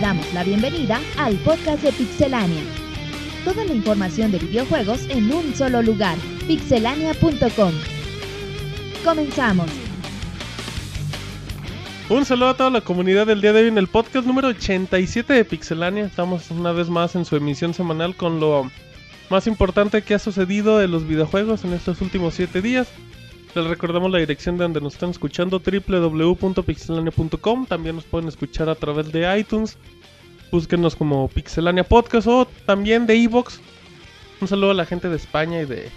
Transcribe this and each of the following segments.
Damos la bienvenida al podcast de Pixelania. Toda la información de videojuegos en un solo lugar, pixelania.com. Comenzamos. Un saludo a toda la comunidad del día de hoy en el podcast número 87 de Pixelania. Estamos una vez más en su emisión semanal con lo más importante que ha sucedido de los videojuegos en estos últimos 7 días. Les recordamos la dirección de donde nos están escuchando, www.pixelania.com. También nos pueden escuchar a través de iTunes. Búsquenos como Pixelania Podcast o también de Evox. Un saludo a la gente de España y de,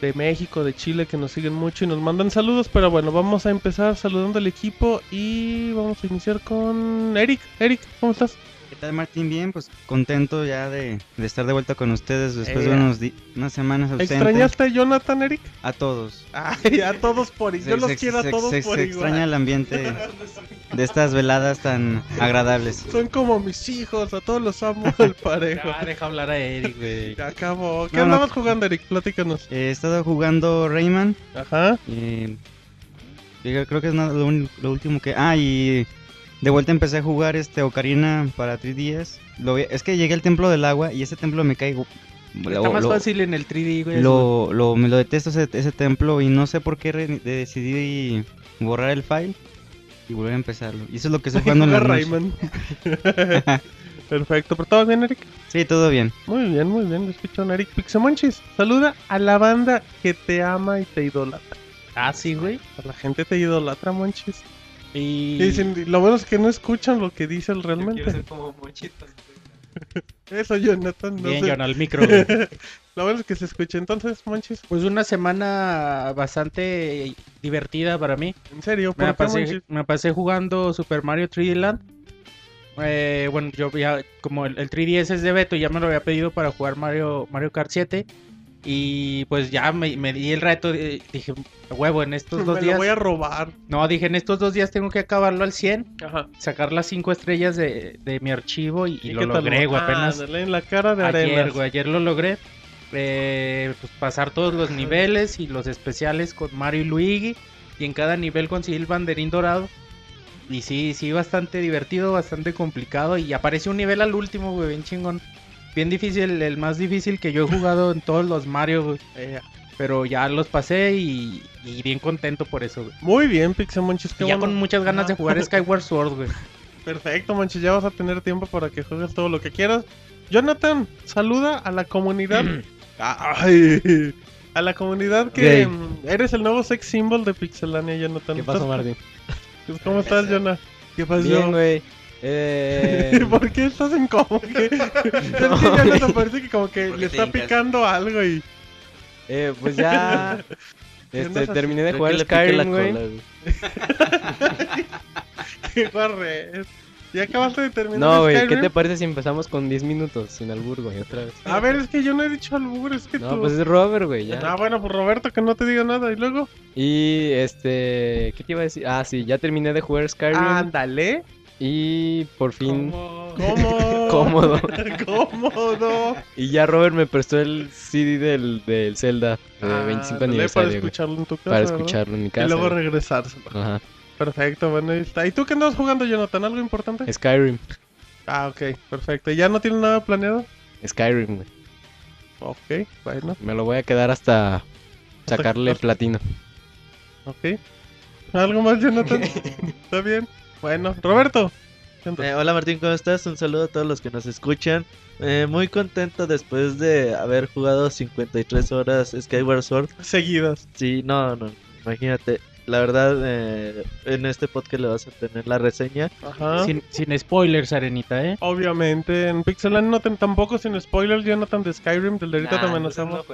de México, de Chile que nos siguen mucho y nos mandan saludos. Pero bueno, vamos a empezar saludando al equipo y vamos a iniciar con Eric. Eric, ¿cómo estás? ¿Qué tal Martín? Bien, pues contento ya de, de estar de vuelta con ustedes después Eh, de unos di- unas semanas ausente. ¿Extrañaste a Jonathan, Eric? A todos. Ay, a todos por igual. Yo Se- los quiero a todos se- por se igual. extraña el ambiente de estas veladas tan agradables. Son como mis hijos, a todos los amo al parejo. Ya, deja hablar a Eric, güey. Ya acabó. ¿Qué No, no. andabas jugando, Eric? Platícanos. He estado jugando Rayman. Ajá. y yo creo que es lo, lo último que... Ah, y de vuelta empecé a jugar este Ocarina para 3DS. Lo, es que llegué al Templo del Agua y ese templo me caigo... Está más fácil en el 3D, güey. Lo, lo, me lo detesto ese, ese templo y no sé por qué re- decidí borrar el file y volver a empezarlo. Y eso es lo que estoy jugando en la. Rayman. Perfecto. ¿Pero todo bien, Eric? Sí, todo bien. Muy bien, muy bien. Escucho a un Eric Pixemonchis. Saluda a la banda que te ama y te idolatra. Ah, sí, güey. A la gente te idolatra, Monchis. Y... Y dicen, lo bueno es que no escuchan lo que dice él realmente. como mochitos. Eso, Jonathan. No Bien, sé. John, al micro, güey. Lo bueno es que se escuche. Entonces, Monchis, Pues una semana bastante divertida para mí. en serio, Me ¿por la qué, pasé, me pasé jugando Super Mario 3D Land. Eh, bueno, yo ya, como el, el 3DS es de Beto, ya me lo había pedido para jugar Mario, Mario Kart 7. Y pues ya me, me di el reto, de- dije, "A huevo, en estos Me dos lo días. voy a robar. No, dije, en estos dos días tengo que acabarlo al 100. Ajá. sacar las cinco estrellas de, de mi archivo y, y lo logré, güey, Ah, apenas dale en la cara de ayer, arenas. güey, ayer lo logré. Eh, pues pasar todos los niveles y los especiales con Mario y Luigi y en cada nivel conseguí el banderín dorado. Y sí, sí, bastante divertido, bastante complicado y apareció un nivel al último, güey, bien chingón. Bien difícil, el más difícil que yo he jugado en todos los Mario, güey. Eh, Pero ya los pasé y, y bien contento por eso, güey. muy bien. Qué Y ya bueno. con muchas ganas de jugar Skyward Sword, güey. Perfecto, Monchis. Ya vas a tener tiempo para que juegues todo lo que quieras. Jonathan, saluda a la comunidad. Ay, a la comunidad que mm, eres el nuevo sex symbol de Pixelania, Jonathan. ¿Qué pasó, ¿Estás- Martín? ¿Cómo estás, Jonah? ¿Qué pasó? Bien, güey. Eh, ¿Por qué estás en como que... es que Jonathan parece que como que ¿Por le está picando algo y... eh, pues ya. ¿Qué andas Este, terminé de jugar Skyrim, güey. ¡Qué barres! ¿Ya acabaste de terminar No, güey, ¿qué te parece si empezamos con 10 minutos sin albur, güey, otra vez? A ver, es que yo no he dicho albur, es que No, tú... pues es Robert, güey, ya. Ah, bueno, pues Roberto, que no te diga nada. ¿Y luego? Y este, ¿qué te iba a decir? Ah, sí, ya terminé de jugar Skyrim Ándale. Y por fin ¿Cómo? Cómodo. Cómodo. y ya Robert me prestó el CD del, del Zelda de Ah, 25 ándale, aniversario, Para escucharlo en tu casa. para ¿verdad? escucharlo en mi casa. Y luego regresárselo. Ajá. Perfecto, bueno, ahí está. ¿Y tú qué andas jugando, Jonathan? ¿Algo importante? Skyrim, Ah, ok, perfecto. ¿Y ya no tienes nada planeado? Skyrim, güey. Ok, bueno, Me lo voy a quedar hasta Hasta- sacarle hasta- platino. ok. ¿Algo más, Jonathan? ¿Está bien? Bueno, Roberto. Eh, hola Martín, ¿cómo estás? Un saludo a todos los que nos escuchan. Eh, muy contento después de haber jugado 53 horas Skyward Sword. Seguidas. Sí, no, no, imagínate. La verdad, eh, en este podcast le vas a tener la reseña. Ajá. Sin, sin spoilers, Arenita, ¿eh? Obviamente, en Pixeland no ten- tampoco sin spoilers, Jonathan de Skyrim, del de ahorita te amenazamos.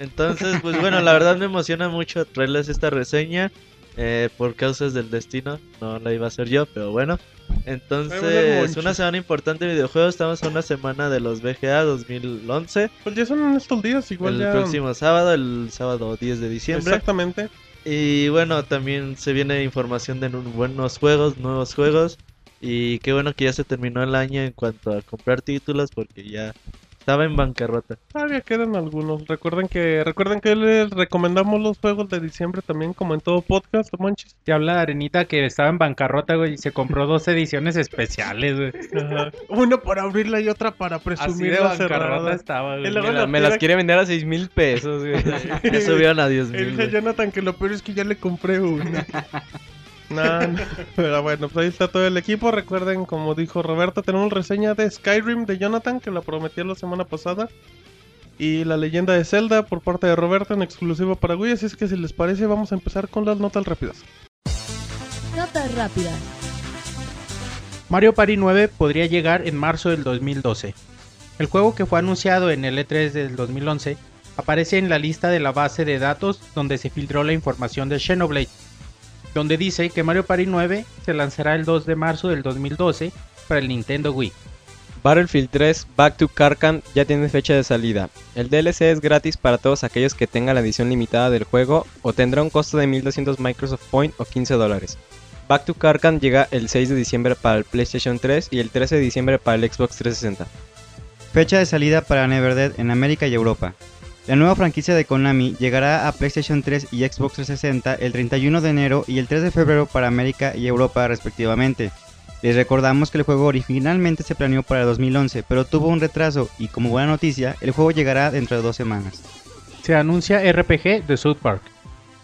Entonces, pues bueno, la verdad me emociona mucho traerles esta reseña. Eh, por causas del destino, no la iba a hacer yo, pero bueno. Entonces, una semana importante de videojuegos. Estamos a una semana de los BGA 2011. Pues ya son estos días, igual el ya. próximo sábado, el sábado 10 de diciembre. Exactamente. Y bueno, también se viene información de buenos juegos, nuevos juegos. Y qué bueno que ya se terminó el año en cuanto a comprar títulos, porque ya Estaba en bancarrota. Todavía quedan algunos. Recuerden que recuerden que les recomendamos los juegos de diciembre también, como en todo podcast, manches. Te habla Arenita que estaba en bancarrota, güey, y se compró dos ediciones especiales, güey. Ajá. Una para abrirla y otra para Así presumir de la bancarrota estaba, güey. Me, la- la me las quiere vender a 6 mil pesos, güey. Ya subieron a 10 El mil. de Jonathan, que lo peor es que ya le compré una. No, no, pero bueno, pues ahí está todo el equipo. Recuerden, como dijo Roberto, tenemos reseña de Skyrim de Jonathan, que la prometió la semana pasada. Y la leyenda de Zelda por parte de Roberto en exclusivo para Wii. Así es que si les parece, vamos a empezar con las notas rápidas. Notas rápidas. Mario Party 9 podría llegar en marzo del 2012. El juego que fue anunciado en el E3 del 2011 aparece en la lista de la base de datos donde se filtró la información de Xenoblade, donde dice que Mario Party 9 se lanzará el 2 de marzo del 2012 para el Nintendo Wii. Battlefield 3 Back to Karkan ya tiene fecha de salida. El DLC es gratis para todos aquellos que tengan la edición limitada del juego o tendrá un costo de 1200 Microsoft Point o 15 dólares. Back to Karkan llega el 6 de diciembre para el PlayStation 3 y el 13 de diciembre para el Xbox 360. Fecha de salida para Neverdead en América y Europa. La nueva franquicia de Konami llegará a PlayStation 3 y Xbox 360 el 31 de enero y el 3 de febrero para América y Europa respectivamente. Les recordamos que el juego originalmente se planeó para 2011, pero tuvo un retraso y como buena noticia, el juego llegará dentro de dos semanas. Se anuncia RPG de South Park.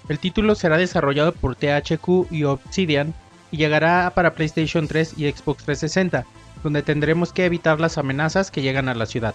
El título será desarrollado por THQ y Obsidian y llegará para PlayStation 3 y Xbox 360, donde tendremos que evitar las amenazas que llegan a la ciudad.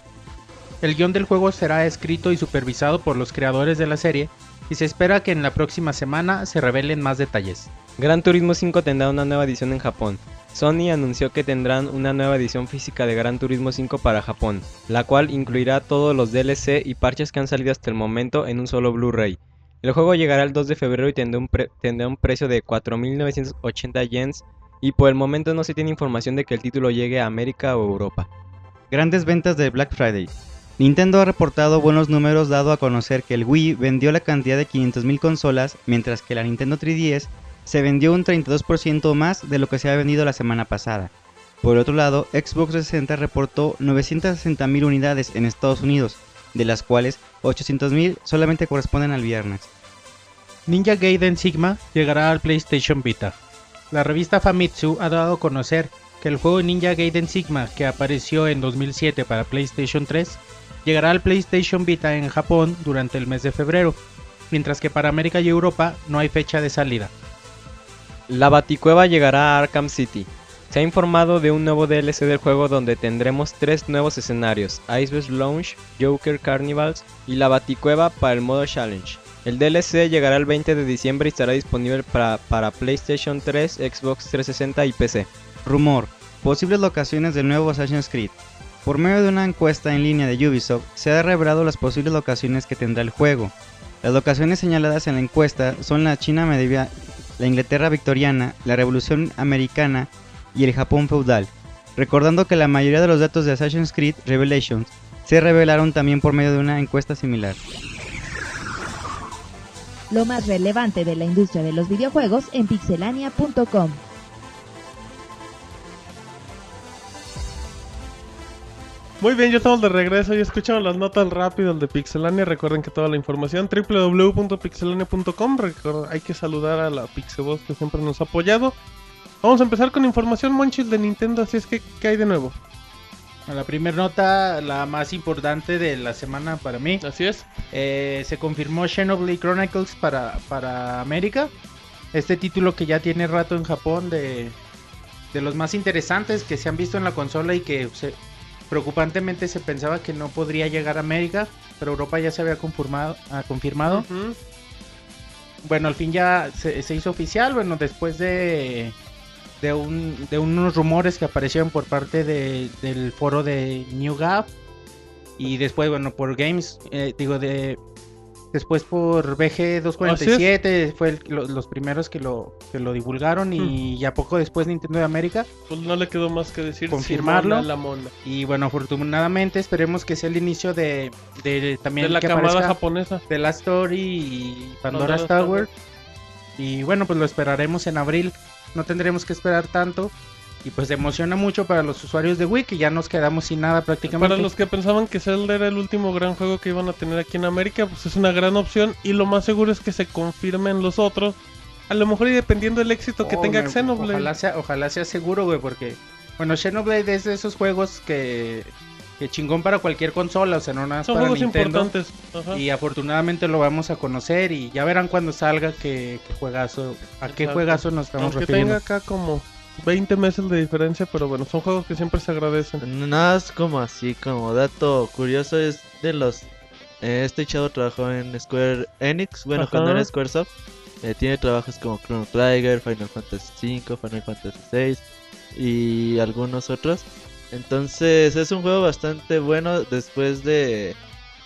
El guion del juego será escrito y supervisado por los creadores de la serie y se espera que en la próxima semana se revelen más detalles. Gran Turismo 5 tendrá una nueva edición en Japón. Sony anunció que tendrán una nueva edición física de Gran Turismo 5 para Japón, la cual incluirá todos los DLC y parches que han salido hasta el momento en un solo Blu-ray. El juego llegará el 2 de febrero y tendrá un, pre- tendrá un precio de 4.980 yens y por el momento no se tiene información de que el título llegue a América o Europa. Grandes ventas de Black Friday. Nintendo ha reportado buenos números dado a conocer que el Wii vendió la cantidad de 500.000 consolas, mientras que la Nintendo 3DS se vendió un 32% más de lo que se había vendido la semana pasada. Por otro lado, Xbox 360 reportó 960.000 unidades en Estados Unidos, de las cuales 800.000 solamente corresponden al viernes. Ninja Gaiden Sigma llegará al PlayStation Vita. La revista Famitsu ha dado a conocer que el juego Ninja Gaiden Sigma, que apareció en 2007 para PlayStation 3, llegará al PlayStation Vita en Japón durante el mes de febrero, mientras que para América y Europa no hay fecha de salida. La Baticueva llegará a Arkham City. Se ha informado de un nuevo DLC del juego donde tendremos tres nuevos escenarios, Iceberg Lounge, Joker Carnivals y la Baticueva para el modo Challenge. El DLC llegará el 20 de diciembre y estará disponible para, para PlayStation 3, Xbox 360 y PC. Rumor. Posibles locaciones del nuevo Assassin's Creed. Por medio de una encuesta en línea de Ubisoft, se ha revelado las posibles locaciones que tendrá el juego. Las locaciones señaladas en la encuesta son la China medieval, la Inglaterra victoriana, la Revolución Americana y el Japón feudal. Recordando que la mayoría de los datos de Assassin's Creed Revelations se revelaron también por medio de una encuesta similar. Lo más relevante de la industria de los videojuegos en pixelania.com. Muy bien, ya estamos de regreso y escuchamos las notas rápidas de Pixelania. Recuerden que toda la información www.pixelania.com. Hay que saludar a la Pixeboss que siempre nos ha apoyado. Vamos a empezar con información Monchis de Nintendo, así es que ¿qué hay de nuevo? La primera nota, la más importante de la semana para mí, Así es. Eh, se confirmó Xenoblade Chronicles para, para América. Este título que ya tiene rato en Japón de, de los más interesantes que se han visto en la consola y que se- preocupantemente se pensaba que no podría llegar a América, pero Europa ya se había confirmado. ah, confirmado. Bueno, al fin ya se, se hizo oficial, bueno, después de, de, un- de unos rumores que aparecieron por parte de- del foro de NewGap y después, bueno, por Games, eh, digo, de después por BG247 fue el- lo- los primeros que lo, que lo divulgaron y ya poco después Nintendo de América Pues no le quedó más que decir. Confirmarlo. Simona la mona. y bueno, afortunadamente esperemos que sea el inicio de, de también De la que camada japonesa. The Last Story y Pandora's Pandora's Tower. Y bueno, pues lo esperaremos en abril. No tendremos que esperar tanto. Y pues emociona mucho para los usuarios de Wii, que ya nos quedamos sin nada prácticamente. Para los que pensaban que Zelda era el último gran juego que iban a tener aquí en América, pues es una gran opción y lo más seguro es que se confirmen los otros. A lo mejor y dependiendo del éxito que Oh, tenga me- Xenoblade. Ojalá sea, ojalá sea seguro, güey, porque... Bueno, Xenoblade es de esos juegos que... Que chingón para cualquier consola, o sea, no nada más Son para juegos Nintendo. importantes. Ajá. Y afortunadamente lo vamos a conocer y ya verán cuando salga qué, qué juegazo, a qué Exacto. juegazo nos estamos Aunque refiriendo. tenga acá como 20 meses de diferencia, pero bueno, son juegos que siempre se agradecen. Nada más como así, como dato curioso es de los... eh, este chavo trabajó en Square Enix, bueno, Ajá. cuando era Squaresoft. Eh, tiene trabajos como Chrono Trigger, Final Fantasy V, Final Fantasy VI y algunos otros. Entonces es un juego bastante bueno después de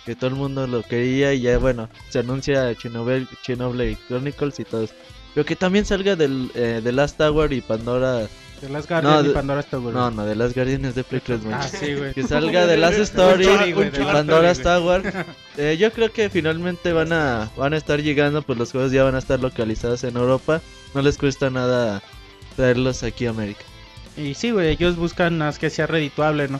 que todo el mundo lo quería y ya bueno, se anuncia Chernobyl, Chernobyl Chronicles y todo eso. Pero que también salga del, eh, de Last Tower y Pandora... De las Guardian No, y de- Pandora Tower. No, no, de las Guardianes de Play 3, Ah, manches. sí, güey. Que salga de Last Story güey, y Last Story, Tower. Eh, yo creo que finalmente van a van a estar llegando, pues los juegos ya van a estar localizados en Europa. No les cuesta nada traerlos aquí a América. Y sí, güey, ellos buscan más que sea redituable, ¿no?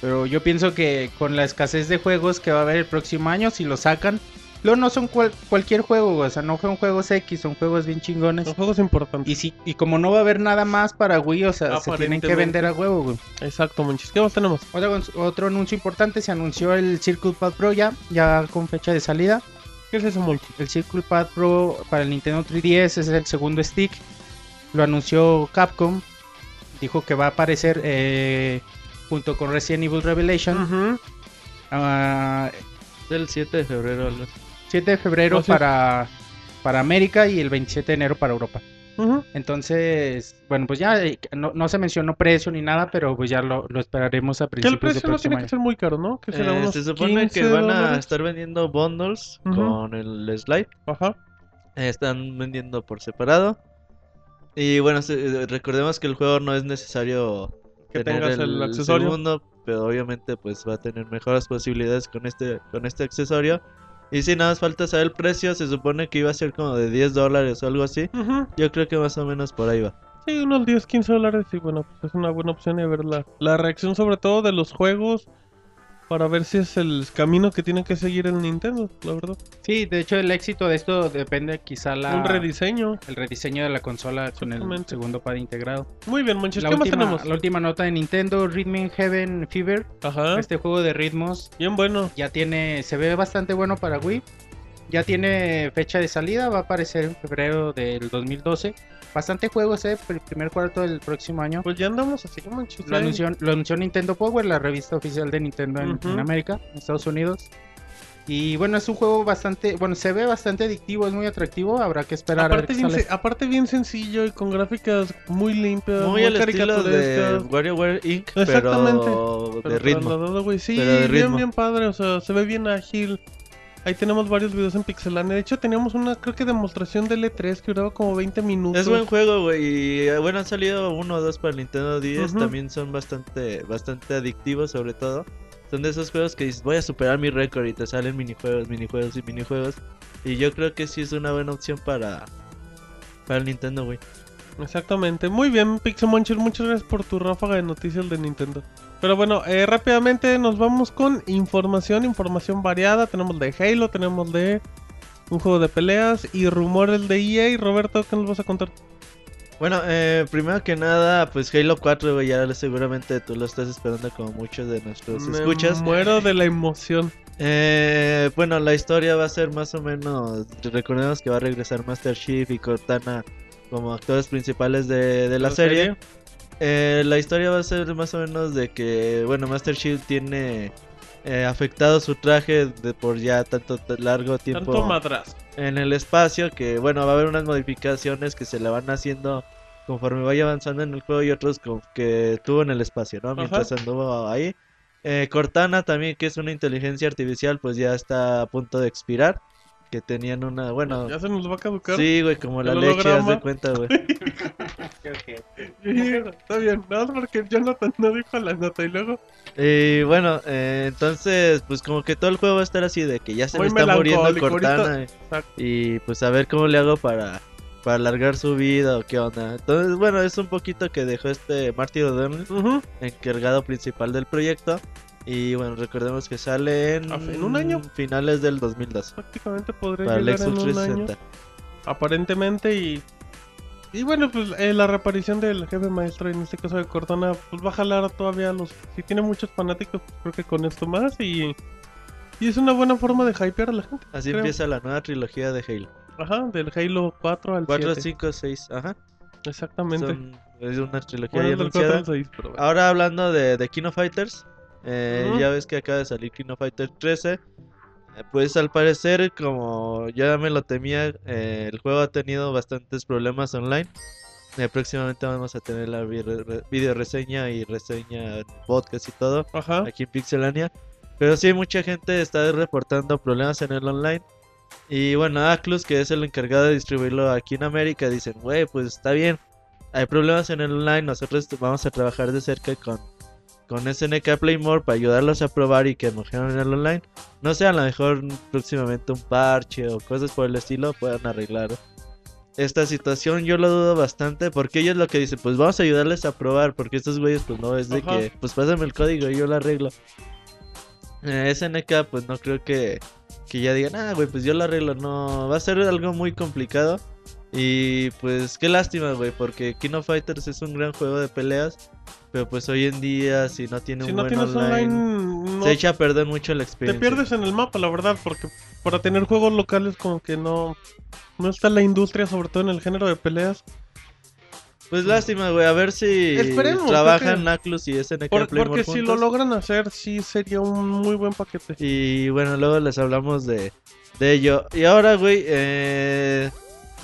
Pero yo pienso que con la escasez de juegos que va a haber el próximo año, si lo sacan, luego no son cual- cualquier juego, güey, o sea, no son juegos X, son juegos bien chingones. Son juegos importantes. Y si y como no va a haber nada más para Wii, o sea, se tienen que vender a huevo, güey. Exacto, Monchis. ¿Qué más tenemos? Otro, otro anuncio importante, se anunció el Circle Pad Pro ya, ya con fecha de salida. ¿Qué es eso, Monchis? El Circle Pad Pro para el Nintendo 3DS es el segundo stick. Lo anunció Capcom. Dijo que va a aparecer eh, junto con Resident Evil Revelation. Ah, Del 7 de febrero. 7 de febrero para, para América y el 27 de enero para Europa. Entonces, bueno, pues ya eh, no, no se mencionó precio ni nada, pero pues ya lo, lo esperaremos a Que el principios precio no tiene que ser muy caro, ¿no? Que será Eh, unos se supone que 15 van a dólares. estar vendiendo bundles con el slide. Ajá. Eh, están vendiendo por separado. Y bueno, se- recordemos que el juego no es necesario Que tener tengas el accesorio. segundo, pero obviamente pues va a tener mejores posibilidades con este con este accesorio. Y si nada más falta saber el precio, se supone que iba a ser como de 10 dólares o algo así. Yo creo que más o menos por ahí va. Sí, unos 10, 15 dólares. Y bueno, pues es una buena opción y ver la, la reacción sobre todo de los juegos. Para ver si es el camino que tiene que seguir el Nintendo, la verdad. Sí, de hecho el éxito de esto depende quizá la, Un rediseño. el rediseño de la consola con el segundo pad integrado. Muy bien, Monchis. La ¿Qué más tenemos? la última nota de Nintendo, Rhythm Heaven Fever. Ajá. Este juego de ritmos Bien bueno. ya tiene, se ve bastante bueno para Wii. Ya tiene fecha de salida, va a aparecer en febrero del 2012. Bastante juegos, eh, el primer cuarto del próximo año. Pues ya andamos así, Monchis. Lo ya. anunció, lo anunció Nintendo Power, la revista oficial de Nintendo en, Ujú. en América, en Estados Unidos. Y bueno, es un juego bastante, bueno, se ve bastante adictivo, es muy atractivo, habrá que esperar a ver Aparte bien, sale. se- aparte bien sencillo y con gráficas muy limpias, Muy muy, al estilo de. WarioWare Inc. Exactamente. Pero Pero de ritmo. güey, Sí, Pero de bien, ritmo. bien padre, o sea, se ve bien ágil. Ahí tenemos varios videos en Pixelania. De hecho, teníamos una, creo que demostración de L3 que duraba como 20 minutos. Es buen juego, güey. Y eh, bueno, han salido uno o dos para el Nintendo 10. Ujú. También son bastante, bastante adictivos, sobre todo. Son de esos juegos que dices, voy a superar mi récord y te salen minijuegos, minijuegos y minijuegos. Y yo creo que sí es una buena opción para, para el Nintendo, güey. Exactamente. Muy bien, Pixel Muncher, muchas gracias por tu ráfaga de noticias de Nintendo. Pero bueno, eh, rápidamente nos vamos con información, información variada. Tenemos de Halo, tenemos de un juego de peleas y rumores de EA. Roberto, ¿qué nos vas a contar? Bueno, eh, primero que nada, pues Halo 4, güey, ya seguramente tú lo estás esperando como muchos de nuestros Me escuchas. muero de la emoción. Eh, bueno, la historia va a ser más o menos. Recordemos que va a regresar Master Chief y Cortana como actores principales de, de la, serie. Eh, la historia va a ser más o menos de que, bueno, Master Chief tiene eh, afectado su traje de por ya tanto largo tiempo Tanto en el espacio que, bueno, va a haber unas modificaciones que se le van haciendo conforme vaya avanzando en el juego y otros que tuvo en el espacio, ¿no? Mientras anduvo ahí. Eh, Cortana también, que es una inteligencia artificial, pues ya está a punto de expirar. Que tenían una, bueno, Ya se nos va a caducar. sí, güey, como la leche, haz de cuenta, güey. Está bien, nada más porque Jonathan no dijo la nota y luego Y bueno, eh, entonces, pues como que todo el juego va a estar así de que ya se Muy me está muriendo Cortana. Exacto. Y pues a ver cómo le hago para, para alargar su vida o qué onda. Entonces, bueno, es un poquito que dejó este Marty O'Donnell, Ujú. encargado principal del proyecto. Y bueno, recordemos que sale en, Ah, ¿en un año? finales del 2002 Prácticamente podría para el llegar en Xbox un año. 360. Aparentemente y... Y bueno, pues eh, la reaparición del jefe maestro, en este caso de Cortana, pues va a jalar todavía los... Si tiene muchos fanáticos, pues creo que con esto más y... Y es una buena forma de hypear a la gente. Así creo. empieza la nueva trilogía de Halo. Ajá, del Halo 4 al 4, 7. 5, 6, ajá. Exactamente. Son- es una trilogía Bueno, ya del 4 anunciada. al 6, pero bueno. Ahora hablando de, de King of Fighters, eh, ya ves que acaba de salir King of Fighters 13. eh, Pues al parecer, como ya me lo temía, eh, el juego ha tenido bastantes problemas online. Eh, próximamente vamos a tener la video reseña y reseña podcast y todo Ajá. aquí en Pixelania. Pero sí, mucha gente está reportando problemas en el online. Y bueno, Aclus, que es el encargado de distribuirlo aquí en América, dicen, güey, pues está bien. Hay problemas en el online, nosotros vamos a trabajar de cerca con, con SNK Playmore para ayudarlos a probar y que mejoren en el online. No sé, a lo mejor próximamente un parche o cosas por el estilo puedan arreglar esta situación. Yo lo dudo bastante porque ellos lo que dicen, pues vamos a ayudarles a probar, porque estos güeyes pues no es de Ajá. que, pues pásame el código y yo lo arreglo. Eh, SNK pues no creo que, que ya digan, ah, güey, pues yo lo arreglo. No, va a ser algo muy complicado. Y pues qué lástima, güey, porque King of Fighters es un gran juego de peleas. Pero pues hoy en día, si no tiene Si un no buen tienes online, online, no se echa a perder mucho la te experiencia. pierdes en el mapa, la verdad, porque para tener juegos locales como que no no está la industria, sobre todo en el género de peleas. Pues lástima, güey, a ver si Esperemos, trabajan Naclus y SNK Por- Playmore porque si lo juntos. logran hacer, sí sería un muy buen paquete. Y bueno, luego les hablamos de, de ello. Y ahora, güey, eh,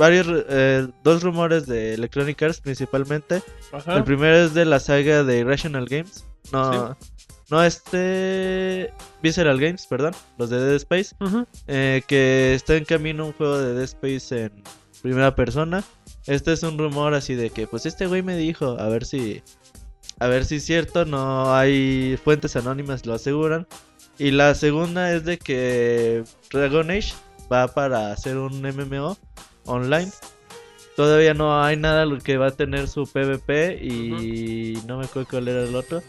varios, eh, dos rumores de Electronic Arts principalmente. Ajá. El primero es de la saga de Irrational Games. No, no este... Visceral Games, perdón, los de Dead Space. Ujú. eh, que está en camino un juego de Dead Space en primera persona. Este es un rumor así de que, pues este güey me dijo, a ver si, a ver si es cierto, no hay fuentes anónimas lo aseguran. Y la segunda es de que Dragon Age va para hacer un MMO online. Todavía no hay nada lo que va a tener su PvP y no me acuerdo cuál era el otro.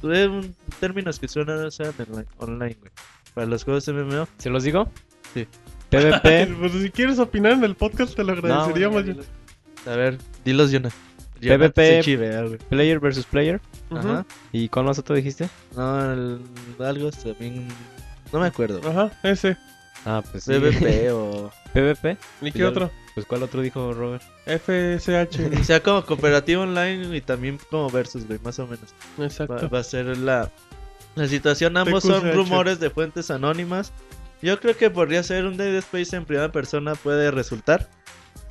Tuve un- términos que suenan sean online, online, güey. Para los juegos MMO. ¿Se los digo? Sí. PvP, Pues si quieres opinar en el podcast te lo agradeceríamos. No, A ver, dilos, Jonah. PvP. Player versus player. Ajá. ¿Y con nosotros dijiste? No, el- algo también. No me acuerdo. Ajá, ese. Ah, pues sí. PvP o. PvP. ¿Y qué Ya- otro? Pues ¿cuál otro dijo Robert? FSH. O sea, como cooperativo online y también como versus, güey, más o menos. Va, Exacto. va a ser la, la situación. Ambos son rumores de fuentes anónimas. Yo creo que podría ser un Dead Space en primera persona, puede resultar.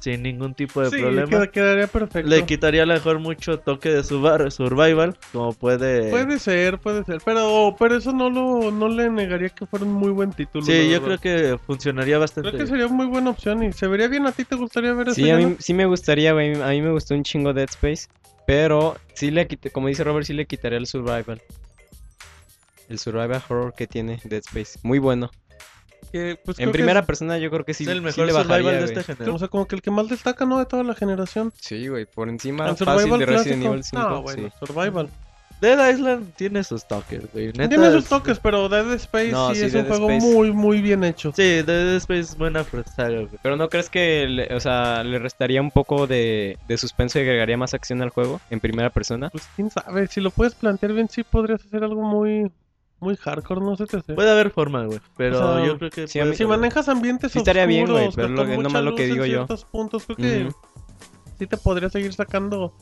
Sin ningún tipo de Sí, problema. queda- quedaría perfecto. Le quitaría a lo mejor mucho toque de survival, como puede... Puede ser, puede ser. Pero, pero eso no lo no le negaría que fuera un muy buen título. Sí, yo verdad. creo que funcionaría bastante. Creo que sería muy buena opción y se vería bien. ¿A ti te gustaría ver eso? Sí, a mí, Yana? sí me gustaría, güey. A mí me gustó un chingo Dead Space. Pero sí le quité, como dice Robert, sí le quitaría el survival. El survival horror que tiene Dead Space. Muy bueno. Que, pues, en primera es- persona yo creo que sí, es el sí mejor le bajaría, de esta generación. O sea, como que el que más destaca, ¿no? De toda la generación. Sí, güey, por encima El fácil survival de Resident clásico. Evil 5. No, bueno, sí. survival. Dead Island tiene sus toques, güey. Neta, Tiene sus es- toques, pero Dead Space No, sí, sí, es un juego Space. muy, muy bien hecho. Sí, Dead Space es buena saga, güey. Pero ¿no crees que le, o sea, le restaría un poco de, de suspenso y agregaría más acción al juego en primera persona? Pues quién sabe, si lo puedes plantear bien, sí podrías hacer algo muy, muy hardcore, no sé qué hacer. Puede haber forma, güey. Pero O sea, yo creo que. sí, mí- Si manejas ambientes Sí estaría bien, güey, pero lo que- mucha nomás lo que digo yo. puntos, creo que sí te podría seguir sacando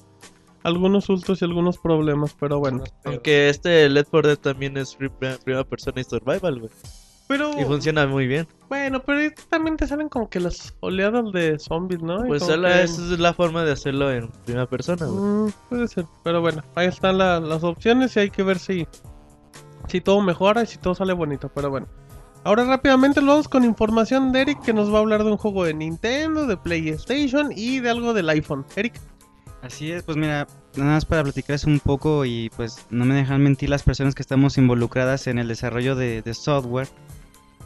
algunos sustos y algunos problemas, pero bueno. Aunque este Left 4 Dead también es pri- primera persona y survival, güey. Pero, Y funciona muy bien. bueno, pero también te salen como que las oleadas de zombies, ¿no? Pues que- esa es la forma de hacerlo en primera persona, güey. Mm, puede ser, pero bueno, ahí están la- las opciones y hay que ver si, si todo mejora y si todo sale bonito, pero bueno. Ahora rápidamente lo vamos con información de Eric que nos va a hablar de un juego de Nintendo, de PlayStation y de algo del iPhone. Eric, Así es, pues mira, nada más para platicarles un poco y pues no me dejan mentir las personas que estamos involucradas en el desarrollo de, de software.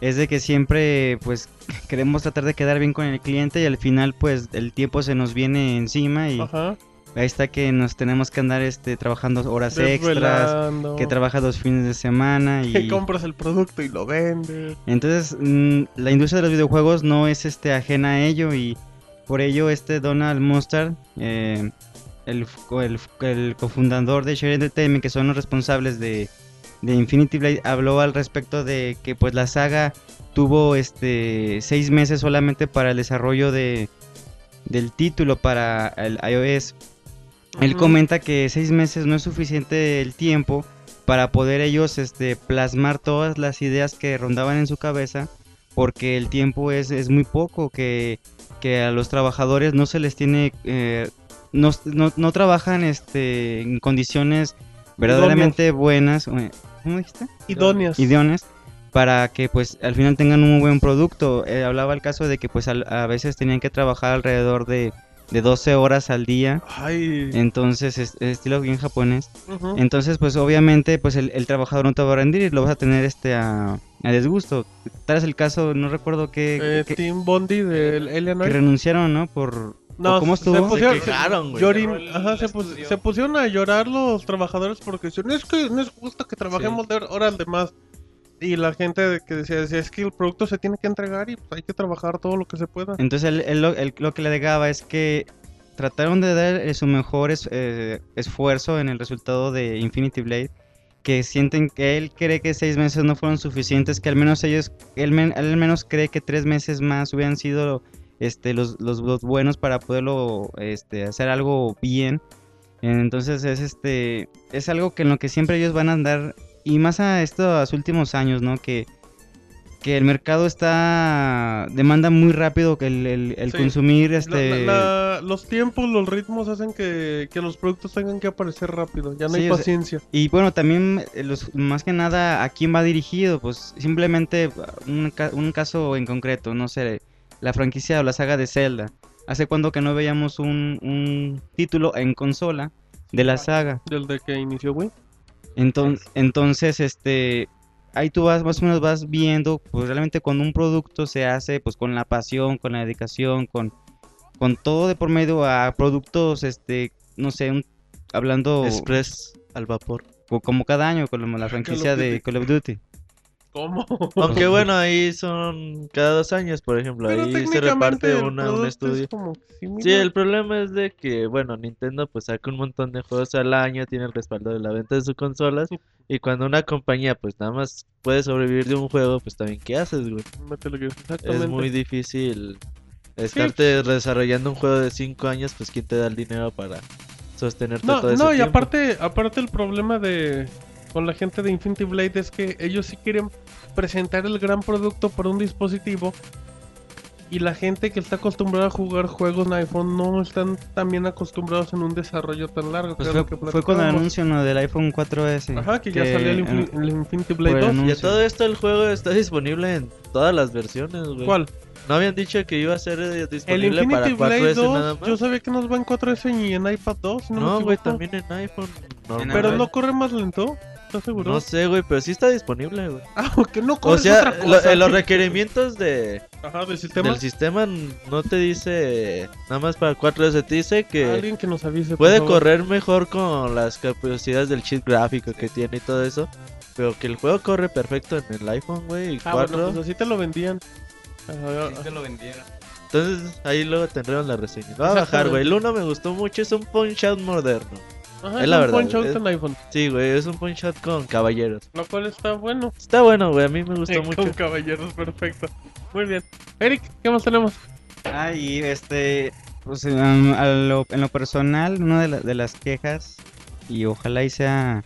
es de que siempre pues queremos tratar de quedar bien con el cliente y al final pues el tiempo se nos viene encima y Ajá. Ahí está que nos tenemos que andar este trabajando horas extras, que trabaja dos fines de semana Que y compras el producto y lo vendes. entonces mm, la industria de los videojuegos no es este ajena a ello y por ello este Donald Mustard eh, el, el cofundador de Share Entertainment que son los responsables de, de Infinity Blade habló al respecto de que pues la saga tuvo este seis meses solamente para el desarrollo de del título para el iOS él comenta que seis meses no es suficiente el tiempo para poder ellos este, plasmar todas las ideas que rondaban en su cabeza, porque el tiempo es, es muy poco, que, que a los trabajadores no se les tiene, eh, no, no, no trabajan este, en condiciones verdaderamente buenas, ¿cómo dijiste? Idóneas. idóneas para que pues al final tengan un muy buen producto. Eh, hablaba el caso de que pues al- a veces tenían que trabajar alrededor de, de 12 horas al día. Ay. Entonces, es, es estilo bien japonés. Ujú. Entonces, pues obviamente, pues el, el trabajador no te va a rendir y lo vas a tener este a, a desgusto. Tal es el caso, no recuerdo qué, Eh, qué- Team Bondi del Alien que renunciaron, ¿no? Por No, ¿o ¿cómo se estuvo? pusieron- Se quejaron, güey. Llorin- ajá, se, pus- se pusieron a llorar los trabajadores porque decían, es que no es justo que trabajemos de horas de más. Y la gente que decía, decía, es que el producto se tiene que entregar y pues, hay que trabajar todo lo que se pueda. Entonces, él, él lo, él lo que le alegaba es que trataron de dar eh, su mejor es- eh, esfuerzo en el resultado de Infinity Blade. Que sienten que él cree que seis meses no fueron suficientes, que al menos ellos, él, men- él al menos cree que tres meses más hubieran sido este, los, los, los buenos para poderlo este, hacer algo bien. Entonces es este es algo que en lo que siempre ellos van a andar y más a estos últimos años, ¿no? Que, que el mercado está demanda muy rápido que el, el- el Sí. consumir este la- la- los tiempos, los ritmos hacen que, que los productos tengan que aparecer rápido. Ya no Sí, hay o sea, paciencia. y bueno también eh, los más que nada a quién va dirigido pues simplemente un, un caso en concreto no sé la franquicia o la saga de Zelda hace cuando que no veíamos un, un título en consola de la saga Desde que inició Wii. Entonces, entonces, este, ahí tú vas, más o menos vas viendo, pues realmente cuando un producto se hace, pues con la pasión, con la dedicación, con, con todo de por medio a productos, este, no sé, un- hablando Express al vapor. co- como cada año con la franquicia de. Call of Duty. ¿Cómo? Aunque bueno, ahí son cada dos años, por ejemplo. Pero ahí se reparte una, un es estudio. como. Sí, el problema es de que, bueno, Nintendo pues saca un montón de juegos al año, tiene el respaldo de la venta de sus consolas. Y cuando una compañía pues nada más puede sobrevivir de un juego, pues también, ¿qué haces, güey? Es muy difícil estarte desarrollando un juego de 5 años, pues ¿quién te da el dinero para sostenerte No, todo ese no, y tiempo? aparte, aparte el problema de con la gente de Infinity Blade es que ellos sí quieren presentar el gran producto por un dispositivo y la gente que está acostumbrada a jugar juegos en iPhone no están tan bien acostumbrados en un desarrollo tan largo. Pues que fue, que fue con el anuncio ¿no? del iPhone 4S. Ajá, que ya salió el, Infin- el Infinity por Blade el 2. Y a anuncio. todo esto el juego está disponible en todas las versiones, güey. ¿Cuál? ¿No habían dicho que iba a ser eh, El disponible para Infinity Blade 4S 2, nada más? yo sabía que nos va en 4S y en iPad 2, si no, No, güey, equivoco. también en iPhone. normal. Pero no corre más lento, ¿estás seguro? No sé, güey, pero sí está disponible, güey. Ah, que no O sea, otra lo- cosa. en los requerimientos de, Ajá, del sistema. del sistema no te dice nada más para 4S, te dice que Alguien que nos avise. por puede favor. correr mejor con las capacidades del chip gráfico que tiene y todo eso. Pero que el juego corre perfecto en el iPhone, güey, y Ah, 4. bueno, pues así te lo vendían. Te lo. Entonces ahí luego tendremos la reseña. Voy a bajar, güey. El 1 me gustó mucho, es un punch out moderno. Ajá, es es la un verdad, punch out es- en iPhone. Sí, güey, es un punch out con caballeros. Lo cual está bueno. Está bueno, güey, a mí me gustó mucho. Con caballeros, perfecto. Muy bien. Eric, ¿qué más tenemos? Ah, y este, pues um, a lo- en lo personal, una de, la- de las quejas, y ojalá y sea,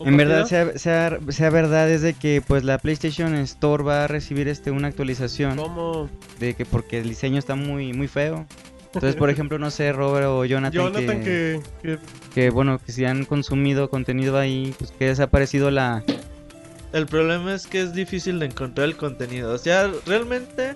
en verdad sea, sea, sea verdad, es de que pues la PlayStation Store va a recibir este una actualización, ¿Cómo? de que porque el diseño está muy, muy feo. Entonces, por ejemplo, no sé, Robert o Jonathan, Jonathan, que, que, que que, bueno, que si han consumido contenido ahí, pues que ha desaparecido la... El problema es que es difícil de encontrar el contenido. O sea, realmente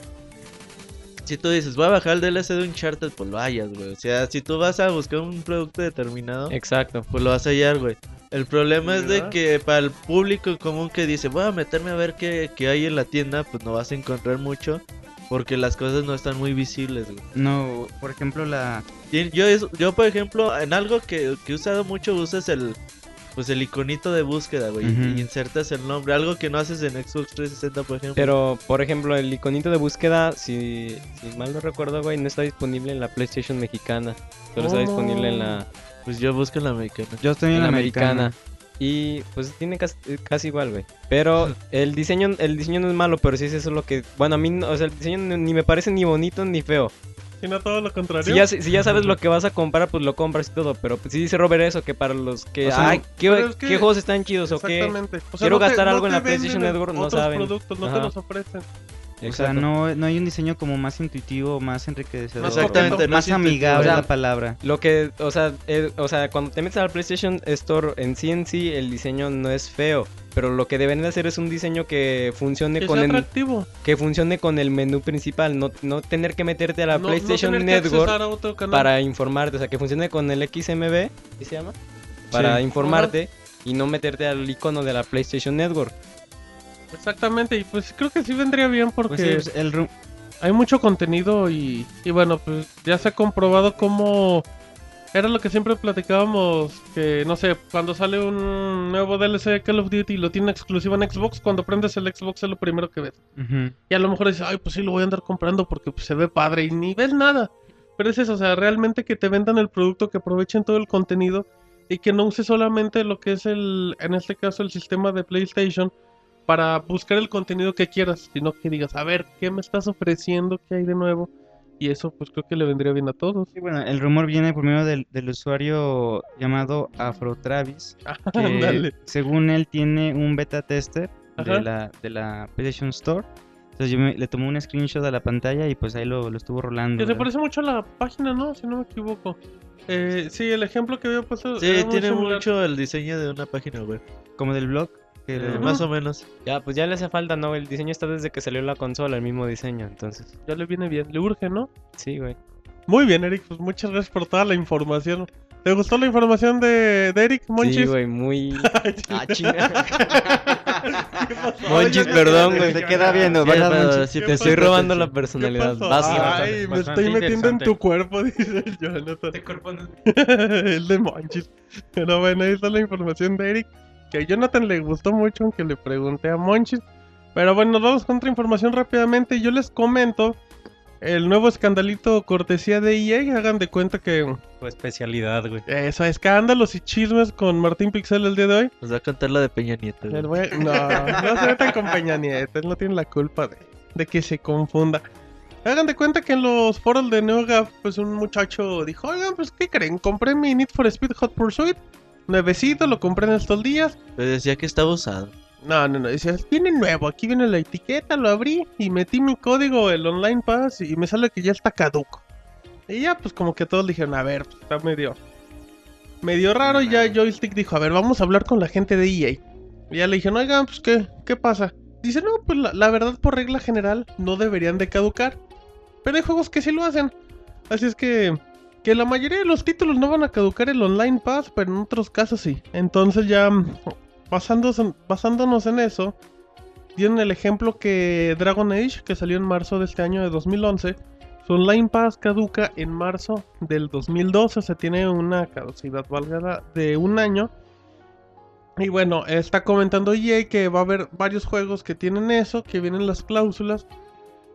si tú dices, voy a bajar el DLC de Uncharted, pues lo hallas, güey. O sea, si tú vas a buscar un producto determinado, Exacto. pues lo vas a hallar, güey. El problema es de que para el público común que dice, voy a meterme a ver qué, qué hay en la tienda, pues no vas a encontrar mucho. Porque las cosas no están muy visibles, güey. No, por ejemplo, la. Yo, es- yo, por ejemplo, en algo que, que he usado mucho, usas el pues el iconito de búsqueda, güey. Y insertas el nombre. Algo que no haces en Xbox 360, por ejemplo. Pero, por ejemplo, el iconito de búsqueda, si, si mal no recuerdo, güey, no está disponible en la PlayStation mexicana. Solo está disponible en la, Pues yo busco en la americana. Yo estoy en en la la americana. americana. Y pues tiene casi, casi igual, güey. Pero el diseño, el diseño no es malo, pero sí es eso lo que... Bueno, a mí, no- o sea, el diseño ni me parece ni bonito ni feo. Si no todo lo contrario. Si ya, si ya sabes lo que vas a comprar, pues lo compras y todo. Pero pues, sí dice Robert eso, que para los que... O sea, Ay, ¿qué, es que- qué juegos están chidos o qué? Exactamente. O quiero no te- gastar no algo en te la PlayStation Network, no otros saben. productos, no te Ajá. los ofrecen. O sea, no, no hay un diseño como más intuitivo, más enriquecedor. Exactamente, no Más amigable O sea, es la palabra. Lo que, o sea, el- o sea, cuando te metes al PlayStation Store en sí en sí, el diseño no es feo. Pero lo que deben de hacer es un diseño que funcione Que con sea el, que funcione con el menú principal, no, no tener que meterte a la No- no PlayStation Network accesar a otro canal. para informarte, o sea, que funcione con el XMB, ¿qué se llama? Para Sí. informarte y no meterte al icono de la PlayStation Network. Exactamente, y pues creo que sí vendría bien porque Pues sí, pues, el hay mucho contenido y, y bueno, pues ya se ha comprobado cómo era lo que siempre platicábamos, que no sé, cuando sale un nuevo DLC de Call of Duty y lo tiene exclusivo en Xbox, cuando prendes el Xbox es lo primero que ves. Y a lo mejor dices, ay, pues sí, lo voy a andar comprando porque pues, se ve padre y ni ves nada. Pero es eso, o sea, realmente que te vendan el producto, que aprovechen todo el contenido y que no uses solamente lo que es el, en este caso, el sistema de PlayStation para buscar el contenido que quieras, sino que digas, a ver, ¿qué me estás ofreciendo? ¿Qué hay de nuevo? Y eso pues creo que le vendría bien a todos. Sí, bueno, el rumor viene por medio del, del usuario llamado Afro Travis, que según él tiene un beta tester Ajá. de la, de la PlayStation Store. Entonces yo me- le tomé un screenshot a la pantalla y pues ahí lo, lo estuvo rolando. Que se parece mucho a la página, ¿no? Si no me equivoco. Eh, sí, el ejemplo que había puesto. Sí, tiene mucho el diseño de una página web. Como del blog. Más o menos. Ya, pues ya le hace falta, ¿no? El diseño está desde que salió la consola, el mismo diseño, entonces. Ya le viene bien, le urge, ¿no? Sí, güey. Muy bien, Eric, pues muchas gracias por toda la información. ¿Te gustó la información de, de Eric Monchis? Sí, güey, muy... ah. Monchis, perdón, ¿qué- güey. Se queda viendo, Sí, ¿verdad, pero ¿Qué Te estoy robando la ¿Qué personalidad. Vas, Ay, me estoy metiendo en tu cuerpo, dice el Jonathan. Este cuerpo no- el de Monchis. Pero bueno, ahí está la información de Eric. Que a Jonathan le gustó mucho, aunque le pregunté a Monchis. Pero bueno, nos vamos con otra información rápidamente. Yo les comento el nuevo escandalito cortesía de EA. Hagan de cuenta que Tu especialidad, güey. eso, escándalos y chismes con Martín Pixel el día de hoy. Nos va a contar la de Peña Nieto. güey. El güey- no, no se metan con Peña Nieto, él no tiene la culpa de, de que se confunda. Hagan de cuenta que en los foros de NeoGAF, pues un muchacho dijo, oigan, pues ¿qué creen? Compré mi Need for Speed Hot Pursuit, nuevecito, lo compré en estos días. Pero decía que estaba usado. No, no, no, decía, viene nuevo, aquí viene la etiqueta, lo abrí y metí mi código, el Online Pass, y me sale que ya está caduco. Y ya, pues como que todos dijeron, a ver, pues está medio... Medio raro, y ya Joystick dijo, a ver, vamos a hablar con la gente de EA. Y ya le dijeron, oigan, pues ¿qué, qué pasa? Dice, no, pues la, la verdad por regla general no deberían de caducar. Pero hay juegos que sí lo hacen. Así es que... Que la mayoría de los títulos no van a caducar el Online Pass, pero en otros casos sí. Entonces ya... Basándose, basándonos en eso, dieron el ejemplo que Dragon Age, que salió en marzo de este año de 2011, su Online Pass caduca en marzo del 2012, o sea, tiene una caducidad válgada de un año. Y bueno, está comentando EA que va a haber varios juegos que tienen eso, que vienen las cláusulas.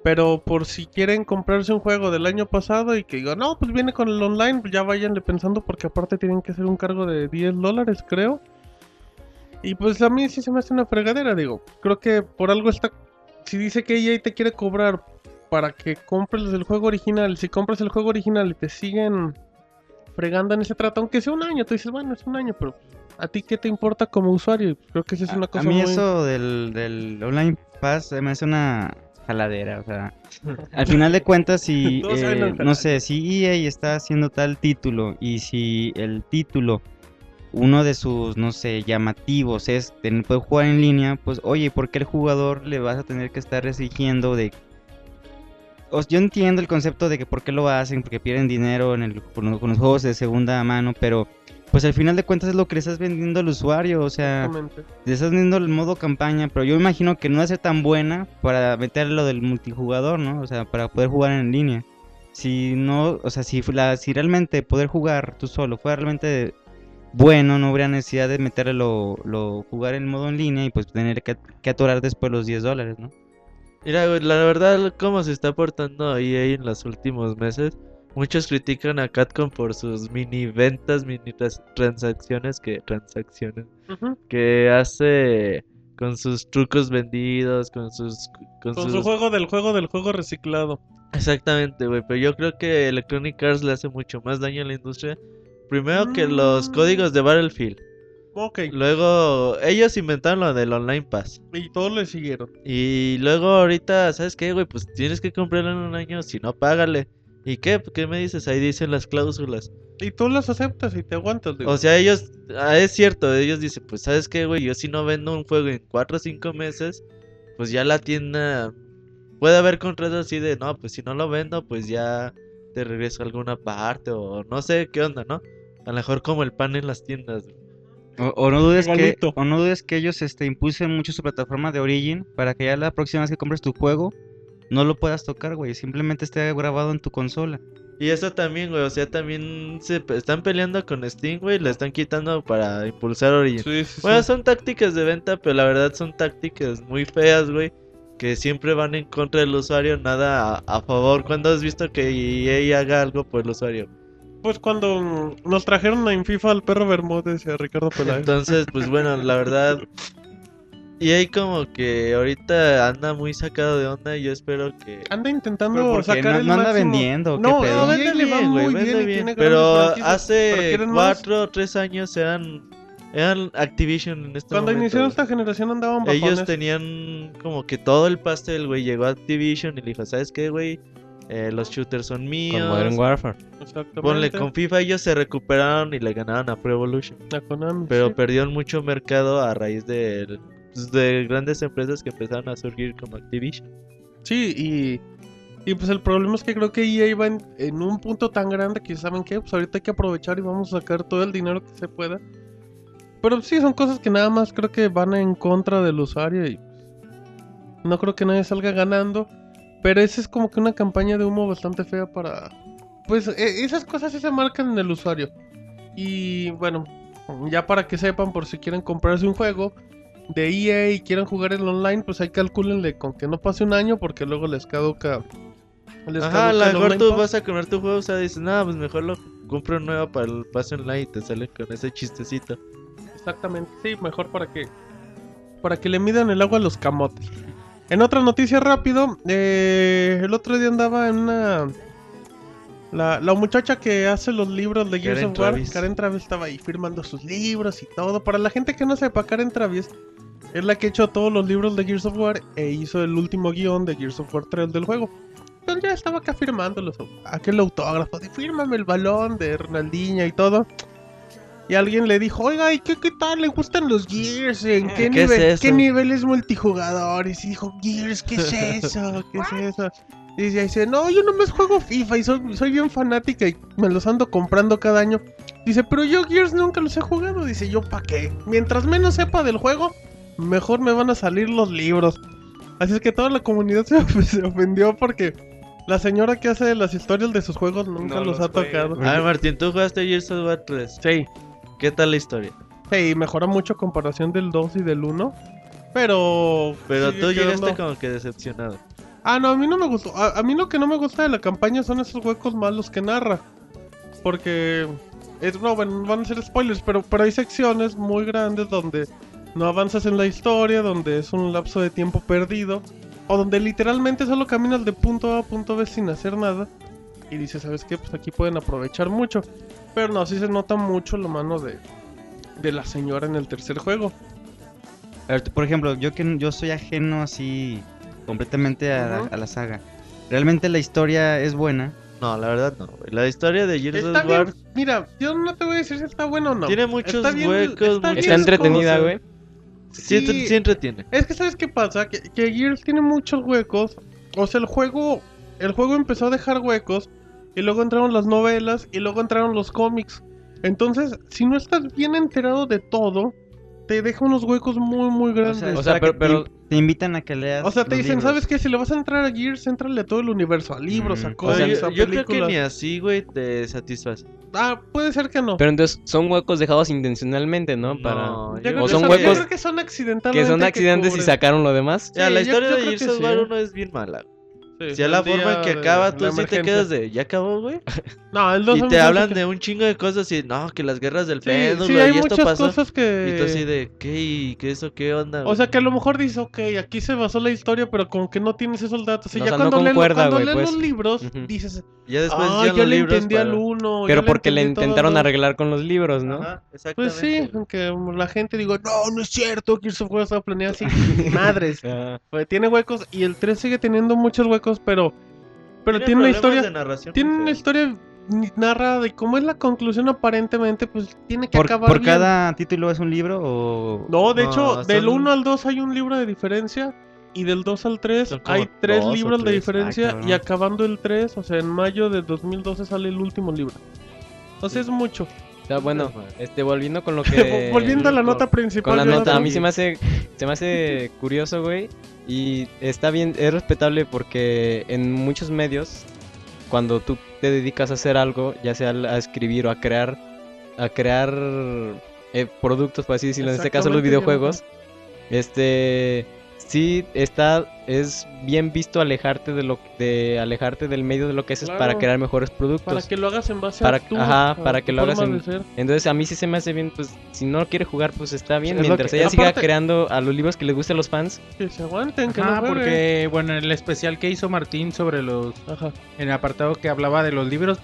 Pero por si quieren comprarse un juego del año pasado y que digan, no, pues viene con el online, pues ya váyanle pensando porque aparte tienen que hacer un cargo de 10 dólares, creo. Y pues a mí sí se me hace una fregadera, digo. Creo que por algo está. Si dice que EA te quiere cobrar para que compres el juego original, si compras el juego original y te siguen fregando en ese trato, aunque sea un año, tú dices, bueno, es un año, pero ¿a ti qué te importa como usuario? Creo que esa es una cosa a mí muy... eso del, del Online Pass me hace una jaladera, o sea, al final de cuentas si, eh, no sé, si EA está haciendo tal título y si el título, uno de sus, no sé, llamativos es tener, poder jugar en línea, pues oye, ¿por qué el jugador le vas a tener que estar exigiendo de o- yo entiendo el concepto de que por qué lo hacen, porque pierden dinero en el, con los juegos de segunda mano, pero pues al final de cuentas es lo que le estás vendiendo al usuario, o sea, le estás vendiendo el modo campaña, pero yo imagino que no va a ser tan buena para meter lo del multijugador, ¿no? O sea, para poder jugar en línea. Si no, o sea, si, la, si realmente poder jugar tú solo fuera realmente bueno, no habría necesidad de meterle lo, lo jugar en modo en línea y pues tener que, que atorar después los 10 dólares, ¿no? Mira, güey, la verdad, cómo se está portando EA en los últimos meses. Muchos critican a Capcom por sus mini ventas, mini trans- transacciones que transacciones que hace con sus trucos vendidos, con sus con, Con sus su juego del juego del juego reciclado. Exactamente, güey, pero yo creo que Electronic Arts le hace mucho más daño a la industria. Primero que los Mm. códigos de Battlefield. Ok. Luego, ellos inventaron lo del Online Pass. Y todos le siguieron. Y luego ahorita, ¿sabes qué, güey? Pues tienes que comprarlo en un año, si no, págale. ¿Y qué? ¿Qué me dices? Ahí dicen las cláusulas. Y tú las aceptas y te aguantas. digo. O sea, ellos, ah, es cierto, ellos dicen, pues, ¿sabes qué, güey? Yo si no vendo un juego en 4 o 5 meses, pues ya la tienda... Puede haber contratos así de, no, pues si no lo vendo, pues ya te regreso a alguna parte o no sé qué onda, ¿no? A lo mejor como el pan en las tiendas. O, o no dudes que, o no dudes que ellos este, impulsen mucho su plataforma de Origin para que ya la próxima vez que compres tu juego no lo puedas tocar, güey. Simplemente esté grabado en tu consola. Y eso también, güey, o sea, también se están peleando con Steam, güey, le están quitando para impulsar Origin. Sí, sí, Bueno, sí. son tácticas de venta, pero la verdad son tácticas muy feas, güey. Que siempre van en contra del usuario, nada a, a favor. ¿Cuándo has visto que EA haga algo por el usuario? Pues cuando nos trajeron en FIFA al perro Bermúdez y a Ricardo Peláez. Entonces, pues bueno, la verdad. EA como que ahorita anda muy sacado de onda y yo espero que... Anda intentando sacar no, el no anda máximo. vendiendo, ¿qué No, pedo? no, vende le va bien, güey, vende bien y bien. tiene Pero grandes franquicias. ¿Pero hace cuatro o tres años eran, eran Activision en este Cuando momento, iniciaron esta generación andaban bajones. Ellos tenían como que todo el pastel, güey. Llegó Activision y le dijo, ¿sabes qué, güey? Eh, los shooters son míos. Con Modern Warfare. Exactamente. Ponle con FIFA, ellos se recuperaron y le ganaron a Pro Evolution. A Konami, Pero sí. perdieron mucho mercado a raíz de, pues, de grandes empresas que empezaron a surgir como Activision. Sí, y, y pues el problema es que creo que EA va en, un punto tan grande que saben que pues ahorita hay que aprovechar y vamos a sacar todo el dinero que se pueda. Pero sí, son cosas que nada más creo que van en contra del usuario y pues, no creo que nadie salga ganando. Pero esa es como que una campaña de humo bastante fea para... Pues e- esas cosas sí se marcan en el usuario. Y bueno, ya para que sepan por si quieren comprarse un juego de EA y quieren jugar el online, pues ahí calcúlenle con que no pase un año porque luego les caduca. Les Ajá, a lo mejor tú pass. vas a comprar tu juego, o sea, dices, no, pues mejor lo compro nuevo para el pase online y te salen con ese chistecito. Exactamente, sí, mejor para que para que le midan el agua a los camotes. En otra noticia rápido, eh, el otro día andaba en una la, la muchacha que hace los libros de Gears Karen of War, Travis. Karen Travis estaba ahí firmando sus libros y todo. Para la gente que no sepa, Karen Travis es la que hecho todos los libros de Gears of War e hizo el último guion de Gears of War 3 del juego. Entonces ya estaba acá firmándolos, aquel autógrafo de fírmame el balón de Ronaldinho y todo. Y alguien le dijo, oiga, ¿y qué, qué tal? ¿Le gustan los Gears? ¿En qué, ¿Qué es nivel, eso? ¿Qué niveles multijugadores? Y dijo, Gears, ¿qué es eso? ¿Qué es eso? Y dice, dice, no, yo nomás juego FIFA y soy, soy bien fanática y me los ando comprando cada año. Dice, pero yo Gears nunca los he jugado. Dice, yo pa' qué. Mientras menos sepa del juego, mejor me van a salir los libros. Así es que toda la comunidad se, of- se ofendió porque la señora que hace las historias de sus juegos nunca No los, los ha tocado. A ver, Martín, tú jugaste Gears of War 3. Sí, ¿Qué tal la historia? sí, mejora mucho comparación del 2 y del 1. Pero. Pero tú llegaste como que decepcionado. Ah, no, a mí no me gustó. A, a mí lo que no me gusta de la campaña son esos huecos malos que narra. Porque. Es, no, bueno, van a ser spoilers, pero, pero hay secciones muy grandes donde no avanzas en la historia, donde es un lapso de tiempo perdido, o donde literalmente solo caminas de punto A a punto B sin hacer nada. Y dices, ¿sabes qué? Pues aquí pueden aprovechar mucho. Pero no, sí se nota mucho la mano de, de la señora en el tercer juego. A ver, por ejemplo, yo que yo soy ajeno así completamente a, la- Ujú. a la saga. ¿Realmente la historia es buena? No, la verdad no. güey. La historia de Gears of War mira, yo no te voy a decir si está bueno o no. tiene muchos Está bien- huecos, está Está entretenida, güey. Sí, Sí. sí entretiene. Es que sabes qué pasa, que, que Gears tiene muchos huecos. O sea, el juego el juego empezó a dejar huecos y luego entraron las novelas y luego entraron los cómics. Entonces, si no estás bien enterado de todo, te deja unos huecos muy, muy grandes. es O sea, pero- te, invitan a que leas. O sea, te dicen, libros. ¿sabes qué? Si le vas a entrar a Gears, entrale a todo el universo, a libros, a Mm, O sea, a yo, yo creo que ni así, güey, te satisface. Ah, puede ser que no. Pero entonces son huecos dejados intencionalmente, ¿no? Para... No, Yo yo creo o que son yo huecos creo que son Que accidentalmente son accidentes y sacaron lo demás. Ya, la Sí, yo- historia yo de creo Gears que of sí, War. 1 es bien mala. Sí, Si a la forma en que acaba, tú sí te quedas de, ¿ya acabó, güey? No, 2 Y te hablan de un chingo de cosas y, no, que las guerras del Sí, péndulo sí, hay y esto muchas pasó. cosas que... Y tú así de, ¿qué? ¿Y qué eso? ¿Qué onda? O sea que a lo mejor dices, ok, aquí se basó la historia, pero como que no tienes esos datos. Y O ya sea, no cuando, concuerda, cuando güey, leen pues. los libros, dices, ya después ah, ya yo los le entendí al uno. Pero porque le todo intentaron dos". arreglar con los libros, ¿no? Ajá, Pues sí, aunque la gente diga, no, no es cierto, que eso fue estaba planeado así. Madres. Ah, Pues tiene huecos y el 3 sigue teniendo muchos huecos, pero... Pero tiene, una problemas historia... de narración Tiene una historia narrada y como es la conclusión aparentemente, pues tiene que ¿Por, acabar por bien. cada título es un libro o...? No, de No, hecho, del son- 1 al 2 hay un libro de diferencia. Y del 2 al 3 Son como hay 3 dos o libros de tres. diferencia. Ah, cabrón. y acabando el 3, o sea, en mayo de 2012 sale el último libro. O sea, es mucho. o sea, bueno, este, volviendo con lo que... Volviendo a la nota principal. Con la nota, a mí se me hace, se me hace curioso, güey. Y está bien, es respetable porque en muchos medios, cuando tú te dedicas a hacer algo, ya sea a escribir o a crear, a crear eh, productos, por así decirlo, en este caso los videojuegos, este, sí está, es bien visto alejarte de lo, de alejarte del medio de lo que haces para crear mejores productos. Para que lo hagas en base Para- a tu, ajá, para que lo hagas en-. Entonces a mí sí se me hace bien, pues si no quiere jugar, pues está bien. Es Mientras que- ella siga creando a los libros que les gusten a los fans. Que se aguanten, que Ajá, no porque, bueno, el especial que hizo Martín sobre los. Ajá. En el apartado que hablaba de los libros,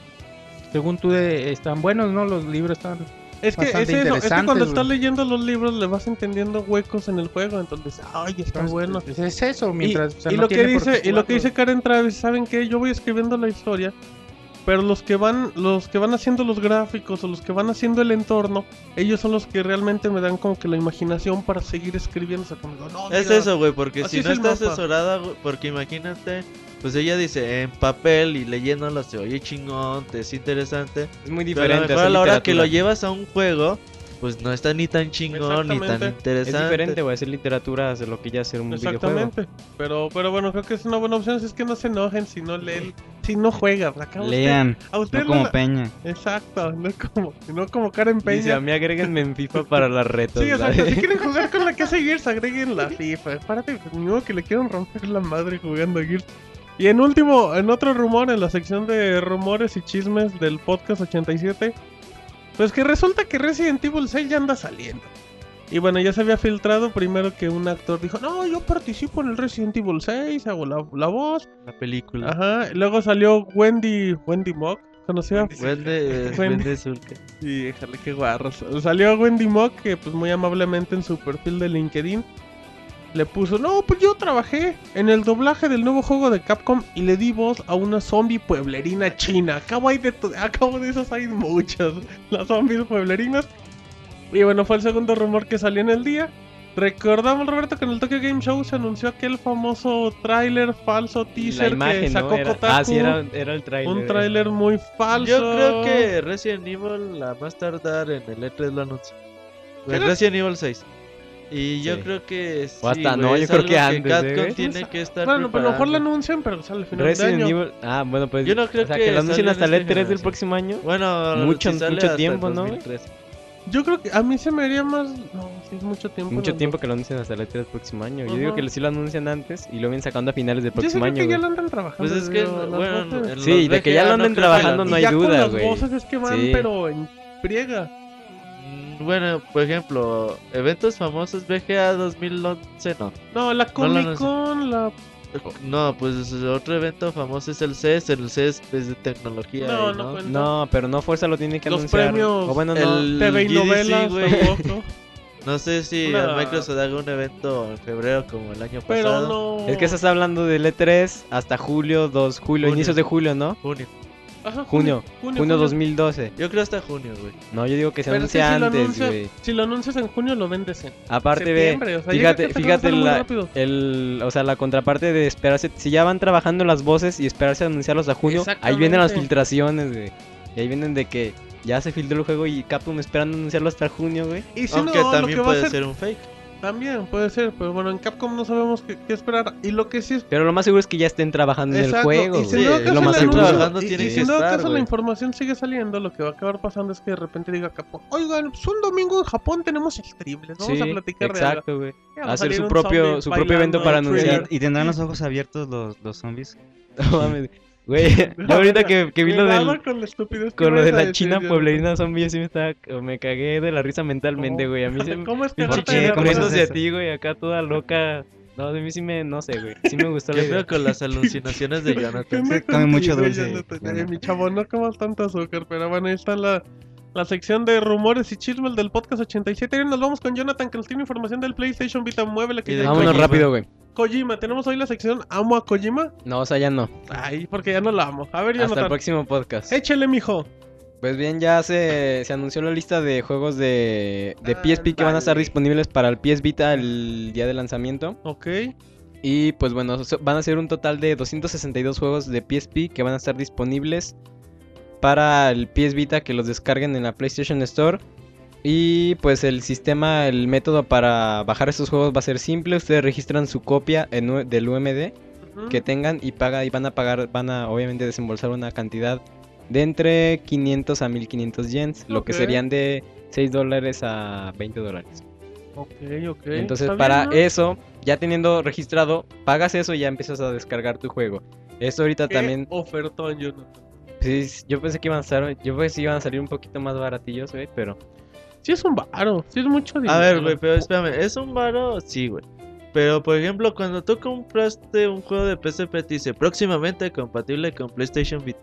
según tú, de- están buenos, ¿no? Los libros están. Es que, es, eso, es que cuando estás leyendo los libros le vas entendiendo huecos en el juego. Entonces, ay, está Entonces, bueno. Es eso, mientras. y, o sea, y no lo que dice qué y lo que dice Karen Travis saben que yo voy escribiendo la historia pero los que van los que van haciendo los gráficos o los que van haciendo el entorno ellos son los que realmente me dan como que la imaginación para seguir escribiendo o sea, como digo, no, Es mira, eso, güey, porque si es no el está mapa. asesorada, porque imagínate, pues ella dice en papel y leyéndolo se oye chingón, te es interesante. Es muy Pero a lo diferente. mejor a hacer la hora que lo llevas a un juego, pues no está ni tan chingón ni tan Exactamente. Es interesante. diferente, güey, hacer literatura de lo que ya hacer un videojuego. exactamente pero pero bueno creo que es una buena opción si es que no se enojen si no leen si no juegan acá usted- Lean, a usted no como la- Peña. exacto no como no como Karen Dice, Peña a mí agréguenme en FIFA para las retos. Sí, exacto. Si quieren jugar con la que hace Gears, agreguen la FIFA. Párate, pues, ni modo que le quieran romper la madre jugando a Gears. Y en último, en otro rumor, en la sección de rumores y chismes del podcast 87, pues que resulta que Resident Evil 6 ya anda saliendo. Y bueno, ya se había filtrado primero que un actor dijo, no, yo participo en el Resident Evil 6, hago la, la voz. La película. Ajá, y luego salió Wendy, Wendy Mock, conocida Vende, Wendy. Zulka. Sí, déjale, qué guarros. Salió Wendy Mock, que pues muy amablemente en su perfil de LinkedIn le puso, no, pues yo trabajé en el doblaje del nuevo juego de Capcom y le di voz a una zombie pueblerina china. Acabo, hay de, acabo de esas hay muchas, las zombies pueblerinas. Y bueno, fue el segundo rumor que salió en el día. Recordamos, Roberto, que en el Tokyo Game Show se anunció aquel famoso tráiler falso teaser que imagen, sacó ¿no? Era- Kotaku. Ah, sí, era, era el trailer. un tráiler muy falso. Yo creo que Resident Evil la más tardar en el E3 lo anunció. Resident Evil 6. Y yo Sí. creo que sí, O hasta güey, no, yo es creo algo que antes, ¿eh, Capcom güey? tiene que estar Bueno, pero a lo mejor lo anuncian, pero sale al final Resident de año. Evil. Ah, bueno, pues. Yo no creo o sea, que que lo anuncien hasta el esta E3 del generación. próximo año. Bueno, Mucho- si mucho tiempo, ¿no? 2003. Yo creo que a mí se me haría más. No, sí, es mucho tiempo. Mucho no, tiempo que lo anuncien hasta el E3 del próximo año. Yo Ajá. digo que sí lo anuncian antes y lo vienen sacando a finales del Yo próximo creo año. que ya lo andan trabajando. Pues es que, las bueno, Sí, de que ya lo que trabajando no hay ya con duda, las güey. voces es que van, pero en friega. Bueno, por ejemplo, eventos famosos VGA 2011, no. No, la No, Comic no. Con, la. No, pues otro evento famoso es el CES. El CES es de tecnología. No, no. No, pero no fuerza lo tiene que Los anunciar. premios, O bueno, no. el- TV y GDC, novelas tampoco. No sé si Una- Microsoft haga un evento en febrero como el año Pero pasado. no. Es que estás hablando del E3 hasta julio, 2 julio, Junio. inicios de julio, ¿no? Junio. Ajá, Junio, junio, 2012. Yo creo hasta junio, güey. No, yo digo que se Pero es que anuncia si antes, güey. Si lo anuncias en junio, lo vendes en Aparte septiembre. ve, o sea, yo creo fíjate, fíjate la, el, o sea, la contraparte de esperarse, si ya van trabajando las voces y esperarse a anunciarlos a junio, ahí vienen las filtraciones, güey. Y ahí vienen de que ya se filtró el juego y Capcom esperando anunciarlo hasta junio, güey. Y si Aunque no, también puede ser, ser un fake. También puede ser, pero bueno, en Capcom no sabemos qué, qué esperar. Y lo que sí es. Pero lo más seguro es que ya estén trabajando en el Exacto, juego, y si no es acaso lo más seguro. Trabajando y- tiene y que si no acaso la información sigue saliendo, lo que va a acabar pasando es que de repente diga Capcom, oigan, pues un domingo en Japón tenemos stream, les vamos Sí, a platicar de algo". exacto, güey. Hacer su propio, su propio evento para anunciar. trailer. ¿Y tendrán los ojos abiertos los, los zombies? Güey, yo ahorita que, que vi lo del, con con lo de la decir, china pueblerina zombie, yo sí me estaba, me cagué de la risa mentalmente, ¿Cómo? güey. A mí se. ¿Cómo es que corriéndose a ti, güey, acá toda loca. No, de mí sí me, no sé, güey. Sí me gustó la Yo idea. creo con las alucinaciones de ¿Qué Jonathan. me come mucho dulce, mi chavo, no comas tanto azúcar, pero bueno, ahí está la, la sección de rumores y chismes del podcast 87. Y nos vamos con Jonathan, que nos tiene información del PlayStation Vita. Muévele que Y ya- Vámonos rápido, güey. Kojima, tenemos hoy la sección Amo a Kojima. No, o sea, ya no. Ay, porque ya no la amo. A ver, Hasta el Jonathan. próximo podcast. Échele, mijo. Pues bien, ya se, se anunció la lista de juegos de, de PSP que van a estar disponibles para el PS Vita el día de lanzamiento. Ok. Y pues bueno, van a ser un total de 262 juegos de PSP que van a estar disponibles para el PS Vita que los descarguen en la PlayStation Store. Y pues el sistema, el método para bajar estos juegos va a ser simple. Ustedes registran su copia en del UMD que tengan y paga y van a pagar, van a obviamente desembolsar una cantidad de entre 500 a 1500 yens, lo que serían de 6 dólares a 20 dólares. Ok, ok. Entonces para bien, ¿no? eso, ya teniendo registrado, pagas eso y ya empiezas a descargar tu juego. Esto ahorita ¿Qué también, ofertón, Jonathan. Sí, yo pensé que iban a estar, yo pensé que iban a salir un poquito más baratillos, güey, pero Sí es un varo, sí es mucho dinero. A ver, güey, pero espérame, ¿es un varo? Sí, güey. Pero, por ejemplo, cuando tú compraste un juego de PSP, te dice próximamente compatible con PlayStation Vita.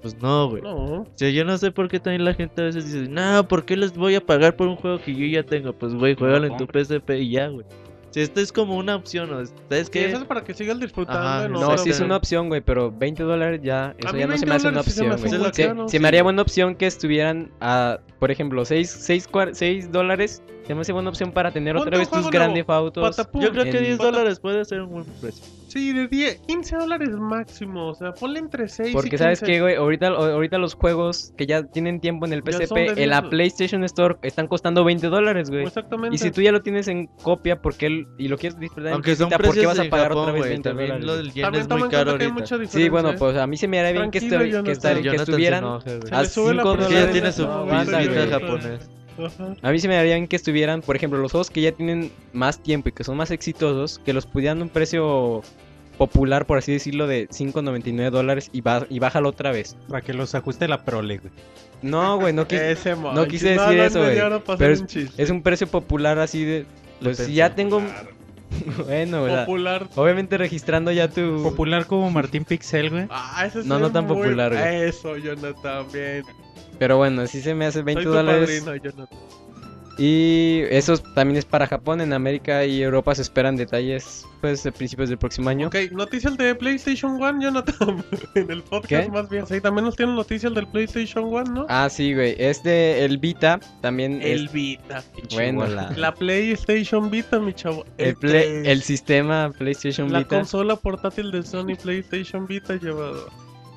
Pues no, güey. No. O sea, yo no sé por qué también la gente a veces dice, no, ¿por qué les voy a pagar por un juego que yo ya tengo? Pues, güey, juégalo en tu PSP y ya, güey. Si esto es como una opción, ¿no? ¿Sabes qué? eso es para que sigas disfrutando. Ajá, ¿no? no, Pero- sí es una opción, güey, pero 20 dólares ya, eso ya no se 20 me hace una sí se opción, güey. Se, se sí. me haría buena opción que estuvieran a, por ejemplo, 6, 6, 6 dólares, se me hace buena opción para tener otra vez tus juego Grand nuevo, Theft Autos. Yo creo que en- 10 dólares puede ser un buen precio. Sí, de 10, 15 dólares máximo. O sea, ponle entre 6 Porque y sabes 15. que, güey, ahorita, ahorita los juegos que ya tienen tiempo en el de en la 10. PlayStation Store, están costando 20 dólares, güey. Exactamente. Y si tú ya lo tienes en copia porque él, y lo quieres disfrutar en Aunque son física, ¿por qué precios vas a en pagar Japón, otra vez güey. 20 También dólares? lo del yen También es muy en caro ahorita. Sí, bueno, pues a mí se me haría bien que, estu- que, Jonathan. estar, que estuvieran. Se a le sube la 5 Porque ya Dólares, tiene su no, japonés. Ajá. A mí se me haría bien que estuvieran, por ejemplo, los juegos que ya tienen más tiempo y que son más exitosos, que los pudieran a un precio popular, por así decirlo, de 5.99 dólares y, ba- y bájalo otra vez. Para que los ajuste la prole, güey. No, güey, no quise... Ese no quise no decir eso, güey. Pero chiste. Es un precio popular así de... Pues si ya tengo... bueno, o sea, popular. obviamente registrando ya tu... Popular como Martín Pixel, güey. Ah, ese No, sí no es tan muy- popular, güey. Eso, Jonathan, bien. Pero bueno, sí se me hace 20 Soy tu dólares. padrino, Jonathan. Y eso también es para Japón. En América y Europa se esperan detalles, pues, de principios del próximo año. Ok, noticias de PlayStation One, Jonathan. en el podcast ¿Qué? más bien. Sí, también nos tienen noticias del PlayStation One, ¿no? Ah, sí, güey. Este, el Vita, también el es... Vita. Bueno, la, La PlayStation Vita, mi chavo. el, play- tres. el sistema PlayStation La Vita. consola portátil de Sony PlayStation Vita llevado.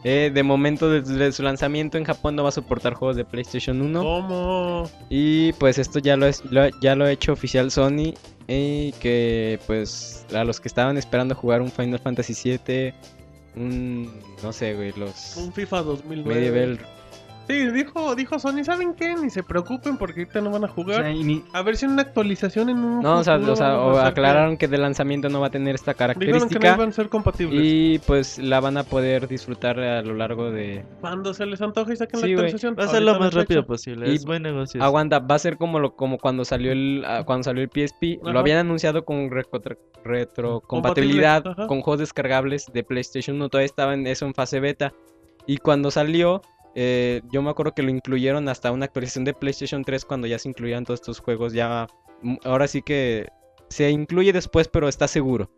Eh, de momento, desde su lanzamiento en Japón no va a soportar juegos de PlayStation 1. ¿Cómo? Y pues esto ya lo, es, lo- ya lo ha hecho oficial Sony. Y que pues a los que estaban esperando jugar un Final Fantasy VII, un... no sé, güey, los... Un FIFA 2009. Medieval Sí, dijo, dijo Sony, ¿saben qué? Ni se preocupen porque ahorita no van a O jugar. sea, y ni- A ver si en una actualización en un No, o sea, futuro o sea, o aclararon que de lanzamiento no va a tener esta Dijeron que no característica iban a ser compatibles. y pues la van a poder disfrutar a lo largo de... Cuando se les antoje y saquen Sí, la actualización. Va a ser lo más rápido fecha. posible. Y- Es buen negocio. Aguanta, va a ser como lo como cuando salió el ah, cuando salió el PSP, Ajá. lo habían anunciado con retro- retrocompatibilidad con juegos descargables de PlayStation 1, todavía estaba en eso en fase beta y cuando salió eh, yo me acuerdo que lo incluyeron hasta una actualización de PlayStation 3 cuando ya se incluían todos estos juegos ya mm, ahora sí que se incluye después, pero está seguro.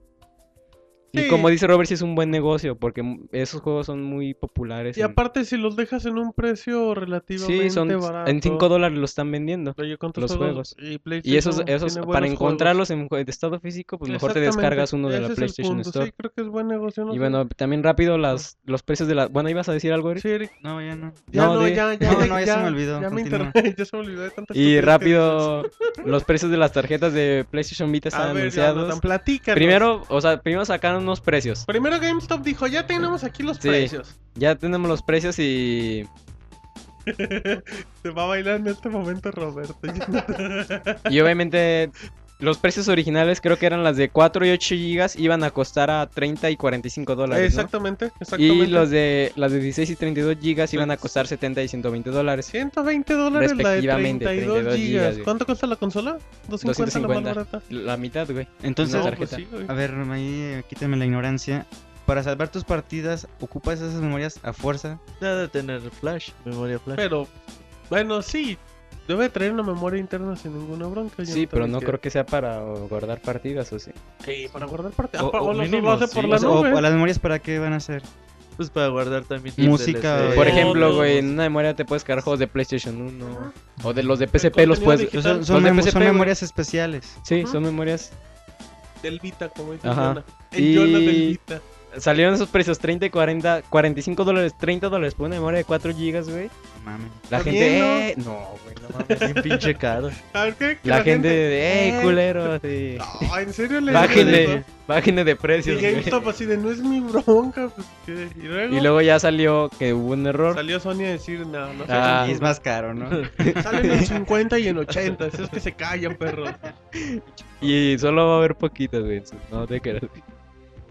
Y como dice Robert, sí es un buen negocio porque esos juegos son muy populares. Y en- aparte, si los dejas en un precio relativamente Sí, son barato. en 5 dólares los están vendiendo. Oye, ¿cuántos los juegos? juegos. Y, PlayStation Y esos, esos para encontrarlos en estado físico, pues mejor te descargas uno de ese la PlayStation Store. Sí, creo que es buen negocio. No Y sé. bueno, también rápido las los precios de la... Bueno, ¿ibas a decir algo, Eric? Sí, Eric. No, ya no. Ya No, ya, ya, No, ya, no, ya se me olvidó, Ya me ya se me olvidó de tantas Y rápido, los precios de las tarjetas de PlayStation Vita están anunciados. Primero, o sea, primero sacaron unos precios. Primero GameStop dijo, ya tenemos aquí los Sí. precios. Ya tenemos los precios y... Se va a bailar en este momento Roberto. Y obviamente los precios originales creo que eran las de 4 y 8 gigas iban a costar a 30 y 45 dólares, ¿no? exactamente, exactamente. Y los de las de 16 y 32 gigas iban a costar 70 y 120 dólares. 120 dólares la de Respectivamente, 32, 32 gigas. gigas. ¿Cuánto cuesta la consola? 250, la más 250. barata. La mitad, güey. Entonces, No, pues sí, güey. a ver, ahí quítame la ignorancia. Para salvar tus partidas, ¿ocupas esas memorias a fuerza? Nada de tener flash, memoria flash. Pero, bueno, sí. Debe traer una memoria interna sin ninguna bronca. yo Sí, pero no creo que sea para guardar partidas, ¿o sí? Sí, para guardar partidas. O- O, o lo- mínimo, lo hace por sí. la O nube. o las memorias para qué van a ser? Pues para guardar también Música, Por ejemplo, güey, en una memoria te puedes cargar juegos de PlayStation 1 o de los de PSP los puedes... digital. Son, mem- memorias especiales. Sí, Ajá. son memorias. Del Vita, como dice Ajá. Jonah. El Y- Jonah del Vita. Salieron esos precios 30 y 40, 45 dólares, 30 dólares por una memoria de 4 gigas, güey. No mames. La gente, eh, no, güey, no mames. Bien pinche caro. A ver, ¿qué? Que La gente, eh, eh, culero, sí. No, ¿en serio le Bájenle, bájenle de Y precios, güey. GameStop así de, no es mi bronca. Pues, ¿qué? Y luego, Y luego ya salió que hubo un error. salió Sony a decir, no, no sé. Ah. Y es más caro, ¿no? Salen en 50 y en 80. Eso es que se callan, perros. Y solo va a haber poquitas, güey. No te creas.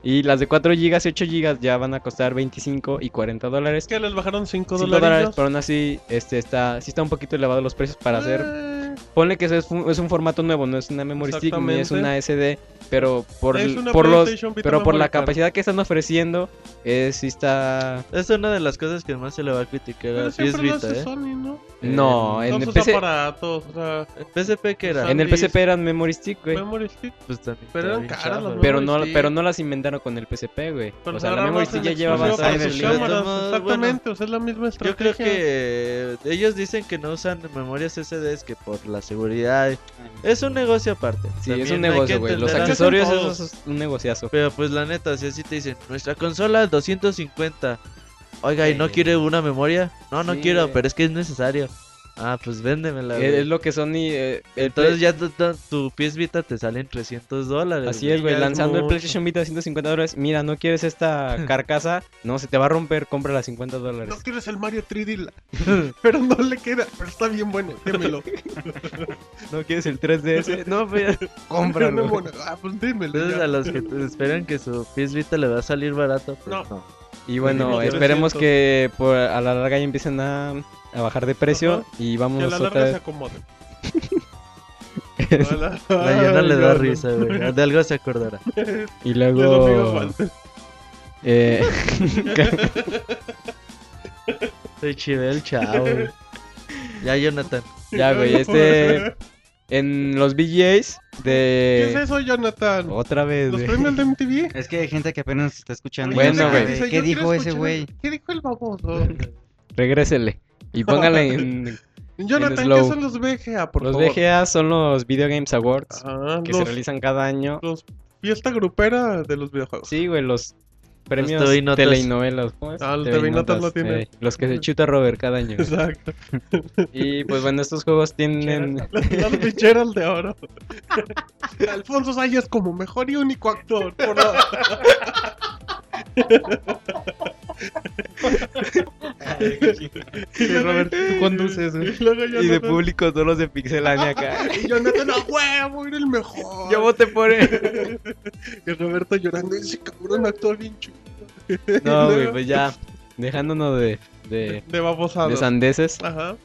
Y las de 4 GB y 8 GB ya van a costar 25 y 40 dólares. Es que les bajaron 5 5 dólares. dólares, pero aún así, este está, sí está un poquito elevado los precios para hacer. Eh, Ponle que eso es un, es un formato nuevo, no es una memory stick ni es una SD, pero por, Es por los, pero por la capacidad que están ofreciendo, eh, sí está. Es una de las cosas que más se le va a criticar a PS siempre lo Vita, ¿eh? Sony, ¿no? No, en Todos el PC, aparatos, o sea, ¿En PSP qué era? en el. PSP eran memory stick, güey. Memory Stick. Pues también Pero eran caras las. Pero no, stick. pero no las inventaron con el PSP, güey. O sea, se la memory stick ya en en el- cámaras, Bueno, Exactamente, o sea, es la misma Yo estrategia. creo que ellos dicen que no usan memorias SDs que por la seguridad. Es un negocio aparte. Sí, es un negocio, güey. Los accesorios, es un negociazo. Pero pues la neta, si así te dicen, nuestra consola 250. Oiga, ¿y no quiere una memoria? No, no Sí, quiero, pero es que es necesario. Ah, pues véndemela. Eh, güey. Es lo que Sony. eh, Entonces ya tu, tu, tu PS Vita te salen 300 dólares. Así güey. es, güey. Lanzando el. PlayStation Vita a 150 dólares. Mira, no quieres esta carcasa. No, se te va a romper. Cómprala a 50 No dólares. quieres el Mario 3D, la- pero no le queda, pero está bien bueno, démelo. No quieres el 3DS. No, pues. Cómpralo. mono. Ah, pues démelo. Entonces ya. a los que te esperan que su PS Vita le va a salir barato, pues No. no. Y bueno, esperemos 300. que por, a la larga ya empiecen a, a bajar de precio. Ajá. Y Que a vamos la otra larga se. La Yona le da risa, güey. De algo se acordará. Y De los luego. Eh, Soy Chibel, chao. güey. Ya, Jonathan. ya, güey. Este. En los VGAs ¿Qué es de. eso, Jonathan? Otra vez, ¿Los güey. premios de MTV? Es que hay gente que apenas está escuchando. Bueno, güey. ¿Qué yo dijo ese güey? ¿Qué dijo el baboso? Regrésele. Y póngale en. Jonathan, ¿qué son los VGA, por los favor? VGA son los Video Games Awards. Ah, que se los, realizan cada año. los fiesta grupera de los videojuegos. Sí, güey, los premios notas. telenovelas. ¿cómo es? Ah, los notas lo eh, tienen. los que se chuta Robert cada año. güey. Exacto. y pues bueno, estos juegos tienen... Las, ficheras de oro. Alfonso Sayas como mejor y único actor. por la- Sí, Robert, tú conduces, güey. Y, de público todos los de Pixelania acá. Y Jonathan, a huevo, era el mejor. Yo voté por él. Y Roberto llorando, ese cabrón actor bien chulo. No, güey, pues ya, dejándonos de, de, De de sandeces. Ajá.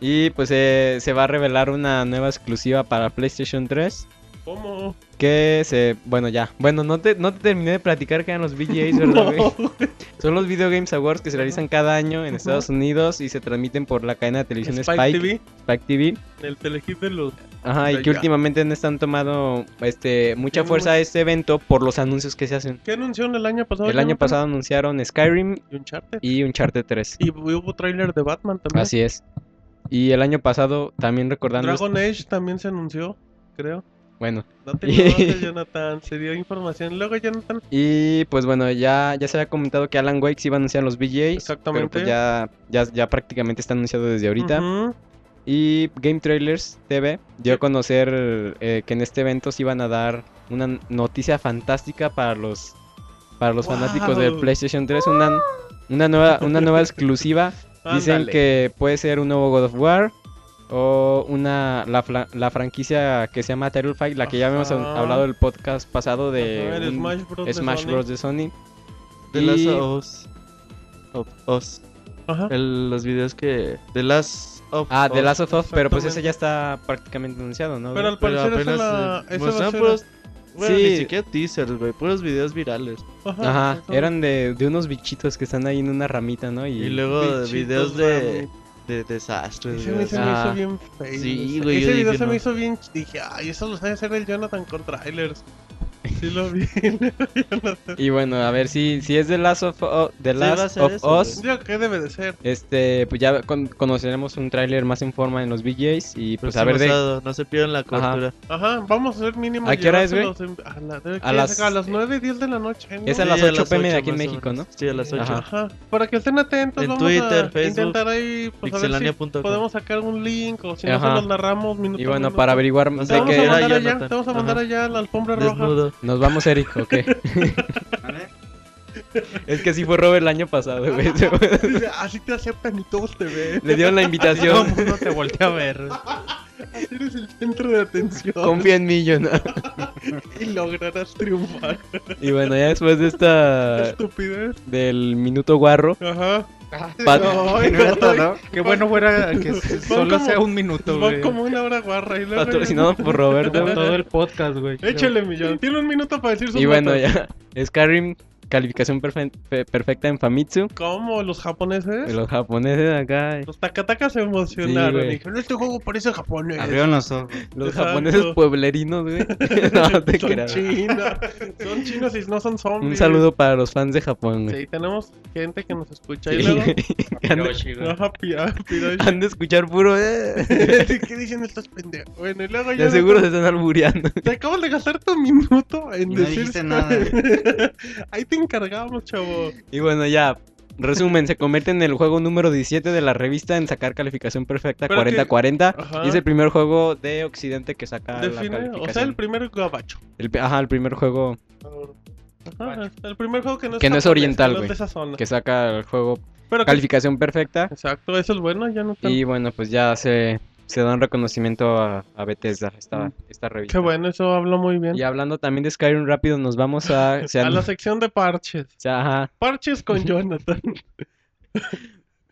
Y pues eh, se va a revelar una nueva exclusiva para PlayStation 3. ¿Cómo? Que se. Bueno, ya. Bueno, no te, no te terminé de platicar que eran los VGAs, ¿verdad, güey? No. Son los Video Games Awards que se realizan cada año en Estados Unidos y se transmiten por la cadena de televisión Spike Spike, TV, Spike TV. el telehit de los Ajá, y que ya. últimamente han estado tomando este, mucha fuerza a este evento por los anuncios que se hacen. ¿Qué anunciaron el año pasado? El año pasado anunciaron Skyrim Y Uncharted. y Uncharted 3. Y hubo tráiler de Batman también. Así es. Y el año pasado, también recordando... Dragon Age también se anunció, creo. Bueno, No te enojes, Jonathan. Se dio información. Luego, Jonathan. y pues bueno, ya, ya se había comentado que Alan Wake se iba a anunciar los VGAs. Exactamente. Pero pues ya, ya, ya prácticamente está anunciado desde ahorita. Y Game Trailers TV dio a conocer eh, que en este evento se iban a dar una noticia fantástica para los para los fanáticos de. PlayStation 3, una, una nueva una nueva exclusiva. Dicen que puede ser un nuevo God of War o una la, fla- la franquicia que se llama Title Fight, la que ya habíamos hablado el podcast pasado de Ajá, Smash Bros. de Smash Sony. Bros de Sony. The Y- Last of Us. Of Us. Ajá. El- los videos que. The Last of Ah, The Us. Last of Us, pero pues ese ya está prácticamente anunciado, ¿no? Pero al Pero parecer esa apenas. la... esa va a mostraron ser- puros. Bueno, Sí. ni siquiera teasers, güey. Puros videos virales. Ajá, eran de, de unos bichitos que están ahí en una ramita, ¿no? Y, Y luego Bichitos videos de. De desastres, Ese güey. me, se me hizo bien feo. Sí, güey, Ese video se me hizo bien. Dije, ay, eso lo sabe hacer el Jonathan con trailers. Sí lo vi. Y bueno, a ver si, si es The Last of, O- The Sí, a Last ser of eso, Us. Yo que debe de ser. Este, pues ya con- conoceremos un tráiler más en forma en los VJs y pues a ver de... Próximo sábado, no se pierdan la cobertura. Ajá, vamos a hacer mínimo. ¿A qué hora es, güey? A, la, A las- a las 9, 10 de la noche. ¿no? Es a las Sí, 8 pm de aquí en México. ¿no? Sí, a las 8. Ajá. Ajá. Para que estén atentos, En vamos Twitter, a Facebook, intentar ahí pues, a ver si podemos sacar un link o si no Ajá. se los narramos minuto Y a bueno, para averiguar de vamos que a era mandar allá, Jonathan. te vamos a mandar Ajá. allá a la alfombra roja. Nos vamos, Eric, ¿ok? es que sí fue Robert el año pasado, güey. Dice, Así te aceptan y todos te ven. Le dieron la Todo el invitación. mundo te voltea a ver. Eres el centro de atención. Confía en mí, Jonah. Y lograrás triunfar. Y bueno, ya después de esta... Estupidez. del minuto guarro, Ajá. Pat- Ay, no, Qué bueno fuera que solo como- sea un minuto, güey. como una hora guarra y luego patrocinado por Roberto. güey. Todo el podcast, güey. Échale, millón. Tiene un minuto para decir sus Y bueno, ya. Skyrim, calificación perfe- pe- perfecta en Famitsu. ¿Cómo? ¿Los japoneses? Los japoneses acá. Los tacatacas se emocionaron. Sí. Dijeron, este juego parece japonés. Abrieron los ojos. Los Exacto. japoneses pueblerinos, güey. no te son creas. chinos. Son chinos y no son zombies. Un saludo para los fans de Japón, güey. Sí, tenemos gente que nos escucha. Y Sí, luego... güey. han, de, Hiroshi, güey. Pira- han de escuchar puro. Eh. ¿Qué dicen estos pendejos? Bueno, y luego De ya... seguro se están albureando. Te acabas de gastar tu minuto en no decir... dijiste nada. Ahí te encargamos, chavo. Y bueno, ya. Resumen, se convierte en el juego número 17 de la revista en sacar calificación perfecta Pero que- 40-40. Ajá. Y es el primer juego de Occidente que saca la Define, calificación. o sea, el primer gabacho. El- ajá, el primer juego Ajá, el primer juego que no es, Que no es oriental, no es güey. esa zona. que saca el juego Pero que- calificación perfecta. Exacto, eso es bueno, ya no tan... Y bueno, pues ya se, se da un reconocimiento a, a Bethesda, esta, esta revista. Qué bueno, eso habla muy bien. Y hablando también de Skyrim rápido, nos vamos a... se A la sección de parches. o sea, ajá, Parches con Jonathan.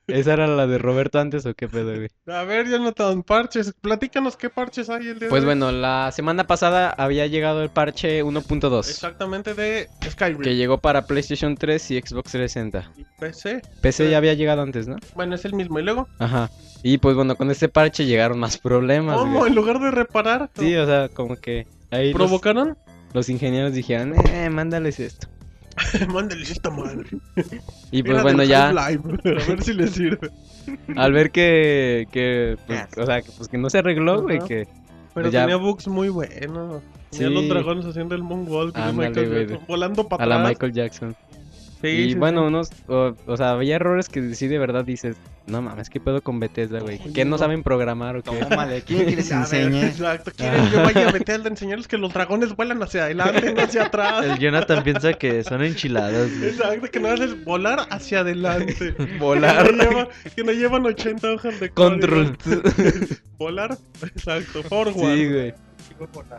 ¿Esa era la de Roberto antes o qué pedo, güey? A ver, Jonathan, parches. Platícanos qué parches hay el día Pues de hoy. bueno, la semana pasada había llegado el parche 1.2, Exactamente de Skyrim. que llegó para PlayStation 3 y Xbox 360. Y PC. PC ya había llegado antes, ¿no? Bueno, es el mismo. Y luego, Ajá. Y pues bueno, con este parche llegaron más problemas, ¿cómo? güey. En lugar de reparar, Sí, o sea, como que ahí los, provocaron. los ingenieros dijeron, eh, mándales esto. Mándales esta madre. Y pues Era bueno, ya Half-Life. A ver si le sirve. al ver que, que pues, o sea, que, pues que no se arregló, güey, Ajá. que Pero Ya- tenía bugs muy buenos. Tenía Sí. los dragones haciendo el moonwalk. Ándale, Michael güey. Jackson, volando para a la atrás. Michael Jackson. Sí, y sí, bueno, sí. unos, o, o sea, había errores que sí de verdad dices, no mames, ¿qué pedo con Bethesda, güey? ¿Que no no. saben programar o qué? Tómale, ¿quieren que les enseñe? Exacto. ¿Quieren yo vaya a meter de enseñarles que los dragones vuelan hacia adelante, no hacia atrás? El Jonathan piensa que son enchiladas, güey. Exacto, que no haces volar hacia adelante. Volar. Que no, lleva- que no llevan 80 hojas de código. Control. Volar, exacto. Forward. sí, güey.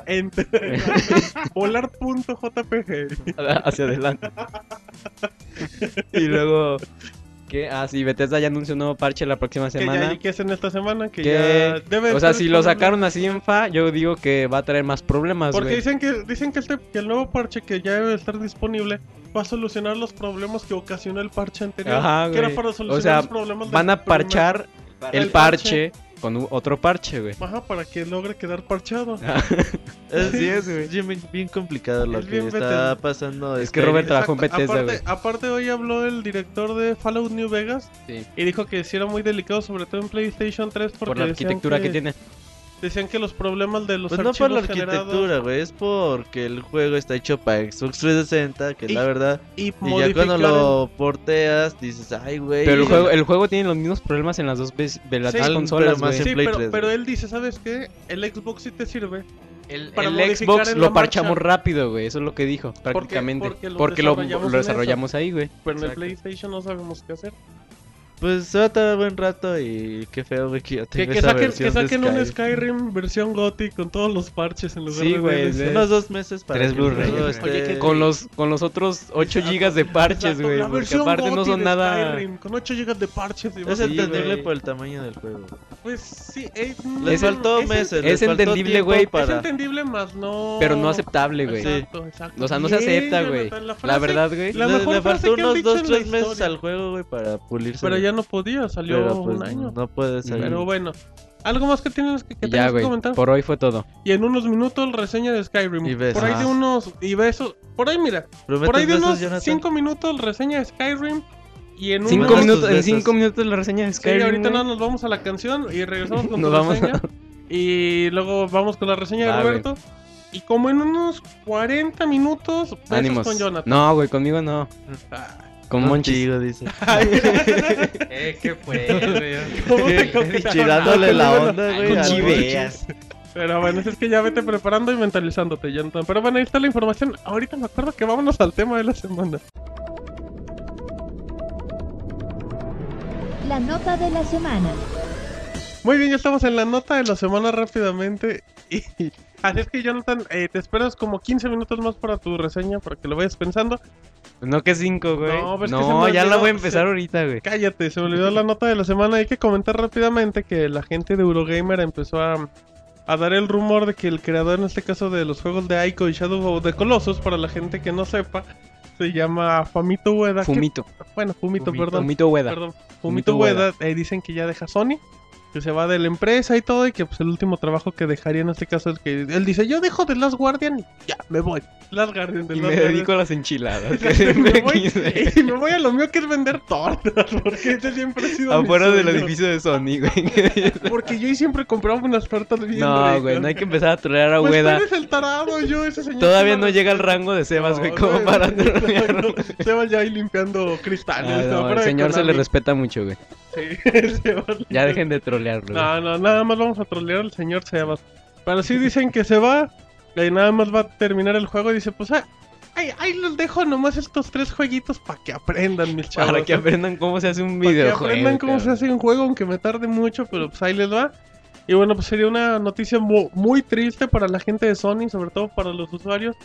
Enter. Volar.jpg. Hacia adelante. y luego, ¿qué? Ah, sí, Bethesda ya anunció un nuevo parche la próxima Que semana. ya que hacen esta semana que, ya debe o sea, si lo sacaron así en fa, yo digo que va a traer más problemas, Porque dicen que dicen que, este, que el nuevo parche que ya debe estar disponible va a solucionar los problemas que ocasionó el parche anterior. Ajá, que era para solucionar O sea, los problemas Van a parchar el el parche con otro parche, güey. Ajá, para que logre quedar parchado. Es, Sí, es, güey. bien, bien complicado lo Es que está Bethesda. pasando. Es que. Robert trabajó en Bethesda, aparte, güey. aparte hoy habló el director de Fallout New Vegas Sí. y dijo que sí era muy delicado, sobre todo en PlayStation 3 porque Por la arquitectura que tiene. Decían que los problemas de los Pues no por la archivos generados arquitectura, güey, es porque el juego está hecho para Xbox 360, que es Y- la verdad. y, Y ya cuando lo porteas, dices, ay, güey. Pero el juego, el juego tiene los mismos problemas en las dos, de las Sí, dos pero consolas, más en Sí, Play pero, 3, pero güey. él dice, ¿sabes qué? El Xbox sí te sirve. El, para el modificar Xbox en la lo parchamos marcha. rápido, güey. Eso es lo que dijo, prácticamente. porque Porque, lo lo, desarrollamos lo en desarrollamos ahí, güey. Pero en el. PlayStation no sabemos qué hacer. Pues se va a tardar buen rato y qué feo, güey, que ya Que, tenga que esa saquen, que de saquen un Skyrim. Versión GOTY con todos los parches en lugar Sí, de güey, DLC. Unos dos meses para Tres que el Blu-ray, juego güey. esté- Oye, que- Con los, con los otros 8 gigas de parches, Exacto, güey. la Porque versión aparte no GOTY son de nada. Skyrim, con 8 GB de parches. y Es Sí, entendible güey. por el tamaño del juego. Pues sí, eh, Les no, faltó es- meses. es les faltó entendible, tiempo güey, Es Para... entendible, más no. Pero no aceptable, güey. Sí. Exacto, exacto. O sea, no se Bien, acepta, güey. Jonathan, La frase- verdad, güey. La le, mejor le frase faltó que han unos dicho 2 en la 3 meses historia. al juego, güey, para pulirse. Pero güey. Ya no podía, salió Pero, pues, un año. No puede salir. Pero bueno, algo más que tienes que, que Y tengas ya, que comentar. Por hoy fue todo. Y en unos minutos reseña de Skyrim. Y besos. Por ahí de Ajá. unos y besos. Por ahí mira, ¿Prometes por ahí de besos, unos Jonathan? 5 minutos reseña de Skyrim y en Cinco unos minutos, en besos. cinco minutos la reseña de Sí, Skyrim. ahorita güey. no nos vamos a la canción y regresamos con Nos tu vamos a- reseña. Y luego vamos con la reseña Va, de. Roberto. Y como en unos 40 minutos, besos Ánimos. con Jonathan. No, güey, conmigo no. Ah, Con Monchis. Contigo, dice. Eh, ¿qué fue, güey? ¿Cómo te la onda, güey. con chiveas. Pero bueno, es que ya vete preparando y mentalizándote, Jonathan. Pero bueno, ahí está la información. Ahorita me acuerdo que vámonos al tema de la semana. La nota de la semana. Muy bien, ya estamos en la nota de la semana rápidamente. Y así es que, Jonathan, eh, te esperas como 15 minutos más para tu reseña para que lo vayas pensando. No que cinco, güey. No, No, pero es que se me ya la voy a empezar se- ahorita, güey. Cállate, se me olvidó la nota de la semana. Hay que comentar rápidamente que la gente de Eurogamer empezó a, a dar el rumor de que el creador, en este caso de los juegos de Ico y Shadow of the Colossus, para la gente que no sepa, se llama Famito Ueda. que- Fumito. bueno, Fumito, Fumito, perdón. Fumito Ueda. Perdón, Fumito Fumito Ueda, eh, dicen que ya deja Sony, que se va de la empresa y todo, y que pues el último trabajo que dejaría en este caso es que él dice, yo dejo de Last Guardian y ya, me voy. Last Guardian de Y Last me Guardian. dedico a las enchiladas. Me voy, y me voy a lo mío que es vender tortas, porque ese siempre ha sido mi Afuera del edificio de Sony, güey. Porque yo ahí siempre compraba unas tortas bien No, ricas. güey, no hay que empezar a trolear a Pues tú Ueda. eres el tarado, yo ese señor. Todavía no llega al rango de Sebas, güey, como no, para trolearlo. Sebas ya ahí limpiando cristales. Ah, el señor se le respeta mucho, güey. Sí, Ya dejen de trolearlo. No, no, nada más vamos a trolear al señor Sebas. Pero sí dicen que se va. Y nada más va a terminar el juego. Y dice, pues ah, ahí, ahí los dejo nomás estos tres jueguitos para que aprendan, mis chavos. Para que aprendan cómo se hace un Para que videojuego. aprendan cómo se hace un juego, aunque me tarde mucho, pero pues ahí les va. Y bueno, pues sería una noticia mu- muy triste para la gente de Sony, sobre todo para los usuarios.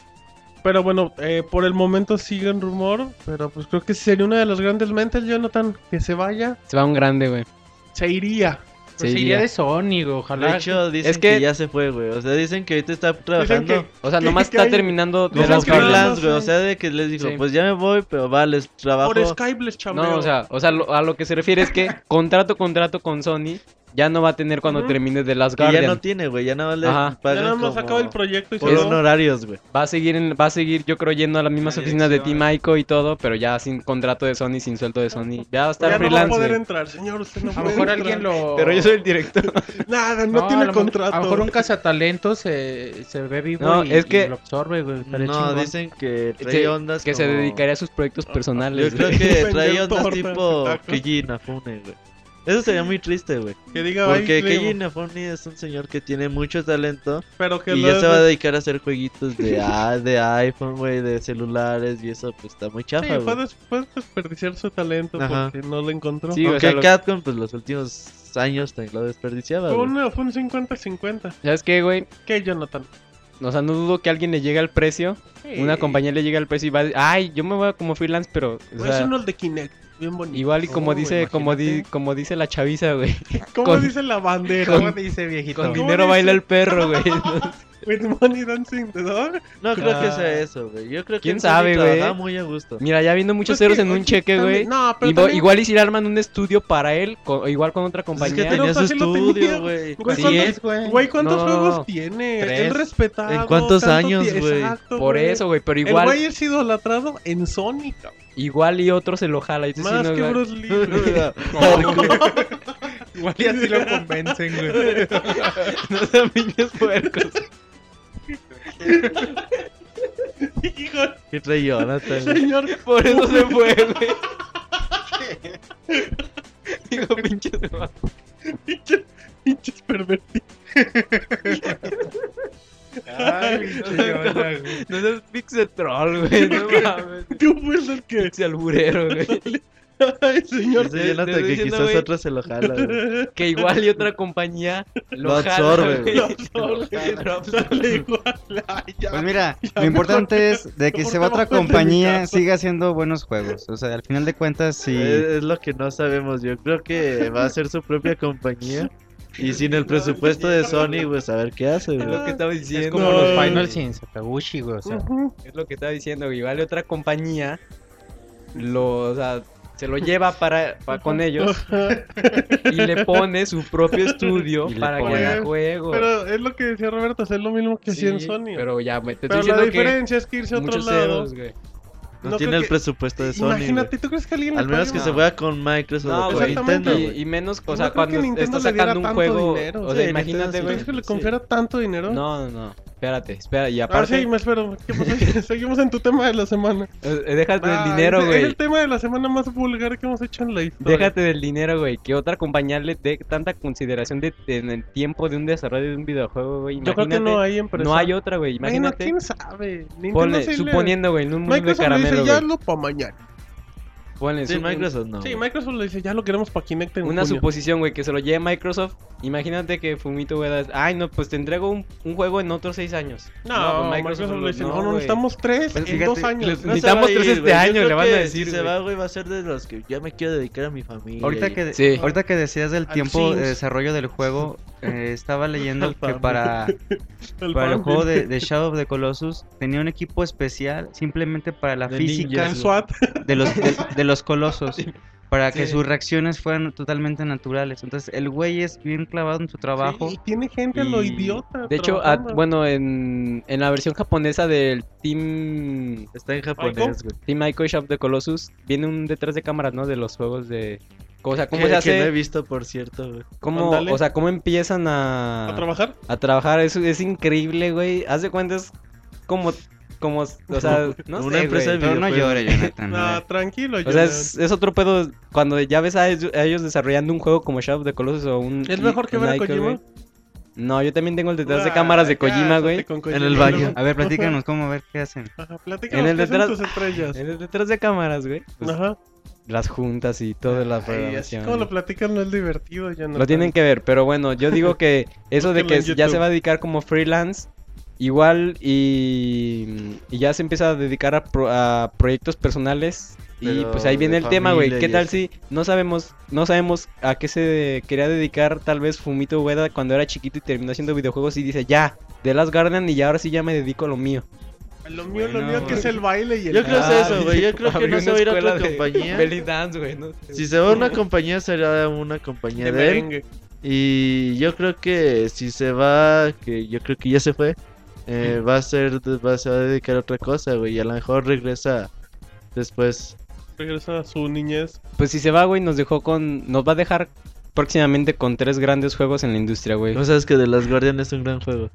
Pero bueno, eh, por el momento sigue en rumor, pero pues creo que sería una de las grandes mentes, Jonathan, que se vaya, Se va un grande, güey. se iría. Se Pues iría iría. de Sony, güey, ojalá. De hecho, dicen Es que... que- ya se fue, güey. O sea, dicen que ahorita está trabajando que- O sea, que- nomás que está hay- terminando de carreras. freelance, güey. O sea, de que les dijo, Sí. pues ya me voy, pero va, les trabajo. Por Skype les chambreo. No, o sea, o sea, lo- a lo que se refiere es que contrato, contrato con Sony ya no va a tener cuando Ujú. termine de Last que ya Guardian. no tiene, güey. Ya nada más le Ajá. ya pagan nada más acaba el proyecto y por va. honorarios, güey. Va a seguir en- va a seguir yo creo yendo a las mismas La oficinas de. Team Ico y todo, pero ya sin contrato de Sony, sin sueldo de Sony. Ya va a estar Ya no va a freelance. poder entrar, señor. Usted no A lo mejor entrar. alguien lo. Pero yo soy el director. Nada, no, a tiene lo mo- contrato. A lo mejor un cazatalentos se, se ve vivo No, y, es que- y lo absorbe, güey. No, chingón. dicen que trae que, ondas que se dedicaría a sus proyectos personales. Yo creo que trae ondas tipo tacos. Keiji Inafune, güey. Eso sería muy triste, güey. Que diga, Porque "Ay, Keiji Cleo", Inafune es un señor que tiene mucho talento pero que y ya se va a de- dedicar a hacer jueguitos de, a- de iPhone, güey, de celulares y eso pues está muy Sí, chafa, güey. des- fue desperdiciar su talento Ajá. porque no lo encontró. Sí, o Aunque sea, lo- Capcom pues los últimos años lo desperdiciaba, fue, güey. un, fue un 50-50. ¿Sabes qué, güey? ¿Qué, Jonathan? O sea, no dudo que alguien le llegue al precio. Una Sí. compañía le llegue al precio y va a decir, ay, yo me voy como freelance, pero... o Pues Es sea, uno el de Kinect, bien bonito. igual y como Oh, dice, como, di- como dice la chaviza, güey. ¿Cómo con- dice la bandera? ¿Cómo dice, viejito? Con ¿Cómo dinero dice? baila el perro, güey. With Money Dancing the Dog. No creo que Ah. sea eso, güey. Yo creo que ¿Quién el sabe, güey? muy a gusto. Mira, ya viendo muchos Pues que, ceros en un oye, cheque, güey. No, pero Igu- también- Igual y si le arman un estudio para él, co- igual con otra Pues es compañía. que tenía su estudio, güey. Güey, ¿cuántos- es, güey. Güey, ¿cuántos No, juegos tiene? tres. El respetado. ¿En cuántos años, güey? Por güey. eso, güey, pero El igual, güey es idolatrado en Sony, cabrón. Igual y otro se lo jala. y dice, sí, Más no, que. Bruce Lee. Igual y así lo convencen, güey. no sean niños puercos. Hijo, ¿Qué trae Jonathan? señor. Por eso se fue, güey. Digo, pinche se va. Pinches, pinches pervertidos. Ay, No seas- No seas pixel troll, güey. No mames. Tú fuiste el que. Pixel alburero, güey. Ay, señor. Jonathan te que estoy diciendo, quizás güey. otro se lo jala, güey. Que igual y otra compañía lo, Lo jala, absorbe, güey. Lo absorbe. Lo absorbe. Igual. Ay, ya. Pues mira, Ya, lo importante te- es de que se va otra compañía, siga haciendo buenos juegos. O sea, al final de cuentas, sí. Es, es lo que no sabemos. Yo creo que va a ser su propia compañía. Y sin el presupuesto de Sony, pues a ver qué hace, Es güey. lo que estaba diciendo. Es como los Final sin Sakaguchi, güey. O sea. Es lo que estaba diciendo, güey. Y otra compañía lo, o sea, se lo lleva para, para con ellos y le pone su propio estudio para que pone- haga juegos. Pero es lo que decía Roberto, es lo mismo que hacía en Sí, Sony. Pero ya, te Pero estoy la diciendo que diferencia es que irse a otro lado. ceros. No, no tiene el que- presupuesto de Sony. Imagínate. ¿tú crees que alguien Al menos que se no. vaya con Microsoft No, o. Nintendo. Y, y menos, o sea, cuando diera sacando un juego, dinero. o Sí, sea, Nintendo imagínate, sí. güey. ¿Crees que le Sí. confiera tanto dinero? No, no, no. Espérate, espera. Y Ah, aparte, sí, me espero. ¿Qué pasó? Seguimos en tu tema de la semana. eh, déjate del Ah, dinero, es- Es güey. el tema de la semana más vulgar que hemos hecho en la historia. Déjate del dinero, güey. Que otra compañía le dé tanta consideración de, de- en el tiempo de un desarrollo de un videojuego, güey. Yo creo que no hay empresa. no hay otra, güey. Imagínate. quién sabe. Nintendo Ponle, suponiendo, güey, en un mundo de le dice, caramelo, ya güey. hazlo para mañana. Ponle, Sí, su- Microsoft no. Sí, güey. Microsoft le dice, ya lo queremos para Kinect en Una junio. suposición, güey, que se lo lleve Microsoft. Imagínate que Fumito es, ay, no, pues te entrego un, un juego en otros seis años. No, pues Microsoft, le dice, no, no, güey. necesitamos tres Pues en fíjate, dos años. les- No Necesitamos ir, tres este güey. Yo año, le van a decir, Si se güey. va, güey, va a ser de los que ya me quiero dedicar a mi familia. Ahorita y- que, Sí. ahorita que decías del Al tiempo Sims. de desarrollo del juego, eh, estaba leyendo que para, El para el Farmville. juego de, de Shadow of the Colossus tenía un equipo especial simplemente para la De física de los, de, los colosos. Para que Sí. sus reacciones fueran totalmente naturales. Entonces, el güey es bien clavado en su trabajo. Sí, y tiene gente a lo idiota. De hecho, a- trabajando. bueno, en, en la versión japonesa del Team Está en japonés, güey. Team Ico Shop de Colossus, viene un detrás de cámaras, ¿no? De los juegos de... O sea, ¿cómo que, se que no he hace? visto, por cierto, güey. ¿Cómo, o sea, ¿cómo empiezan a... ¿A trabajar? a trabajar? Eso es increíble, güey. Haz de cuenta, es como... como o sea, no Una sé, empresa güey. de Pero no llore, Jonathan. No, tranquilo. O sea, es, es otro pedo cuando ya ves a ellos, a ellos desarrollando un juego como Shadow of the Colossus o un... ¿Es mejor que ver a Kojima? güey. No, yo también tengo el detrás de Ah, cámaras de Kojima, güey. En el baño. A ver, platícanos cómo, a ver qué hacen. Ajá, platícanos En el detrás- tus estrellas. En el detrás de cámaras, güey. Pues, Ajá. las juntas y toda la Ay, así programación. como lo platican no es divertido, Jonathan. Lo tienen que ver, pero bueno, yo digo que eso de que ya se va a dedicar como freelance, igual y, y ya se empieza a dedicar a, pro- a proyectos personales. Y Pero pues ahí viene el tema, güey. ¿Qué tal eso. si no sabemos, no sabemos a qué se quería dedicar tal vez Fumito Ueda cuando era chiquito y terminó haciendo videojuegos y dice, ya, de Last Guardian y ya ahora sí ya me dedico a lo mío? Lo mío, lo mío que es el baile y el... Yo creo que es eso, güey. Yo creo que no se va a ir a otra compañía. Belly dance, güey, no sé. Si se va a una compañía, será una compañía de de él. Y yo creo que si se va, que yo creo que ya se fue, eh, va a ser, va, se va a dedicar a otra cosa, güey. Y a lo mejor regresa después. Regresa a su niñez. Pues si se va, güey, nos dejó con. Nos va a dejar próximamente con tres grandes juegos en la industria, güey. No sabes que The Last Guardian es un gran juego.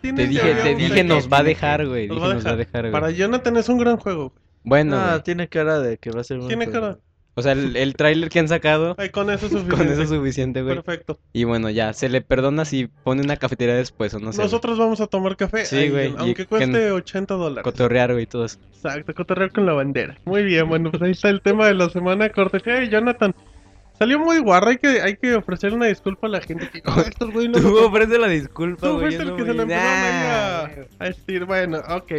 Tiene Te dije, te dije, nos va a dejar, güey. Nos Dije, va a nos va a dejar. güey. Para Jonathan es un gran juego. Bueno, Ah, tiene cara de que va a ser un Tiene juego. cara. O sea, el, el tráiler que han sacado, Ay, con eso es suficiente. con eso es suficiente, güey. Perfecto. Y bueno, ya, se le perdona si pone una cafetería después o no sé. Nosotros vamos a tomar café. Sí, güey, Aunque que- cueste 80 dólares. Cotorrear, güey, todo eso. Exacto, cotorrear con la bandera. Muy bien, bueno, pues ahí está el tema de la semana. Cortesía de Jonathan. Salió muy guarro, hay que, hay que ofrecer una disculpa a la gente. Que, "Ah, estos güey no Tú ofrece la disculpa, Tú güey. fuiste yo el no que se lo empezaron Nah. a, a decir. Bueno, ok.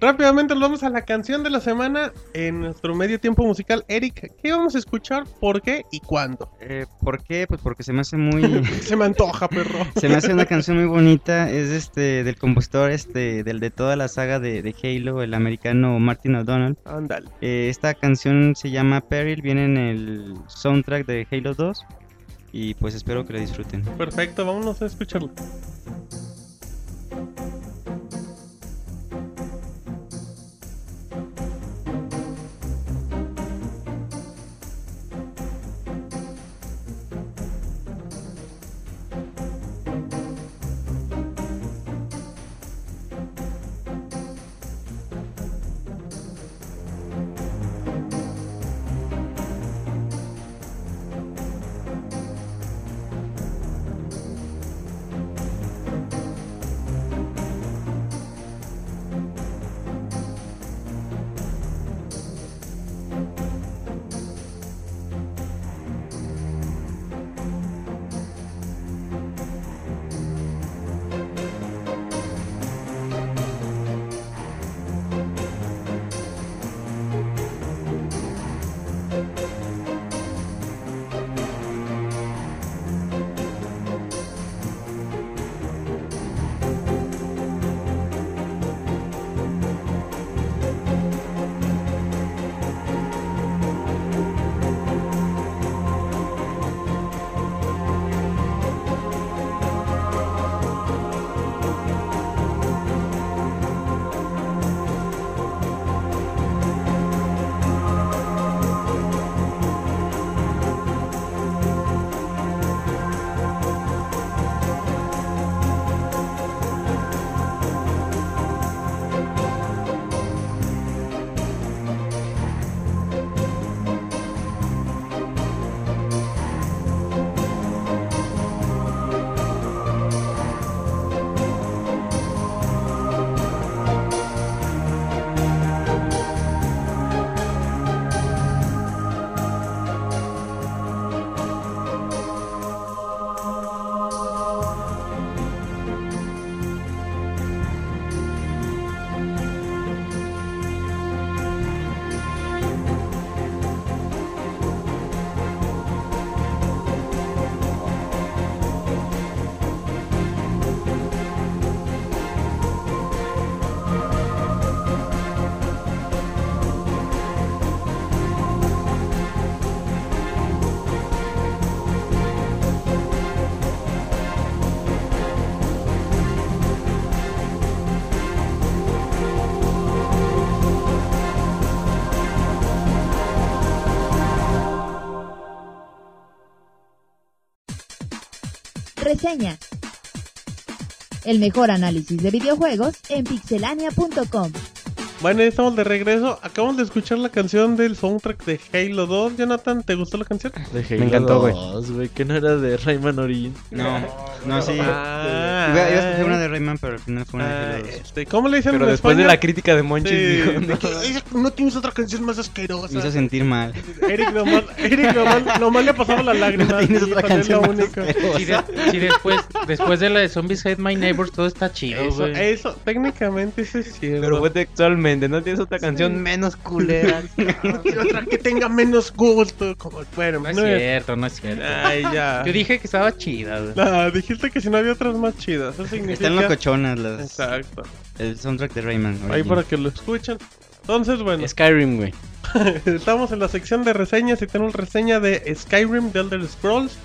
Rápidamente nos vamos a la canción de la semana en nuestro medio tiempo musical. Eric, ¿qué vamos a escuchar? ¿Por qué y cuándo? Eh, ¿Por qué? Pues porque se me hace muy... Se me antoja, perro. se me hace una canción muy bonita. Es este del compositor, este, del de toda la saga de, de Halo, el americano Martin O'Donnell. Ándale. Eh, esta canción se llama Peril, viene en el soundtrack de Halo 2. Y pues espero que la disfruten. Perfecto, vámonos a escucharlo. Reseña. El mejor análisis de videojuegos en pixelania.com. Bueno, ya estamos de regreso. Acabamos de escuchar la canción del soundtrack de Halo 2. Jonathan, ¿te gustó la canción? De Me encantó, güey. 2, güey. Que no era de Rayman Origin. No, no, sí. Ah, Iba, iba a escoger una de Rayman, pero al final fue una de ah, Halo 2. este, ¿Cómo le dicen Pero en después de España? la crítica de Monchis, Sí, dijo, de "No". que, "Ay, no tienes otra canción más asquerosa. Me hizo sentir mal. Eric nomás, Eric nomás, nomás le pasaba la lágrima. tienes otra canción la más asquerosa. Si, de- si después, después de la de Zombies Hate My Neighbors todo está chido, Eso, güey. eso, técnicamente eso es cierto. Pero fue textualmente, no tienes otra canción menos culera. Y otra que tenga menos gusto. Como, bueno, No es no es- cierto, no es cierto. Ay, ya. Yo dije que estaba chida, güey. Ah, dijiste que si no había otras más chidas. Eso significa. Están locochonas las, Exacto. el soundtrack de Rayman. Ahí Origins. para que lo escuchen. Entonces, bueno, Skyrim, güey. estamos en la sección de reseñas y tenemos reseña de Skyrim, de Elder Scrolls,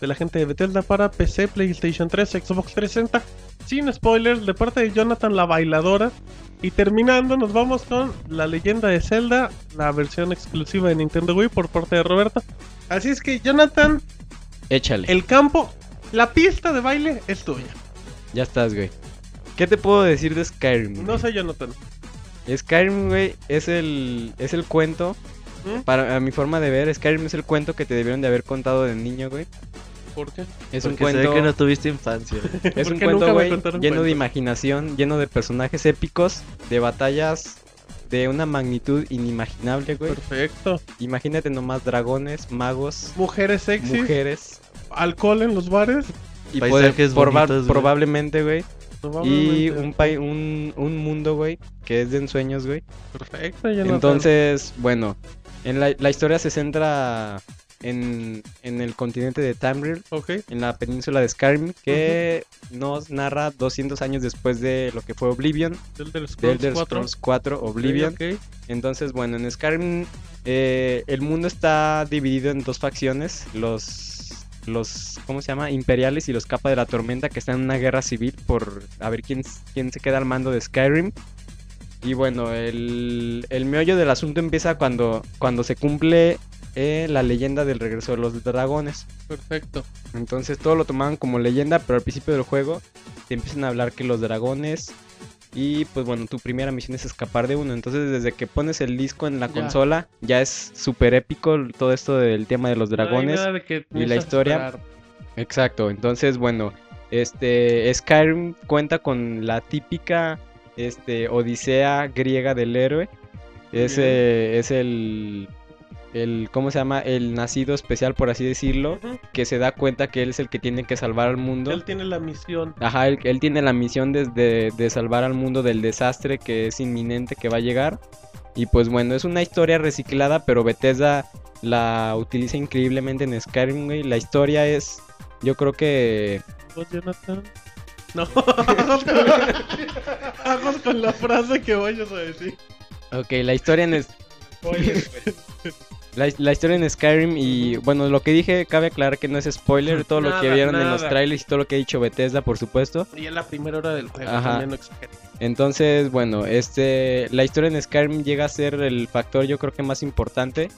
de la gente de Bethesda para PC, PlayStation 3, Xbox 360. Sin spoilers, de parte de Jonathan la bailadora. Y terminando, nos vamos con la leyenda de Zelda, la versión exclusiva de Nintendo Wii por parte de Roberto. Así es que, Jonathan, Échale. el campo, la pista de baile es tuya. Ya estás, güey. ¿Qué te puedo decir de Skyrim? güey? No sé, Jonathan. Skyrim, güey, es el, es el cuento. ¿Mm? Para a mi forma de ver, Skyrim es el cuento que te debieron de haber contado de niño, güey. ¿Por qué? Es un Porque se ve cuento, que no tuviste infancia. es un cuento, güey, lleno de imaginación, lleno de personajes épicos, de batallas de una magnitud inimaginable, güey. Perfecto. Imagínate nomás dragones, magos, Mujeres sexys, mujeres alcohol en los bares. y Paisajes proba- bonitos, güey. probablemente, güey. Y un, un, un mundo, güey, que es de ensueños, güey. Perfecto, Jonathan. Entonces, bueno, en la, la historia se centra en, en el continente de Tamriel, Ok, en la península de Skyrim, que nos narra 200 años después de lo que fue Oblivion, Elder de Scrolls Elder 4. Scrolls 4 Oblivion. Ok, ok. Entonces, bueno, en Skyrim eh, el mundo está dividido en dos facciones, los, los, ¿cómo se llama? Imperiales y los Capa de la Tormenta, que están en una guerra civil por a ver quién, quién se queda al mando de Skyrim. Y bueno, el, el meollo del asunto empieza cuando, cuando se cumple eh, la leyenda del regreso de los dragones. Perfecto. Entonces todo lo tomaban como leyenda, pero al principio del juego te empiezan a hablar que los dragones y pues bueno, tu primera misión es escapar de uno. Entonces desde que pones el disco en la Ya. consola ya es súper épico todo esto del tema de los dragones. de y la historia. Exacto, entonces bueno, este Skyrim cuenta con la típica este odisea griega del héroe. Ese es el el ¿cómo se llama? el nacido especial por así decirlo, que se da cuenta que él es el que tiene que salvar al mundo. Él tiene la misión. Ajá, él, él tiene la misión de, de- de salvar al mundo del desastre que es inminente que va a llegar. Y pues bueno, es una historia reciclada, pero Bethesda la utiliza increíblemente en Skyrim, güey. La historia es, yo creo que... ¿Vos, Jonathan? No. Con la frase que vayas a decir. Ok, la historia en... es- La, la historia en Skyrim y bueno, lo que dije cabe aclarar que no es spoiler, todo lo que Nada, vieron en los trailers y todo lo que ha dicho Bethesda, por supuesto. Y en la primera hora del juego Ajá. también no. Entonces, bueno, este, la historia en Skyrim llega a ser el factor yo creo que más importante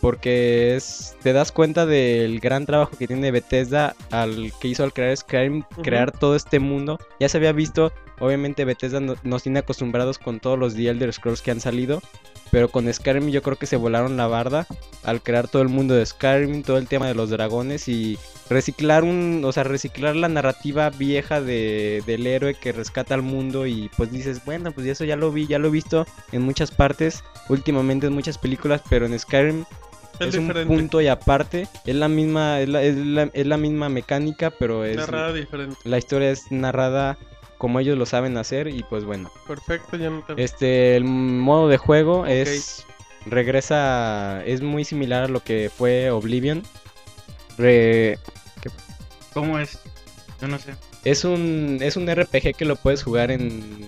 porque es, te das cuenta del gran trabajo que tiene Bethesda al que hizo al crear Skyrim, crear todo este mundo. Ya se había visto, obviamente Bethesda no- nos tiene acostumbrados con todos los The Elder Scrolls que han salido, pero con Skyrim yo creo que se volaron la barda al crear todo el mundo de Skyrim, todo el tema de los dragones y reciclar un, o sea, reciclar la narrativa vieja de, del héroe que rescata al mundo y pues dices, bueno, pues eso ya lo vi, ya lo he visto en muchas partes, últimamente en muchas películas, pero en Skyrim Es, es, un punto y aparte, es la misma, es la, es la- es la misma mecánica, pero es Narrada diferente. la historia es narrada como ellos lo saben hacer y pues bueno, Perfecto, Jonathan. este el modo de juego es regresa es muy similar a lo que fue Oblivion. Re- ¿Cómo es? Yo no sé. es un es un RPG que lo puedes jugar en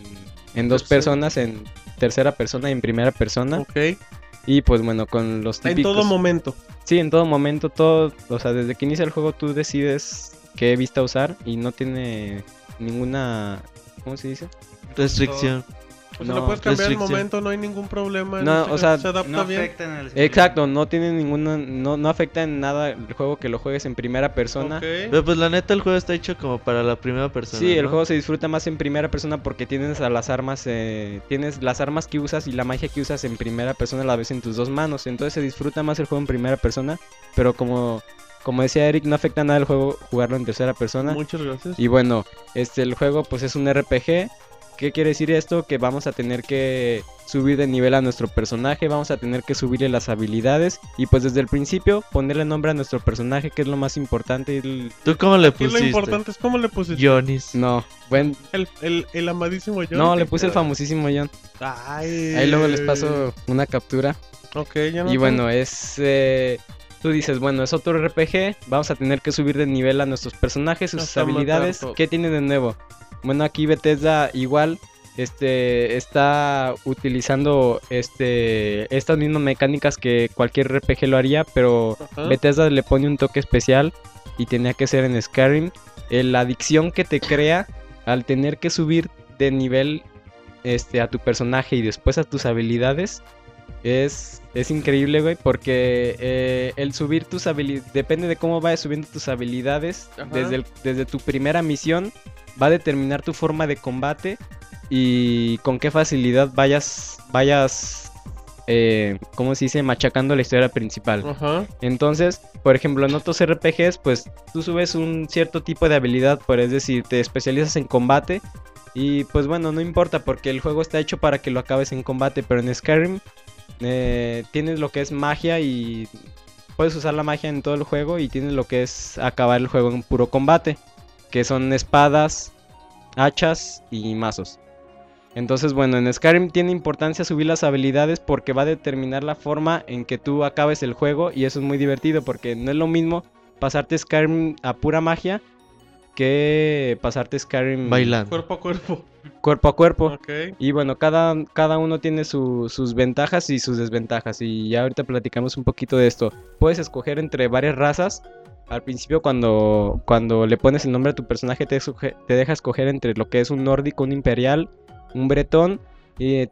en dos personas, en tercera persona y en primera persona Ok. y pues bueno, con los En típicos todo momento. Sí, en todo momento, todo, o sea, desde que inicia el juego tú decides qué vista usar y no tiene ninguna, ¿cómo se dice? Restricción. O sea, No, lo puedes cambiar restricción. momento, no hay ningún problema. en No, o sea, se adapta No bien. afecta en el Exacto, no tiene ninguna, no, no afecta en nada el juego que lo juegues en primera persona. Ok. Pero pues la neta el juego está hecho como para la primera persona. Sí, el juego se disfruta más en primera persona porque tienes a las armas, eh, tienes las armas que usas y la magia que usas en primera persona a la vez en tus dos manos. Entonces se disfruta más el juego en primera persona, pero como, como decía Eric, no afecta nada el juego jugarlo en tercera persona. Muchas gracias. Y bueno, este el juego pues es un RPG. ¿Qué quiere decir esto? Que vamos a tener que subir de nivel a nuestro personaje, vamos a tener que subirle las habilidades y pues desde el principio ponerle nombre a nuestro personaje, que es lo más importante. El- ¿Tú cómo le Aquí lo pusiste? importante es cómo le pusiste. Jonis. No, bueno, El, el, el amadísimo Jonathan. no, le puse el famosísimo John. Ay. Ahí luego les paso una captura. Ok, Jonathan. Y bueno, es... eh, tú dices, bueno, es otro RPG, vamos a tener que subir de nivel a nuestros personajes, sus habilidades. ¿Qué tiene de nuevo? Bueno, aquí Bethesda igual este está utilizando este estas mismas mecánicas que cualquier RPG lo haría, pero Ajá. Bethesda le pone un toque especial y tenía que ser en Skyrim. Eh, la adicción que te crea al tener que subir de nivel este, a tu personaje y después a tus habilidades es, es increíble, güey, porque eh, el subir tus habilidades, depende de cómo vayas subiendo tus habilidades, Ajá. desde, el- desde tu primera misión va a determinar tu forma de combate y con qué facilidad vayas, vayas, eh, ¿cómo se dice? Machacando la historia principal. Ajá. Entonces, por ejemplo, en otros RPGs, pues tú subes un cierto tipo de habilidad, por es decir, te especializas en combate. Y pues bueno, no importa porque el juego está hecho para que lo acabes en combate, pero en Skyrim eh, tienes lo que es magia y puedes usar la magia en todo el juego y tienes lo que es acabar el juego en puro combate, que son espadas, hachas y mazos. Entonces, bueno, en Skyrim tiene importancia subir las habilidades porque va a determinar la forma en que tú acabes el juego y eso es muy divertido porque no es lo mismo pasarte Skyrim a pura magia que pasarte Skyrim Bailando. Cuerpo a cuerpo. Cuerpo a cuerpo. Ok. Y bueno, cada, cada uno tiene su- sus ventajas y sus desventajas. Y ya ahorita platicamos un poquito de esto. Puedes escoger entre varias razas. Al principio cuando, cuando le pones el nombre a tu personaje te, te deja escoger entre lo que es un nórdico, un imperial, un bretón,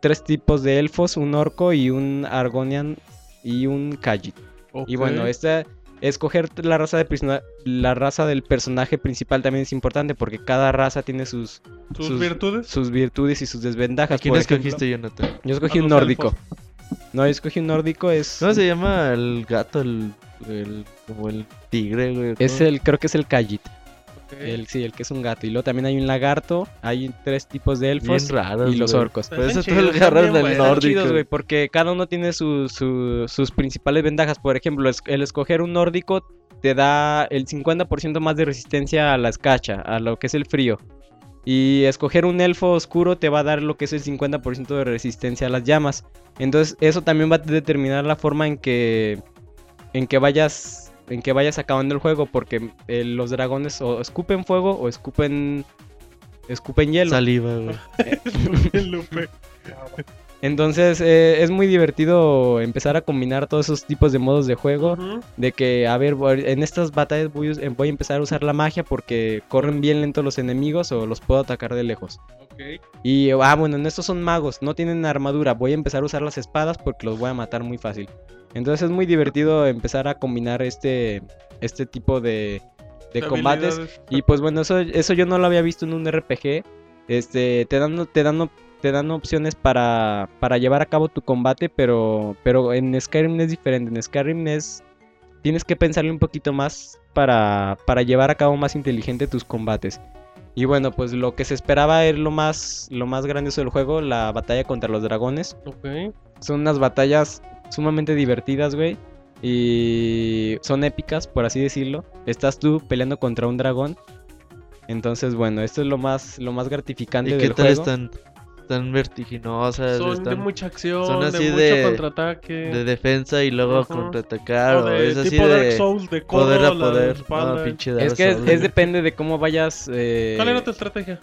tres tipos de elfos, un orco y un argonian y un khajiit. Y bueno, esta escoger la raza de la raza del personaje principal también es importante porque cada raza tiene sus ¿Sus, sus- virtudes? sus virtudes y sus ¿A desventajas. quién escogiste, Jonathan? yo escogí A un nórdico. No, yo escogí un nórdico, es. ¿Cómo se llama el gato? El, el- como el tigre, güey. Es el, creo que es el Khajiit. El, sí, el que es un gato. Y luego también hay un lagarto, hay tres tipos de elfos raros, y los orcos. Por eso Están todo el chidos, están bien del chidos, nórdico. porque cada uno tiene su- su- sus principales ventajas. Por ejemplo, es- el escoger un nórdico te da el 50% más de resistencia a la escacha, a lo que es el frío. Y escoger un elfo oscuro te va a dar lo que es el 50% de resistencia a las llamas. Entonces, eso también va a determinar la forma en que en que vayas en que vayas acabando el juego porque eh, los dragones o escupen fuego o escupen escupen hielo. Saliva, güey. Entonces eh, es muy divertido empezar a combinar todos esos tipos de modos de juego. De que, a ver, en estas batallas voy, a us- voy a empezar a usar la magia porque corren bien lento los enemigos o los puedo atacar de lejos. Ok. Y, ah, bueno, en estos son magos, no tienen armadura. Voy a empezar a usar las espadas porque los voy a matar muy fácil. Entonces es muy divertido empezar a combinar este, este tipo de, de combates. Y pues bueno, eso, eso yo no lo había visto en un RPG. Este, te dan, te dan, te dan opciones para, para llevar a cabo tu combate, pero, pero en Skyrim es diferente. En Skyrim es, tienes que pensarle un poquito más para, para llevar a cabo más inteligente tus combates. Y bueno, pues lo que se esperaba era lo más, lo más grandioso del juego, la batalla contra los dragones. Son unas batallas sumamente divertidas, güey. Y son épicas, por así decirlo. Estás tú peleando contra un dragón. Entonces, bueno, esto es lo más, lo más gratificante ¿Y qué del tal juego. están? Tan vertiginosas, Son de están mucha acción, son de así mucho de- contraataque. de defensa y luego Ajá. contraatacar. o O de es así tipo Dark de Souls, de codo poder a poder. espalda. No, pinche Es que es, es depende de cómo vayas. eh, ¿Cuál era tu estrategia?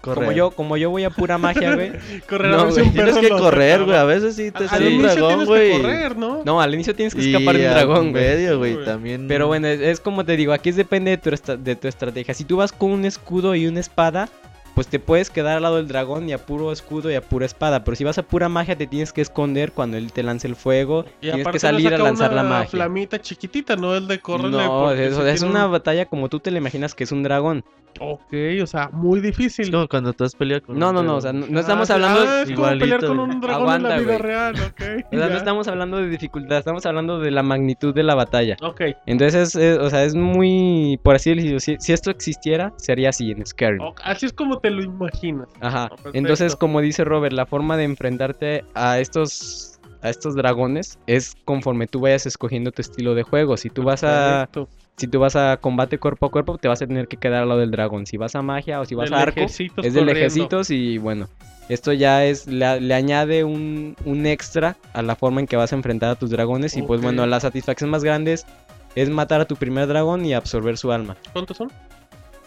Como yo, como yo voy a pura magia, güey. Correr No, a Tienes que correr, güey. A veces sí te Al sale un inicio dragón, tienes güey. que correr, ¿no? No, al inicio tienes que escapar de un dragón, güey. medio, güey. También. Pero bueno, es, es como te digo, aquí es depende de tu, de tu estrategia. Si tú vas con un escudo y una espada, pues te puedes quedar al lado del dragón y a puro escudo y a pura espada. Pero si vas a pura magia, te tienes que esconder cuando él te lance el fuego. Y tienes que salir a lanzar la una magia. flamita chiquitita, no el de correrle. No, es tiene una un- batalla como tú te la imaginas que es un dragón. Ok, o sea, muy difícil. Es como cuando tú has peleado con No, un no, no, o sea, no, no Ah, estamos sí, hablando... ah, es como pelear con un dragón en Aguanta, la vida güey. real, ok. O sea, ya. no estamos hablando de dificultad, estamos hablando de la magnitud de la batalla. Ok, Entonces, es, o sea, es muy, por así decirlo, si, si esto existiera, sería así en Skyrim. ok, así es como te lo imaginas. Ajá. Entonces, como dice Robert, la forma de enfrentarte a estos a estos dragones es conforme tú vayas escogiendo tu estilo de juego. Si tú vas a si tú vas a combate cuerpo a cuerpo, te vas a tener que quedar al lado del dragón. Si vas a magia o si vas a arco, es de corriendo. lejecitos y bueno, esto ya es le, le añade un, un extra a la forma en que vas a enfrentar a tus dragones y pues bueno, la satisfacción más grande es, es matar a tu primer dragón y absorber su alma. ¿Cuántos son?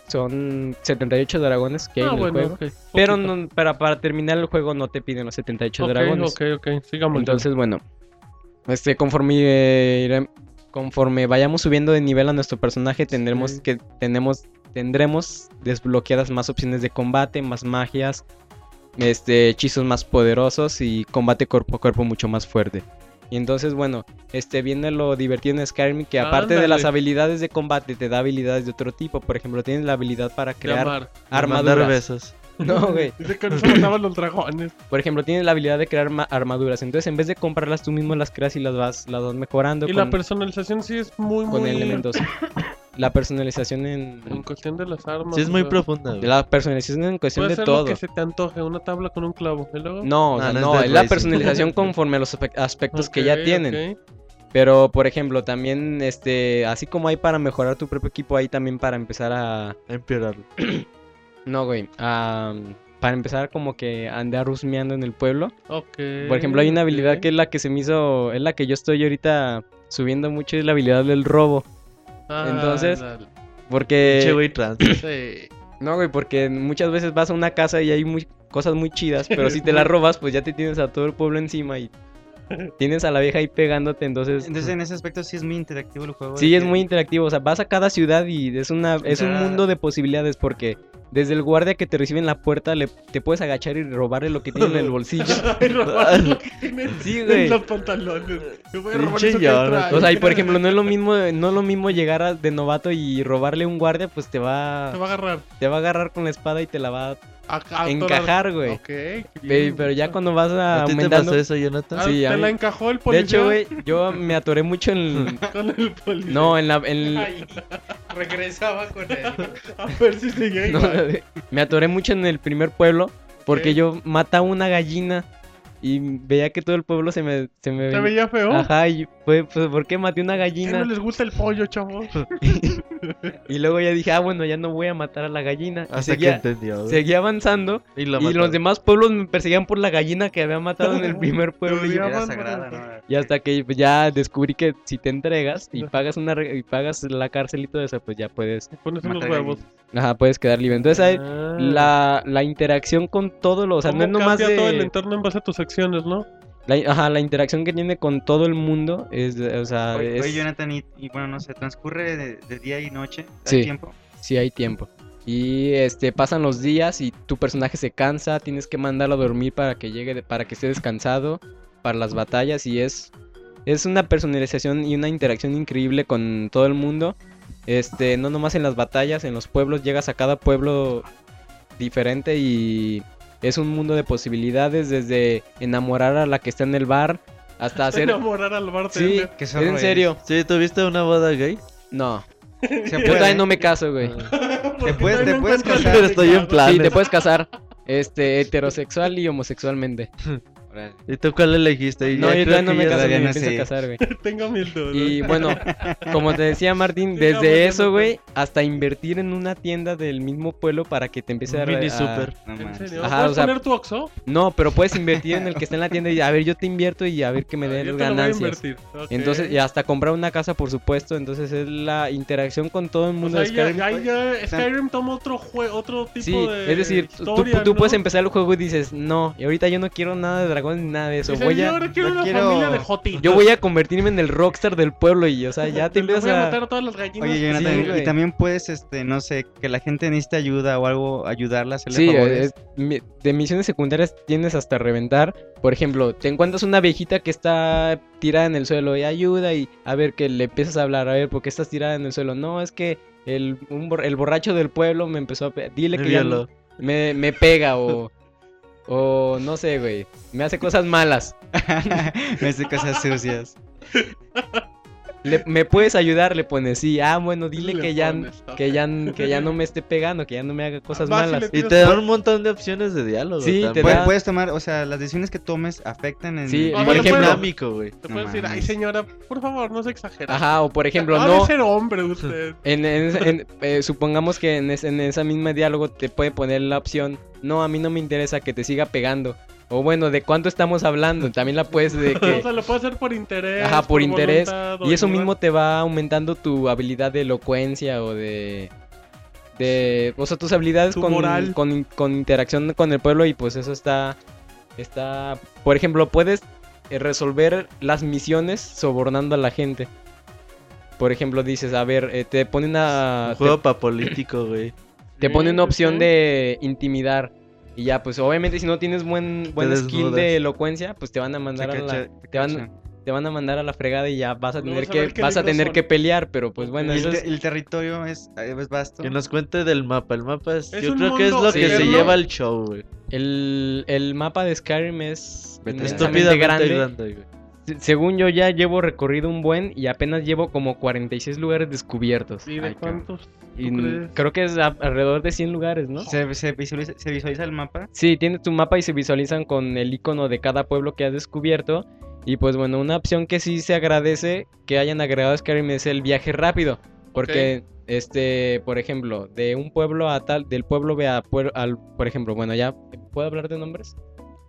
Son 78 dragones que hay ah, en el juego. Pero no, para, para terminar el juego no te piden los 78 Ok, dragones. Ok, ok, sigamos. Entonces, bueno, este, conforme, eh, conforme vayamos subiendo de nivel a nuestro personaje, tendremos Sí. que tenemos, tendremos desbloqueadas más opciones de combate, más magias, este, hechizos más poderosos y combate cuerpo a cuerpo mucho más fuerte. Y entonces, bueno, este viene lo divertido en Skyrim que aparte de las habilidades de combate te da habilidades de otro tipo. Por ejemplo, tienes la habilidad para crear Llamar. Mandar armaduras. besos. No, güey. Dice que no los dragones. Por ejemplo, tienes la habilidad de crear ma- armaduras. Entonces, en vez de comprarlas tú mismo, las creas y las vas, las vas mejorando Y con, la personalización sí es muy, con muy... elementos. La personalización en. En cuestión de las armas. Sí, es muy profunda, güey. La personalización en cuestión Puede de ser lo todo. que se te antoje, una tabla con un clavo. ¿Y luego? No, o Ah, sea, no es no, Dead es la Rising. personalización conforme a los aspe- aspectos que ya Ok, tienen. ok. Pero, por ejemplo, también, este, así como hay para mejorar tu propio equipo, hay también para empezar a, A empeorarlo. No, güey. am, para empezar, como que andar husmeando en el pueblo. Ok. Por ejemplo, hay una habilidad ok. que es la que se me hizo. Es la que yo estoy ahorita subiendo mucho. Es la habilidad del robo. Ah, entonces- dale. Porque. Pinche güey trans. Sí. No, güey, porque muchas veces vas a una casa y hay muy, cosas muy chidas. Pero si te las robas, pues ya te tienes a todo el pueblo encima y. Tienes a la vieja ahí pegándote, entonces. Entonces en ese aspecto sí es muy interactivo el juego. Sí, es que- muy interactivo. O sea, vas a cada ciudad y es una es un mundo de posibilidades porque desde el guardia que te recibe en la puerta le, te puedes agachar y robarle lo que tiene en el bolsillo. Ay, robar lo que tiene Sí, en güey. los pantalones. Me voy a robar eso que trae. O sea, y por ejemplo, no es lo mismo no es lo mismo llegar a- de novato y robarle un guardia, pues te va Te va a agarrar. te va a agarrar con la espada y te la va a Encajar, güey. Pero ya cuando vas ¿A a ti te aumentando pasó eso, Jonathan? Ah, sí, te mí- la encajó el De policía. hecho, güey, yo me atoré mucho en Con el policía. no, en la en Ay, regresaba con él. A ver si sigue No, me atoré mucho en el primer pueblo porque yo mataba una gallina y veía que todo el pueblo se me... Se me ¿Te veía feo? Ajá, y fue, pues, ¿por qué maté una ¿Qué no gallina? les gusta el pollo, chavos? Y luego ya dije, ah, bueno, ya no voy a matar a la gallina. Y Hasta seguía, que entendió. seguía avanzando Y, lo y mató. los demás pueblos me perseguían por la gallina que había matado en el primer pueblo. y, hasta que pues, ya descubrí que si te entregas y pagas una re- y pagas la cárcel y todo eso, pues ya puedes, Pones unos huevos. ajá, puedes quedar libre. Entonces Ah. la, la interacción con todo lo, o sea, no ¿Cómo es nomás cambia todo el de... entorno en base a tus acciones, no? La, ajá, la interacción que tiene con todo el mundo es, o sea, Oye, es, oye, Jonathan, y, y bueno, no sé, transcurre de, de día y noche. ¿Hay Sí. tiempo? sí hay tiempo. Y este pasan los días y tu personaje se cansa, tienes que mandarlo a dormir para que llegue, de- para que esté descansado para las batallas y es es una personalización y una interacción increíble con todo el mundo. Este, no nomás en las batallas, en los pueblos llegas a cada pueblo diferente y es un mundo de posibilidades desde enamorar a la que está en el bar hasta hacer Enamorar al Sí, bartender. Es zorro en serio. Sí, ¿tuviste una boda gay? No, Se yo todavía no me caso, güey. Puedes- todavía te puedes casar. Pero estoy en plan. Sí, te puedes casar. Este, heterosexual y homosexualmente. Órale. ¿Y tú cuál elegiste? Y No, yo todavía no me caso, no pienso casar, güey. Tengo mil dudas. Y bueno, como te decía Martín, desde eso, güey, hasta invertir en una tienda del mismo pueblo para que te empiece a... Un mini a- super. No ¿En manches. serio? Ajá, ¿Puedes o sea- poner tu Oxxo? No, pero puedes invertir en el que está en la tienda y a ver, yo te invierto y a ver que me Ah, den yo te lo voy a ganancias. Entonces, y hasta comprar una casa, por supuesto. Entonces, es la interacción con todo el O mundo sea, de ahí ya, Skyrim. ahí ya Skyrim toma otro otro tipo Sí, de es decir, tú- tú, historia, tú ¿no? puedes empezar el juego y dices, no, y ahorita yo no quiero nada de dragones ni nada de eso. Voy yo a, quiero una quiero- familia de jotitos. yo voy a convertirme en el rockstar del pueblo y, o sea, ya te voy empiezas a a... matar a todas las gallinas. Oye, Jonathan, Sí, y güey. también puedes, este, no sé, que la gente necesite ayuda o algo, ayudarla hacerle Sí, favores. es- mi- de misiones secundarias tienes hasta reventar. Por ejemplo, te encuentras una viejita que está tirada en el suelo y ayuda y a ver que le empiezas a hablar, a ver, ¿por qué estás tirada en el suelo? No, es que el, un el borracho del pueblo me empezó a... Dile que ya no- me, me pega o... O no sé, güey. Me hace cosas malas. Me hace cosas sucias. Le- ¿Me puedes ayudar? Le pones, sí. Ah, bueno, dile Le que ya, que, ya, que ya no me esté pegando, que ya no me haga cosas malas. Y te dan un montón de opciones de diálogo. Sí, te. Puedes, da- puedes tomar, o sea, las decisiones que tomes afectan en... Sí, por ejemplo- dinámico, güey. Te No puedes decir, ay señora, por favor, no se exagera. Ajá, o por ejemplo, no... de ser hombre usted. En, en- en- eh, supongamos que en, es- en esa misma diálogo te puede poner la opción, no, a mí no me interesa que te siga pegando. O bueno, ¿de cuánto estamos hablando? También la puedes de O que... sea, lo puedes hacer por interés. Ajá, por interés, voluntad, o Y eso mismo te va aumentando tu habilidad de elocuencia o de... de o sea, tus habilidades Tu con, moral. con, con interacción con el pueblo y pues eso está... está Por ejemplo, puedes eh, resolver las misiones sobornando a la gente. Por ejemplo, dices, a ver, eh, te pone una... Un juego pa' político, güey. te pone una sí, opción sí. de intimidar. Y ya, pues obviamente si no tienes buen, buen skill de elocuencia, pues te van a mandar a la, te van, te van a mandar a la fregada y ya vas a tener a que vas a tener son. que pelear, pero pues bueno, eso el, es, te- el territorio es, es vasto. Que nos cuente del mapa. El mapa es, Es yo creo que es lo que se lleva el show, güey. el, el mapa de Skyrim es Estúpidamente grande. grande, Según yo ya llevo recorrido un buen y apenas llevo como 46 lugares descubiertos. ¿Y de Ay, cuántos? Y creo que es a- alrededor de 100 lugares, ¿no? Se, se visualiza, se visualiza el mapa. Sí, tienes tu mapa y se visualizan con el icono de cada pueblo que has descubierto. Y pues bueno, una opción que sí se agradece que hayan agregado a Skyrim es el viaje rápido. Porque este, por ejemplo, de un pueblo a tal, del pueblo ve a puer- al, por ejemplo, bueno, ya, ¿puedo hablar de nombres?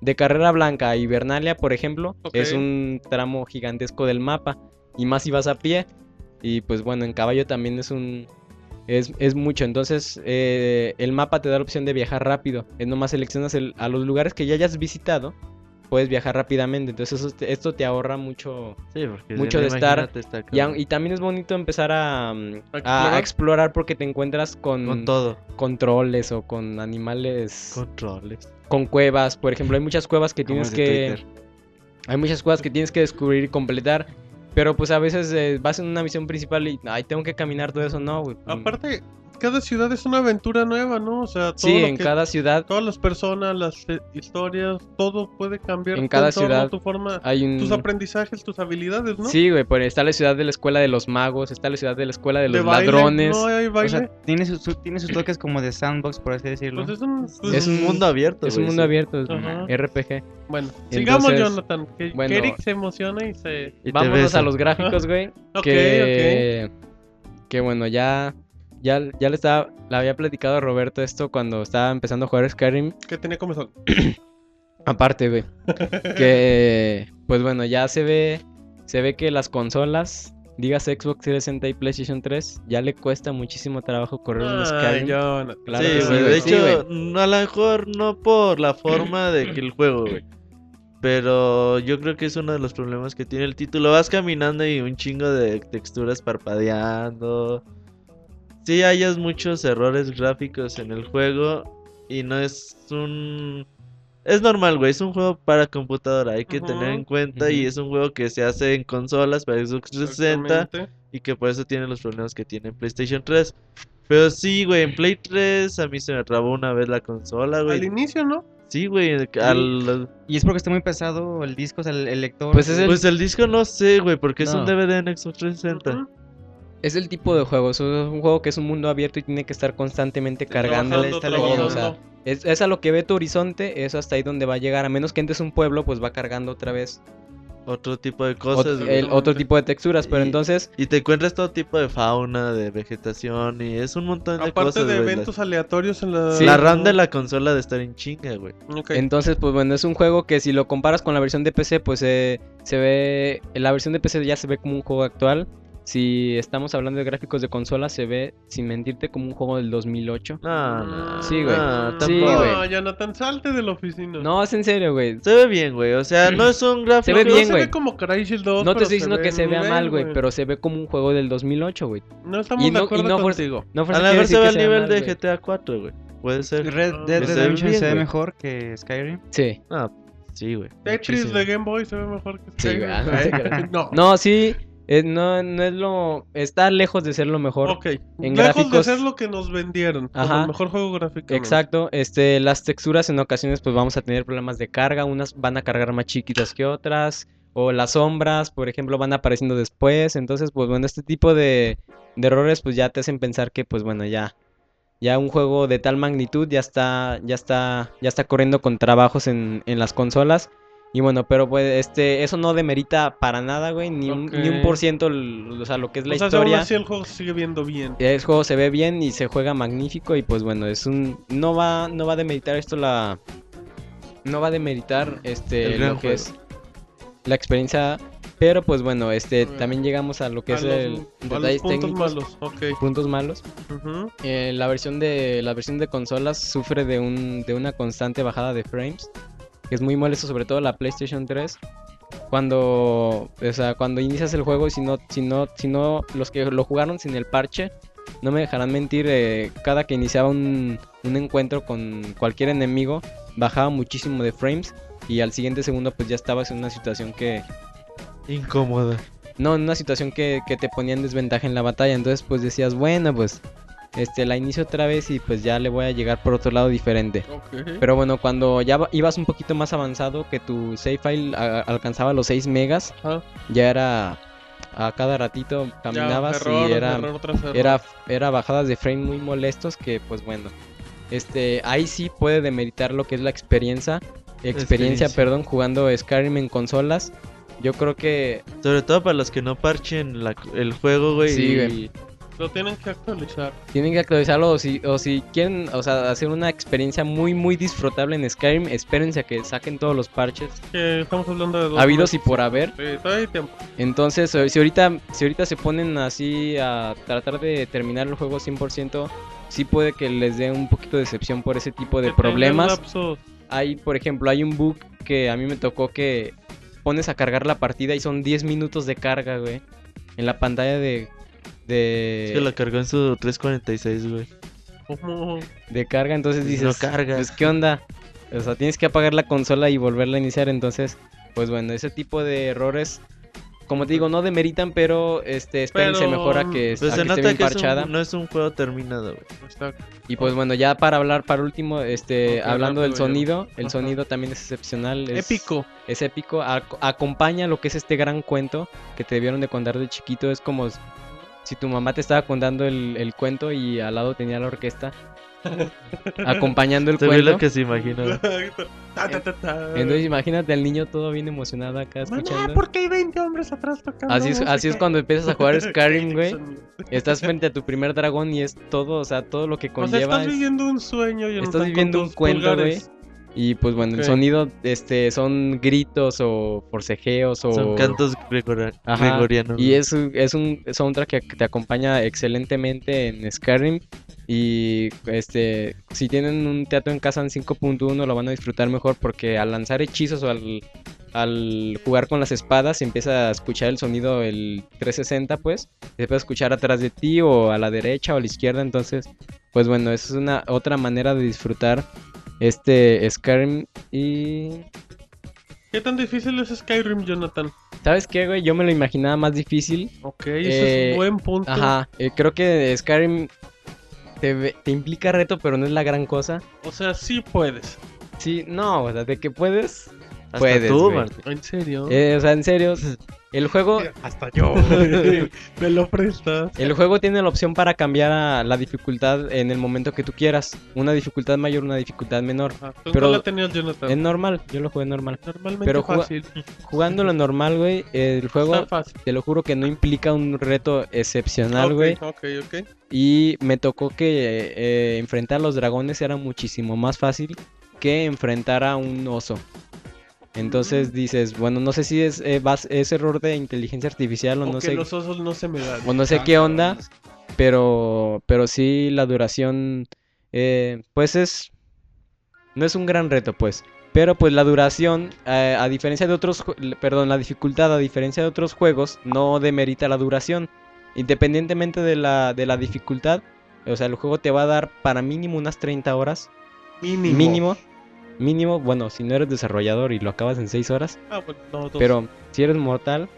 De Carrera Blanca a Hibernalia, por ejemplo, es un tramo gigantesco del mapa, y más si vas a pie, y pues bueno, en caballo también es un, es, es mucho, entonces eh, el mapa te da la opción de viajar rápido, es nomás seleccionas el- a los lugares que ya hayas visitado, puedes viajar rápidamente, entonces eso esto te ahorra mucho Sí, Mucho de estar- y, cabrón. a- y también es bonito empezar a, mm, a- a explorar. porque te encuentras con, Con todo. controles o con animales, con... Cuevas. Por ejemplo, hay muchas cuevas que Como tienes que... Twitter. Hay muchas cuevas que tienes que descubrir y completar. Pero pues a veces eh, vas en una misión principal y, ay, tengo que caminar todo eso, no, güey. Aparte, cada ciudad es una aventura nueva, ¿no? O sea, todo Sí, lo en que- cada ciudad todas las personas, las eh, historias, todo puede cambiar. En tu cada entorno, ciudad tu forma, hay un... tus aprendizajes, tus habilidades, ¿no? Sí, güey, pues está la ciudad de la escuela de los magos, está la ciudad de la escuela de De los baile, ladrones. No hay baile. O sea, tiene, sus- su- tiene sus toques como de sandbox, por así decirlo. pues es un, pues, Es Es un mundo abierto. es un mundo sí. abierto, es Ajá. RPG. Bueno, sigamos, Jonathan. Que. Eric se emociona y se. Y Vámonos a los gráficos, güey. Ok, que, que bueno, ya, ya, ya le estaba, le había platicado a Roberto esto cuando estaba empezando a jugar Skyrim. Que tenía comezón. Aparte, güey. que, pues bueno, ya se ve, se ve que las consolas, digas Xbox 360 y PlayStation 3, ya le cuesta muchísimo trabajo correr un Skyrim. Jonathan. Claro sí, güey. De Sí, hecho, güey. a lo mejor no por la forma de que el juego, güey. Pero yo creo que es uno de los problemas que tiene el título. Vas caminando y un chingo de texturas parpadeando. Sí, hayas muchos errores gráficos en el juego. Y no es un. Es normal, güey. Es un juego para computadora. Hay que tener en cuenta. Y es un juego que se hace en consolas para Xbox 360 Exactamente. y que por eso tiene los problemas que tiene en PlayStation 3. Pero sí, güey, en Play 3 a mí se me trabó una vez la consola, Al güey. inicio, ¿no? Sí, güey, al... Y es porque está muy pesado el disco, o sea, el, el lector. Pues es el- Pues el disco no sé, güey, porque es un. DVD en Xbox 360. Ujú. Es el tipo de juego, es un juego que es un mundo abierto y tiene que estar constantemente cargando. O sea, es, es a lo que ve tu horizonte, es hasta ahí donde va a llegar. A menos que entres un pueblo, pues va cargando otra vez Otro tipo de cosas, el otro tipo de texturas. Pero Y- entonces, Y te encuentras todo tipo de fauna, de vegetación y es un montón de Aparte cosas, de güey. eventos aleatorios en la. La, Sí. la RAM de la consola de estar en chinga, güey. Ok. Entonces, pues bueno, es un juego que si lo comparas con la versión de PC, pues eh, se ve, la versión de PC ya se ve como un juego actual. Si estamos hablando de gráficos de consola, se ve, sin mentirte, como un juego del 2008. No, no. Sí, güey. no, Sí, tampoco. güey. No, Jonathan, salte de la oficina. No, es en serio, güey. Se ve bien, güey. O sea, no es un gráfico. ve No bien, se güey. ve como Crysis 2. No te estoy diciendo ve que se vea mal, güey, pero se ve como un juego del 2008, güey. No estamos y no- de y acuerdo no fuer- contigo. No A quiere mejor se ve al nivel mal, de güey. GTA 4, güey. Puede ser. Red Dead Que se ve Redemption se ve mejor que Skyrim. Sí. Ah, sí, güey. Tetris de Game Boy se ve mejor que Sí, Skyrim. güey, no creas. No. No, sí, eh, no, no es lo... Está lejos de ser lo mejor. Ok. En Lejos de ser lo que nos vendieron. Ajá. el mejor juego gráfico. Exacto, este, las texturas en ocasiones pues vamos a tener problemas de carga, unas van a cargar más chiquitas que otras, o las sombras, por ejemplo, van apareciendo después, entonces pues bueno, este tipo de, de errores pues ya te hacen pensar que pues bueno, ya, ya un juego de tal magnitud ya está, ya está, ya está corriendo con trabajos en, en las consolas, y bueno, pero pues este, eso no demerita para nada, güey, ni, un, ni un por ciento, o sea, lo que es la o sea, historia. aún así el juego se sigue viendo bien. El juego se ve bien y se juega magnífico y pues bueno, es un no va no va a demeritar esto la no va a demeritar este lo que juego. es la experiencia, pero pues bueno, este también llegamos a lo que A es los- el detalles puntos técnicos, malos. Ok. puntos malos. Eh, la versión de la versión de consolas sufre de un de una constante bajada de frames, que es muy molesto sobre todo la PlayStation 3. Cuando, o sea, cuando inicias el juego y si no, si no, si no, los que lo jugaron sin el parche, no me dejarán mentir, eh, cada que iniciaba un, un encuentro con cualquier enemigo, bajaba muchísimo de frames y al siguiente segundo pues ya estabas en una situación que, Incómoda. no, en una situación que, que te ponía en desventaja en la batalla, entonces pues decías, bueno, pues, este, la inicio otra vez y pues ya le voy a llegar por otro lado diferente. Pero bueno, cuando ya ibas un poquito más avanzado, que tu save file alcanzaba los 6 megas, ya era a cada ratito Ya, caminabas error, y era, error tras error. era, era bajadas de frame muy molestos que pues bueno, este, ahí sí puede demeritar lo que es la experiencia, experiencia, Experiencia. perdón, jugando Skyrim en consolas. Yo creo que Sobre todo para los que no parchen la- el juego, güey. Sí, y, güey. Lo tienen que actualizar. Tienen que actualizarlo o si, o si quieren, o sea, hacer una experiencia muy, muy disfrutable en Skyrim, espérense a que saquen todos los parches Que estamos hablando de dos habidos y por haber. Sí, todavía hay tiempo. Entonces, eh, si ahorita, si ahorita se ponen así a tratar de terminar el juego 100%, sí puede que les dé un poquito de decepción por ese tipo de Que problemas. Hay, por ejemplo, hay un bug que a mí me tocó que pones a cargar la partida y son 10 minutos de carga, güey. En la pantalla de... De, Es que la cargó en su 346, güey. ¿Cómo? de carga, entonces dices... No carga. Pues, ¿qué onda? O sea, tienes que apagar la consola y volverla a iniciar, entonces... Pues bueno, ese tipo de errores... Como te digo, no demeritan, pero este, espérense Pero, mejor a que, Pues a se que esté bien que es parchada. un- no es un juego terminado, güey. Está- Y pues bueno, ya para hablar, para último, este, hablando del sonido, el Ajá. sonido también es excepcional. Es, Épico. Es épico, ac- acompaña lo que es este gran cuento que te debieron de contar de chiquito. Es como si tu mamá te estaba contando el, el cuento y al lado tenía la orquesta acompañando el cuento. lo que se imagina. Entonces imagínate al niño todo bien emocionado acá Mamá, escuchando. ¿por qué hay 20 hombres atrás tocando Así es, así es cuando empiezas a jugar Skyrim, güey. Estás frente a tu primer dragón y es todo, o sea, todo lo que O sea, conlleva. estás es- viviendo un sueño y Estás viviendo un cuento, güey. Y pues bueno, el sonido este son gritos o forcejeos o Son cantos gregorianos. y es, un- es un soundtrack que te acompaña excelentemente en Skyrim. Y este si tienen un teatro en casa en 5.1 lo van a disfrutar mejor porque al lanzar hechizos o al, al jugar con las espadas se empieza a escuchar el sonido el 360 pues. Se puede escuchar atrás de ti o a la derecha o a la izquierda. Entonces pues bueno esa es una otra manera de disfrutar este Skyrim y ¿Qué tan difícil es Skyrim, Jonathan? ¿sabes qué güey? Yo me lo imaginaba más difícil Ok, ese es Eh, un buen punto. Ajá, eh, creo que Skyrim te, te implica reto, pero no es la gran cosa. O sea, sí puedes. Sí, no, o sea, de que puedes. Hasta puedes, tú. Martín. ¿En serio? Eh, o sea, en serio, el juego, Hasta yo. Me lo prestas. el juego tiene la opción para cambiar a la dificultad en el momento que tú quieras. Una dificultad mayor, una dificultad menor. Ajá, ¿tú Pero- la tenías, Jonathan? Es normal, yo lo jugué normal. Normalmente pero fácil. Jugando lo normal, güey, el juego, Está fácil. te lo juro que no implica un reto excepcional, güey. Ok, ok. Y me tocó que eh, enfrentar a los dragones era muchísimo más fácil que enfrentar a un oso. Entonces dices, bueno, no sé si es, eh, vas- es error de inteligencia artificial o O no que sé, los osos no se me dan. o no sé qué onda, pero, pero sí la duración, eh, pues es, no es un gran reto, pues. Pero pues la duración, eh, a diferencia de otros, perdón, la dificultad a diferencia de otros juegos, no demerita la duración. Independientemente de la, de la dificultad, o sea, el juego te va a dar para mínimo unas 30 horas. Mínimo. Mínimo. Mínimo, bueno, si no eres desarrollador y lo acabas en 6 horas. Ah, bueno, no. Pero si eres mortal,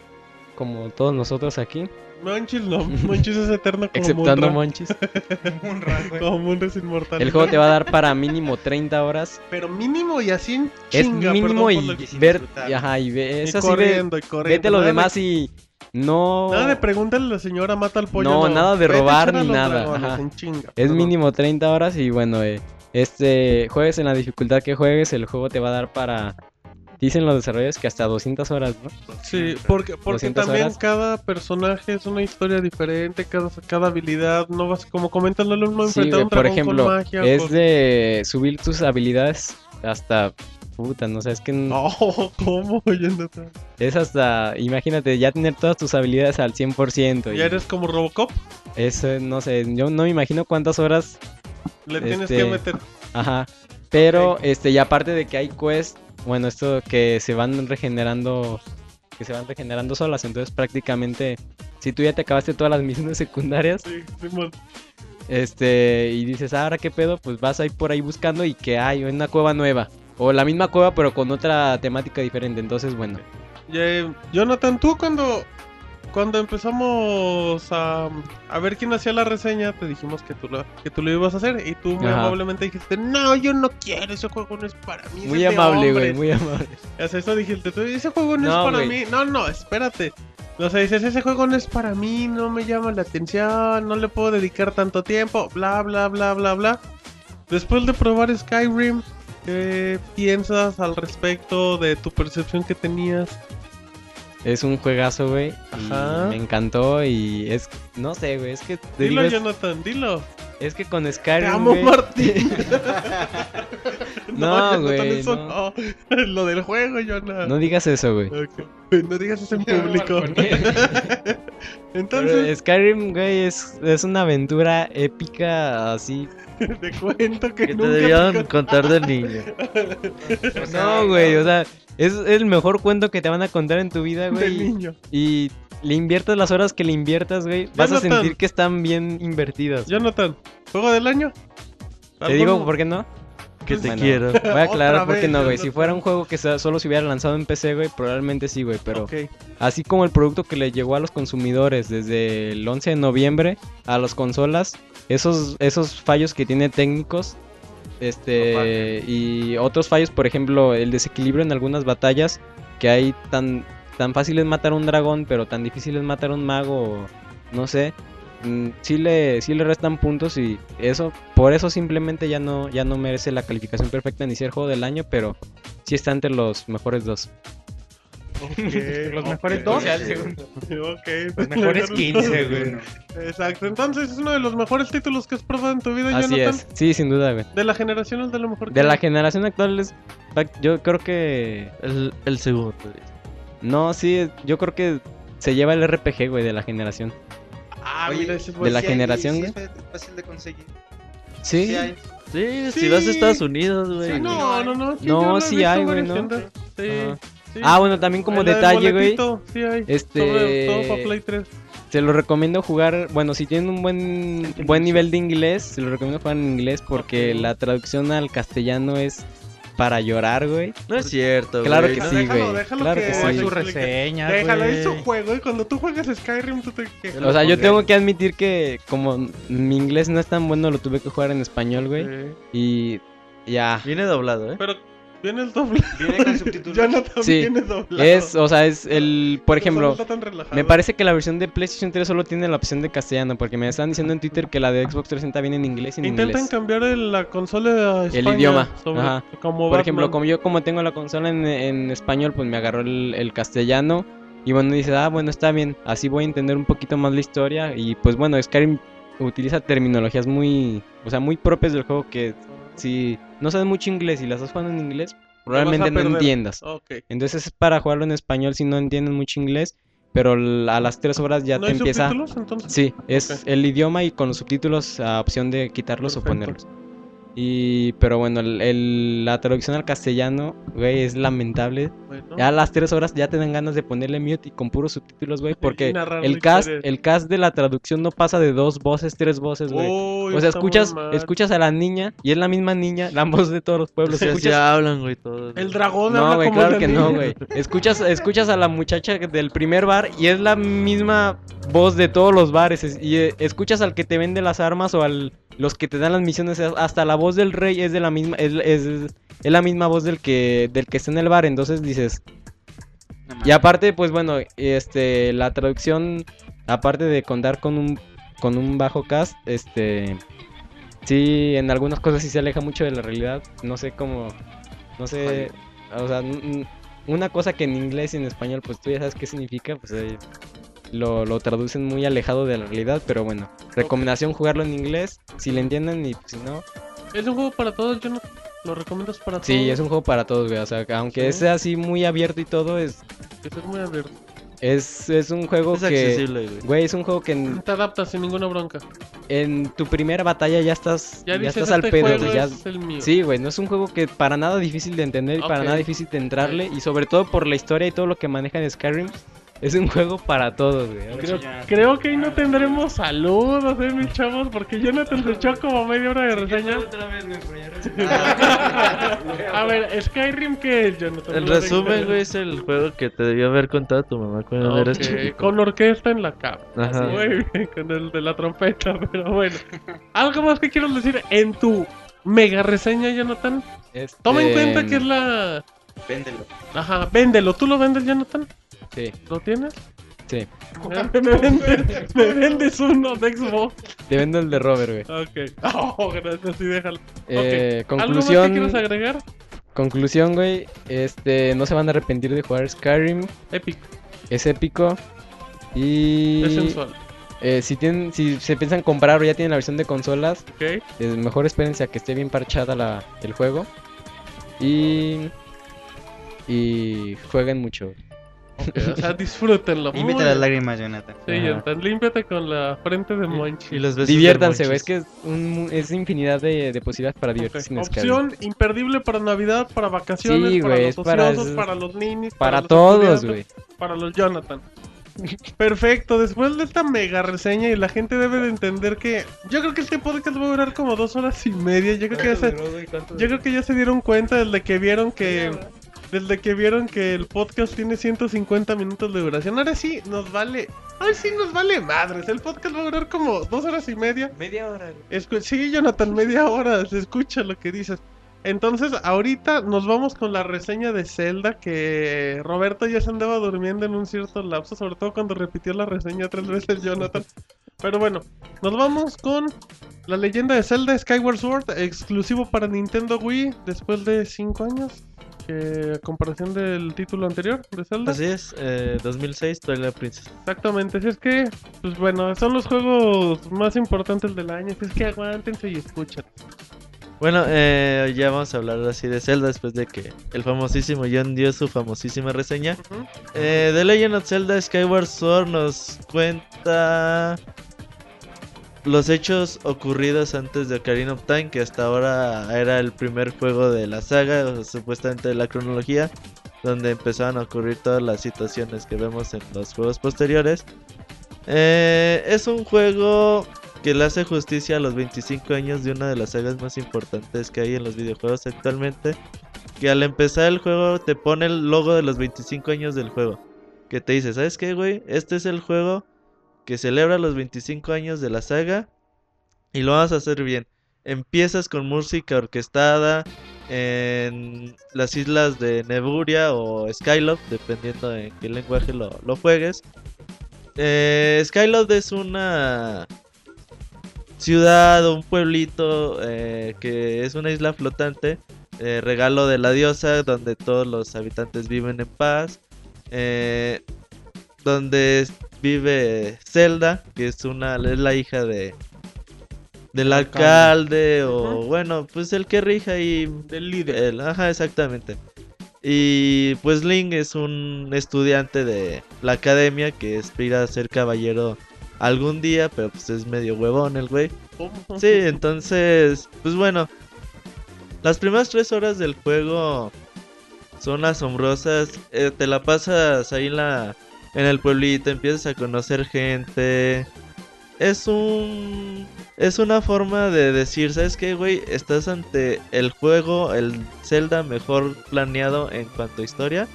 como todos nosotros aquí, Monchis no. Monchis es eterno como exceptuando Munra. Monchis. Como Munra es inmortal. el juego te va a dar para mínimo 30 horas. Pero mínimo y así en Es chinga, mínimo perdón y, y ver, y ajá, y ve, y es así, ve- corriendo y corriendo. vete lo Nada de- demás y no... Nada de pregúntale a la señora mata al pollo. No, nada de robar ni los nada, dragones, ajá. en chinga, Es mínimo 30 horas y bueno, eh, este juegues en la dificultad que juegues, el juego te va a dar para dicen los desarrolladores que hasta 200 horas, ¿no? Sí, porque, porque 200 también horas. cada personaje es una historia diferente, cada, cada habilidad, no vas, como comentan, no lo Sí, enfrentar un por ejemplo, con magia. es con- de subir tus habilidades hasta puta, no sé, es que No, ¿cómo? Es hasta imagínate ya tener todas tus habilidades al 100% y ¿Ya eres como Robocop? es eh, no sé, yo no me imagino cuántas horas Le tienes Este, que meter. Ajá. Pero, este, y aparte de que hay quests, bueno, esto que se van regenerando, que se van regenerando solas, entonces prácticamente, si tú ya te acabaste todas las misiones secundarias, Sí, Simón. este, y dices, "Ah, ahora qué pedo, pues vas a ir por ahí buscando y que hay una cueva nueva. O la misma cueva, pero con otra temática diferente. Entonces, bueno. Ya, eh, Jonathan, tú cuando, cuando empezamos a, a ver quién hacía la reseña, te dijimos que tú, lo, que tú lo ibas a hacer. Y tú muy Ajá. amablemente dijiste, no, yo no quiero, ese juego no es para mí. Muy amable, güey, hombres". muy amable. O sea, eso dijiste tú, ese juego no, No, es para mí. No, no, espérate. O sea, dices, ese juego no es para mí, no me llama la atención, no le puedo dedicar tanto tiempo, bla, bla, bla, bla, bla. Después de probar Skyrim, ¿qué piensas al respecto de tu percepción que tenías? Es un juegazo, güey. y Ajá. Me encantó y es... No sé, güey, es que... Te Dilo, digo, es, Jonathan, dilo. es que con Te Skyrim, amo, güey, Martín. No, Jonathan, güey, eso no. no. Lo del juego, Jonathan. No digas eso, güey. Ok. No digas eso en público. Entonces, Pero Skyrim, güey, es, es una aventura épica así. te cuento que, Que te nunca debían te contar de niño. No, güey, o sea, es el mejor cuento que te van a contar en tu vida, de güey. niño. Y le inviertas las horas que le inviertas, güey, vas a sentir que están bien invertidas. Jonathan, ¿juego del año? Te digo por qué no. Que te Bueno, quiero. Voy a aclarar Otra por qué vez, no, güey. Jonathan. Si fuera un juego que solo se hubiera lanzado en PC, güey, probablemente sí, güey. Pero Ok. así como el producto que le llegó a los consumidores desde el 11 de noviembre a las consolas, esos, esos fallos que tiene técnicos, este, y otros fallos, por ejemplo, el desequilibrio en algunas batallas, que hay tan, tan fácil es matar a un dragón, pero tan difícil es matar a un mago, no sé. mm, Sí le, sí le restan puntos y eso, por eso simplemente ya no, ya no merece la calificación perfecta ni ser juego del año, pero sí está entre los mejores dos. Los mejores dos. pues, Ok. Los mejores 15, güey. Exacto. Entonces es uno de los mejores títulos que has probado en tu vida, Así Jonathan. es, sí, sin duda, güey. De la generación es de lo mejor que De la hay. generación actual es, yo creo que, El, el segundo. güey. no, sí, yo creo que se lleva el RPG, güey, de la generación. Ah, Oye, mira, ese es de la Sí generación, sí güey. es fa- fácil de conseguir. Sí, Sí hay. Sí, Sí. si vas a Estados Unidos, güey. Sí, no, no, no. Sí, No, sí visto hay, güey, ¿no? Sí, Ajá. Sí. Ah, bueno, también como En detalle, güey, boletito, Sí hay. Este- Sobre todo para Play 3. se lo recomiendo jugar, bueno, si tienen un buen buen nivel de inglés, se lo recomiendo jugar en inglés porque la traducción al castellano es para llorar, güey. No es cierto, Claro güey. que No, sí, déjalo, güey. déjalo Claro que que sí. su reseña, Déjalo, es su juego y cuando tú juegas Skyrim tú te quejas. O sea, yo tengo que admitir que como mi inglés no es tan bueno, lo tuve que jugar en español, güey. Sí. Y ya. Viene doblado, ¿eh? Pero viene el doble. Viene con subtítulos. Jonathan Sí. viene doblado. Es, o sea, es el, por no ejemplo, está tan relajado. me parece que la versión de PlayStation 3 solo tiene la opción de castellano, porque me están diciendo en Twitter que la de Xbox 360 viene en inglés y en Intentan inglés. cambiar el- la consola a España idioma, sobre- ajá. como Por ejemplo, como yo como tengo la consola en, en español, pues me agarró el, el castellano. Y bueno, dice, ah, bueno, está bien, así voy a entender un poquito más la historia. Y pues bueno, Skyrim utiliza terminologías muy, o sea, muy propias del juego que si no sabes mucho inglés y las estás jugando en inglés, probablemente no entiendas. Entonces es para jugarlo en español si no entienden mucho inglés, pero a las tres horas ya ¿No te hay empieza... subtítulos entonces? Sí, es el idioma y con los subtítulos a opción de quitarlos Perfecto. o ponerlos. Y, pero bueno, el- el- la traducción al castellano, güey, es lamentable. Bueno. Ya a las tres horas ya te dan ganas de ponerle mute y con puros subtítulos, güey, porque el cast, el cast de la traducción no pasa de dos voces, tres voces, güey. Uy, o sea, escuchas, escuchas a la niña y es la misma niña, la voz de todos los pueblos. Escuchas hablan, güey, todos. El dragón no, habla güey, como claro la que no, güey. Escuchas, escuchas a la muchacha del primer bar y es la misma voz de todos los bares. es- Y eh, escuchas al que te vende las armas o al los que te dan las misiones. es- Hasta la voz del rey es de la misma, es, es, es la misma voz del que, del que está en el bar. Entonces dices. No Y aparte, pues bueno, este, la traducción, aparte de contar con un, con un bajo cast, este, sí, en algunas cosas sí se aleja mucho de la realidad. No sé cómo, no sé, o sea, una cosa que en inglés y en español, pues tú ya sabes qué significa, pues eh, lo, lo traducen muy alejado de la realidad, pero bueno, recomendación jugarlo en inglés, si le entienden y si no, Es un juego para todos, yo no lo recomiendas para todos. sí, es un juego para todos, güey, o sea, que aunque Sí. sea así muy abierto y todo, es, Es muy abierto. es, es un juego Es que... accesible, güey. Güey, es un juego que en, Te adaptas sin ninguna bronca. en tu primera batalla ya estás, Ya, ya, dices, estás al este pedo, juego ya- es el mío. Sí, güey, no es un juego que para nada difícil de entender y para nada difícil de entrarle. Y sobre todo por la historia y todo lo que maneja en Skyrim. Es un juego para todos, güey. Creo, creo que ahí no tendremos saludos, eh, mis chavos, porque Jonathan se echó como media hora de reseña. A ver, Skyrim, ¿qué es, Jonathan? El resumen, güey, es el juego que te debió haber contado tu mamá cuando eras Ok, chiquito. Con orquesta en la cama. Ajá. Muy bien, con el de la trompeta, pero bueno. ¿Algo más que quieras decir en tu mega reseña, Jonathan? Este, Toma en cuenta que es la... Véndelo. Ajá, véndelo. ¿Tú lo vendes, Jonathan? Sí, ¿Lo tienes? sí. Me, vendes, me vendes uno de Xbox. Te vendo el de Robert, güey. Ok. Oh, gracias, sí, déjalo. Eh, ¿Algo más que conclusión, quieras agregar? conclusión, güey. Este, no se van a arrepentir de jugar Skyrim. Epic. Es épico. Y Es sensual. eh, si tienen, si se piensan comprar o ya tienen la versión de consolas, ¿Ok? eh, mejor espérense a que esté bien parchada la, el juego. Y y jueguen mucho. ok, O sea, disfrútenlo. Las lágrimas, Jonathan. Sí. Jonathan, límpiate con la frente de Monchi. Y los besos Diviértanse, es que es, un- es infinidad de, de posibilidades para divertirse en Skyrim. Opción imperdible para Navidad, para vacaciones, Sí, para los para- ociosos, para, los ninis, Para los todos, güey. Para los Jonathan. Perfecto, después de esta mega reseña y la gente debe de entender que yo creo que este podcast va a durar como dos horas y media. Yo creo que ya se, yo creo que ya se dieron cuenta desde que vieron que desde que vieron que el podcast tiene 150 minutos de duración. Ahora sí nos vale, ahora sí nos vale madres. El podcast va a durar como dos horas y media. Media hora. Escu- sí, Jonathan, media hora, se escucha lo que dices. Entonces, ahorita nos vamos con la reseña de Zelda, que Roberto ya se andaba durmiendo en un cierto lapso, sobre todo cuando repitió la reseña tres veces Jonathan. Pero bueno, nos vamos con la leyenda de Zelda Skyward Sword, exclusivo para Nintendo Wii, después de cinco años, que a comparación del título anterior de Zelda. Así es, eh, 2006, Twilight Princess. Exactamente, si es que, pues bueno, son los juegos más importantes del año, si es que aguántense y escuchen. Bueno, eh, ya vamos a hablar así de Zelda después de que el famosísimo John dio su famosísima reseña. Ujú. Eh, The Legend of Zelda Skyward Sword nos cuenta los hechos ocurridos antes de Ocarina of Time, que hasta ahora era el primer juego de la saga, supuestamente de la cronología, donde empezaron a ocurrir todas las situaciones que vemos en los juegos posteriores. Eh, es un juego que le hace justicia a los 25 años de una de las sagas más importantes que hay en los videojuegos actualmente. Que al empezar el juego te pone el logo de los 25 años del juego. Que te dice, ¿sabes qué, güey? Este es el juego que celebra los 25 años de la saga. Y lo vas a hacer bien. Empiezas con música orquestada en las islas de Neburia o Skyloft, dependiendo de qué lenguaje lo, lo juegues. Eh, Skyloft es una ciudad o un pueblito eh, que es una isla flotante, eh, regalo de la diosa, donde todos los habitantes viven en paz, eh, donde vive Zelda, que es una es la hija de del alcalde, o bueno, pues el que rija ahí Del líder. el- ajá, exactamente. Y pues Link es un estudiante de la academia que aspira a ser caballero algún día, pero pues es medio huevón el güey. Sí, entonces, pues bueno, las primeras tres horas del juego son asombrosas. eh, te la pasas ahí en la en el pueblito, empiezas a conocer gente. Es un es una forma de decir, ¿sabes qué, güey? Estás ante el juego, el Zelda mejor planeado en cuanto a historia.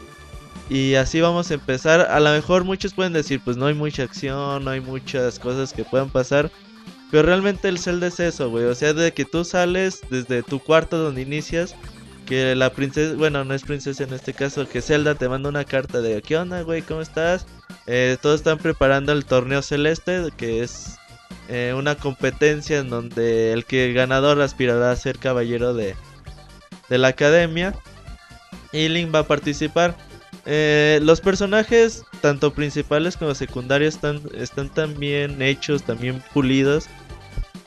Y así vamos a empezar. A lo mejor muchos pueden decir, pues no hay mucha acción, no hay muchas cosas que puedan pasar. Pero realmente el Zelda es eso, güey. O sea, de que tú sales desde tu cuarto donde inicias. Que la princesa, bueno, no es princesa en este caso, que Zelda te manda una carta de ¿qué onda, güey? ¿Cómo estás? Eh, todos están preparando el torneo celeste, que es eh, una competencia en donde el que ganador aspirará a ser caballero de, de la academia. Y Link va a participar. Eh, los personajes, tanto principales como secundarios, están, están tan hechos, también pulidos.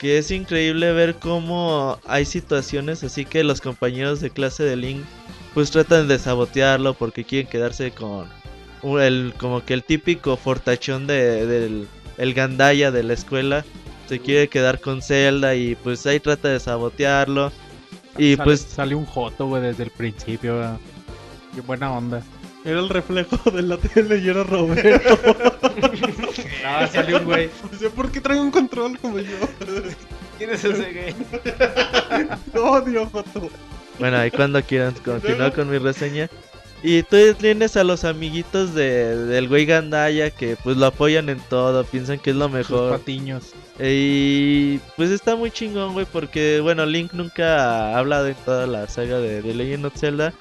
Que es increíble ver cómo hay situaciones así que los compañeros de clase de Link pues tratan de sabotearlo porque quieren quedarse con el como que el típico fortachón de, del el gandaya de la escuela se quiere quedar con Zelda y pues ahí trata de sabotearlo y Sale- pues Sale un joto, güey, desde el principio. Qué buena onda. Era el reflejo de la tele y era Roberto. Ah, salió un güey. Dice, ¿por qué trae un control como yo? ¿Quién es ese gay? Odio, Joto. Bueno, ahí cuando quieran continuar con mi reseña. Y tú tienes a los amiguitos de, del güey Gandaya que pues lo apoyan en todo, piensan que es lo Sus mejor. patiños. Y pues está muy chingón, güey, porque bueno, Link nunca ha hablado en toda la saga de, de Legend of Zelda.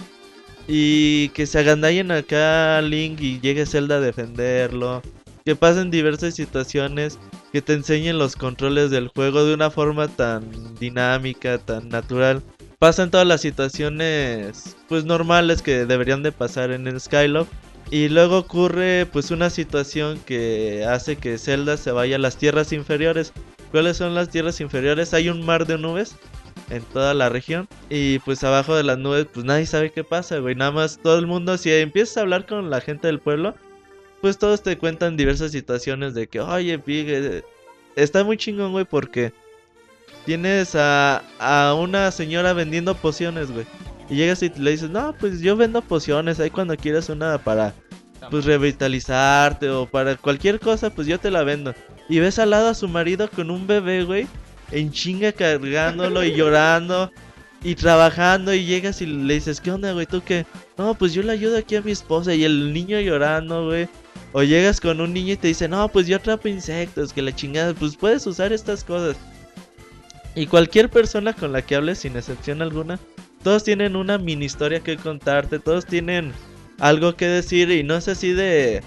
Y que se agandallen acá Link y llegue Zelda a defenderlo. Que pasen diversas situaciones, que te enseñen los controles del juego de una forma tan dinámica, tan natural. Pasan todas las situaciones pues normales que deberían de pasar en el Skyloft. Y luego ocurre pues una situación que hace que Zelda se vaya a las tierras inferiores. ¿Cuáles son las tierras inferiores? Hay un mar de nubes en toda la región. Y pues abajo de las nubes, pues nadie sabe qué pasa, güey. Nada más todo el mundo, si empiezas a hablar con la gente del pueblo, pues todos te cuentan diversas situaciones de que, oye, Pig, eh, está muy chingón, güey, porque tienes a, a una señora vendiendo pociones, güey. Y llegas y le dices, no, pues yo vendo pociones, ahí cuando quieras una para, pues revitalizarte o para cualquier cosa, pues yo te la vendo. Y ves al lado a su marido con un bebé, güey, en chinga cargándolo y llorando y trabajando y llegas y le dices, ¿qué onda, güey? ¿Tú qué? No, pues yo le ayudo aquí a mi esposa y el niño llorando, güey. O llegas con un niño y te dice, no, pues yo atrapo insectos, que la chingada, pues puedes usar estas cosas. Y cualquier persona con la que hables, sin excepción alguna, todos tienen una mini historia que contarte, todos tienen algo que decir y no es así de...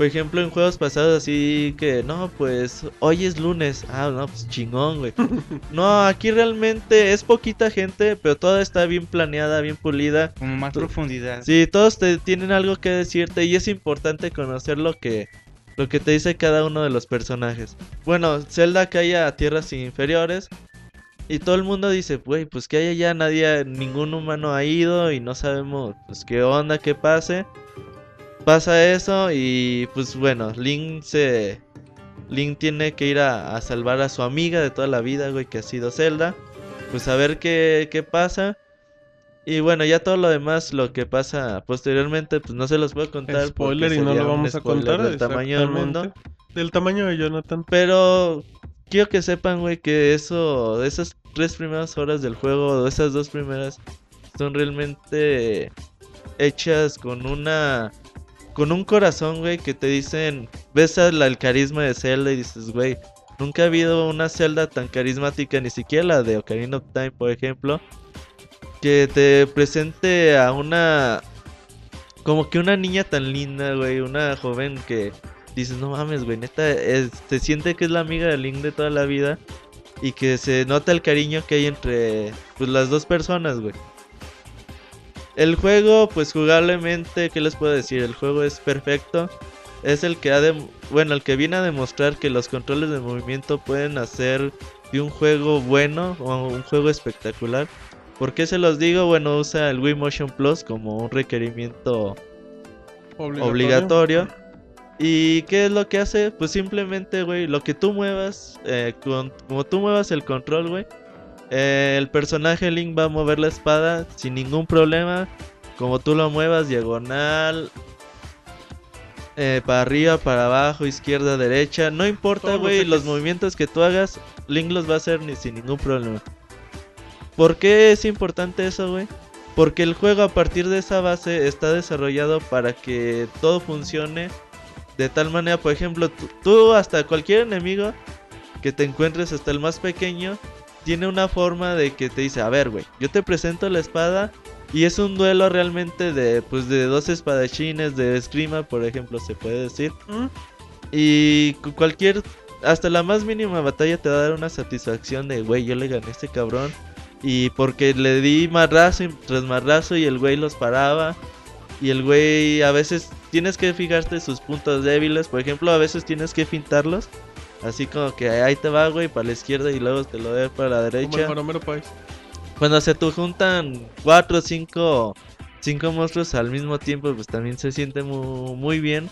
Por ejemplo, en juegos pasados así que, no, pues hoy es lunes. Ah, no, pues chingón, güey. No, aquí realmente es poquita gente, pero toda está bien planeada, bien pulida. Como más Tú- profundidad. Sí, todos te tienen algo que decirte y es importante conocer lo que lo que te dice cada uno de los personajes. Bueno, Zelda cae a tierras inferiores y todo el mundo dice, güey, pues que hay allá nadie, ningún humano ha ido y no sabemos pues qué onda, qué pase. Pasa eso y pues bueno, Link se Link tiene que ir a, a salvar a su amiga de toda la vida, güey, que ha sido Zelda. Pues a ver qué, qué pasa. Y bueno, ya todo lo demás, lo que pasa posteriormente, pues no se los puedo contar. Spoiler y no lo vamos a contar. Del tamaño del mundo. Del tamaño de Jonathan. Pero quiero que sepan, güey, que eso, esas tres primeras horas del juego, o esas dos primeras, son realmente hechas con una. Con un corazón, güey, que te dicen. Ves al, al carisma de Zelda y dices, güey, nunca ha habido una Zelda tan carismática, ni siquiera la de Ocarina of Time, por ejemplo. Que te presente a una. Como que una niña tan linda, güey, una joven que dices, no mames, güey, neta, es- se siente que es la amiga de Link de toda la vida y que se nota el cariño que hay entre pues, las dos personas, güey. El juego, pues jugablemente, ¿qué les puedo decir? El juego es perfecto. Es el que ha de, bueno, el que viene a demostrar que los controles de movimiento pueden hacer de un juego bueno o un juego espectacular. ¿Por qué se los digo? Bueno, usa el Wii Motion Plus como un requerimiento obligatorio. ¿Y qué es lo que hace? Pues simplemente, güey, lo que tú muevas, eh, con- como tú muevas el control, güey, eh, el personaje Link va a mover la espada sin ningún problema. Como tú lo muevas, diagonal, eh, para arriba, para abajo, izquierda, derecha, no importa, los güey, los movimientos que tú hagas, Link los va a hacer ni sin ningún problema. ¿Por qué es importante eso, güey? Porque el juego a partir de esa base está desarrollado para que todo funcione de tal manera, por ejemplo, tú, tú hasta cualquier enemigo que te encuentres, hasta el más pequeño, tiene una forma de que te dice, a ver, güey, yo te presento la espada y es un duelo realmente de, pues, de dos espadachines, de esgrima, por ejemplo, se puede decir. ¿Mm? Y cu- cualquier, hasta la más mínima batalla te va a dar una satisfacción de, güey, yo le gané a este cabrón. Y porque le di marrazo y tras marrazo y el güey los paraba. Y el güey a veces tienes que fijarte sus puntos débiles. Por ejemplo, a veces tienes que fintarlos. Así como que ahí te va, güey, para la izquierda y luego te lo doy para la Como el derecha. Maromero País. Cuando se te juntan cuatro o cinco, cinco monstruos al mismo tiempo, pues también se siente mu- muy, bien.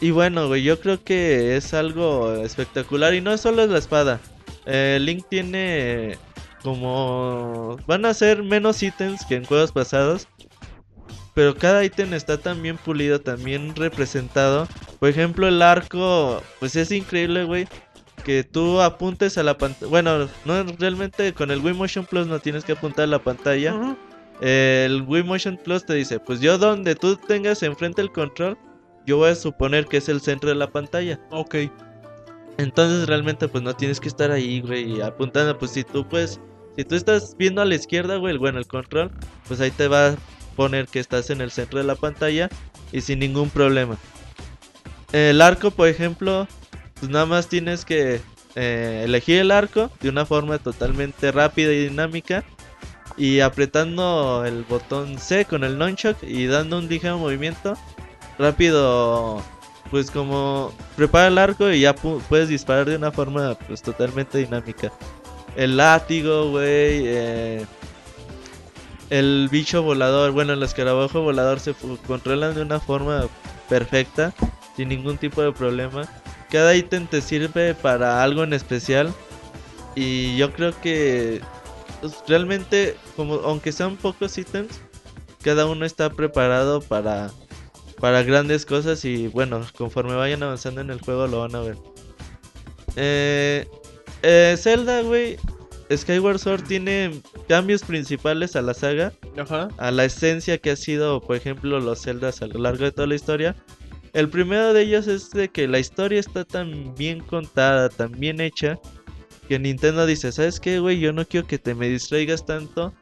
Y bueno, güey, yo creo que es algo espectacular. Y no es solo la espada. Eh, Link tiene como... Van a ser menos ítems que en juegos pasados. Pero cada ítem está tan bien pulido, también representado. Por ejemplo, el arco, pues es increíble, güey que tú apuntes a la pantalla. Bueno, no realmente con el Wii Motion Plus no tienes que apuntar a la pantalla. El Wii Motion Plus te dice, pues yo donde tú tengas enfrente el control, yo voy a suponer que es el centro de la pantalla. Ok. Entonces realmente pues no tienes que estar ahí, güey, apuntando. Pues si tú pues, si tú estás viendo a la izquierda, güey, bueno, el control, pues ahí te va poner que estás en el centro de la pantalla y sin ningún problema. El arco, por ejemplo, pues nada más tienes que eh, elegir el arco de una forma totalmente rápida y dinámica. y apretando el botón C con el nunchuck y dando un ligero movimiento rápido pues como prepara el arco y ya pu- puedes disparar de una forma pues totalmente dinámica. El látigo, güey, eh, el bicho volador, bueno, el escarabajo volador se controlan de una forma perfecta, sin ningún tipo de problema. Cada ítem te sirve para algo en especial y yo creo que pues, realmente, como aunque sean pocos ítems, cada uno está preparado para para grandes cosas y bueno, conforme vayan avanzando en el juego lo van a ver. Eh, eh, Zelda, güey, Skyward Sword tiene cambios principales a la saga, Ajá. a la esencia que ha sido, por ejemplo, los Zeldas a lo largo de toda la historia. El primero de ellos es de que la historia está tan bien contada, tan bien hecha, que Nintendo dice, ¿sabes qué, güey? Yo no quiero que te me distraigas tanto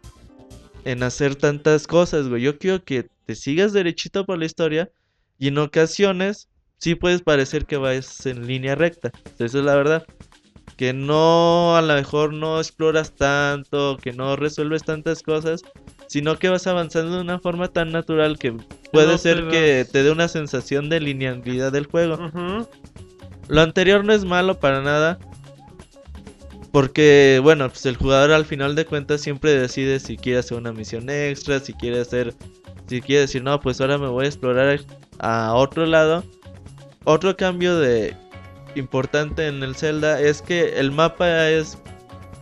en hacer tantas cosas, güey. Yo quiero que te sigas derechito por la historia y en ocasiones sí puedes parecer que vas en línea recta. Esa es la verdad. Que no, a lo mejor no exploras tanto, que no resuelves tantas cosas, sino que vas avanzando de una forma tan natural que puede no ser que te dé una sensación de linealidad del juego. Lo anterior no es malo para nada. Porque, bueno, pues el jugador al final de cuentas siempre decide si quiere hacer una misión extra, si quiere hacer, si quiere decir, no, pues ahora me voy a explorar a otro lado. Otro cambio de importante en el Zelda es que el mapa es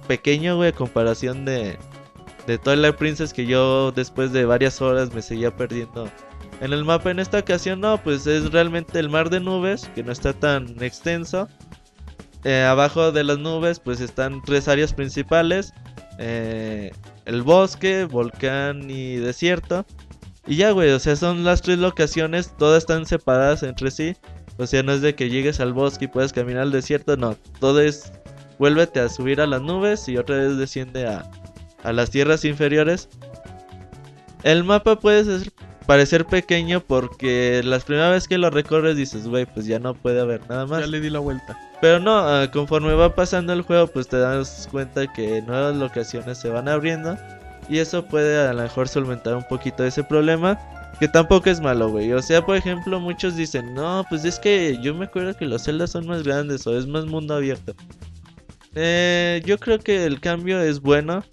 pequeño, güey, a comparación de, de Twilight Princess que yo después de varias horas me seguía perdiendo en el mapa en esta ocasión no, pues es realmente el mar de nubes, que no está tan extenso. Eh, abajo de las nubes pues están tres áreas principales. eh, el bosque, volcán y desierto. Y ya, güey, o sea, son las tres locaciones, todas están separadas entre sí. O sea, no es de que llegues al bosque y puedas caminar al desierto, no. Todo es, vuélvete a subir a las nubes y otra vez desciende a, a las tierras inferiores. El mapa puede ser parecer pequeño porque las primeras veces que lo recorres dices, güey, pues ya no puede haber nada más. Ya le di la vuelta. Pero no, ah, conforme va pasando el juego, pues te das cuenta que nuevas locaciones se van abriendo. Y eso puede a lo mejor solventar un poquito ese problema. Que tampoco es malo, güey. O sea, por ejemplo, muchos dicen, no, pues es que yo me acuerdo que los celdas son más grandes o es más mundo abierto. Eh, yo creo que el cambio es bueno.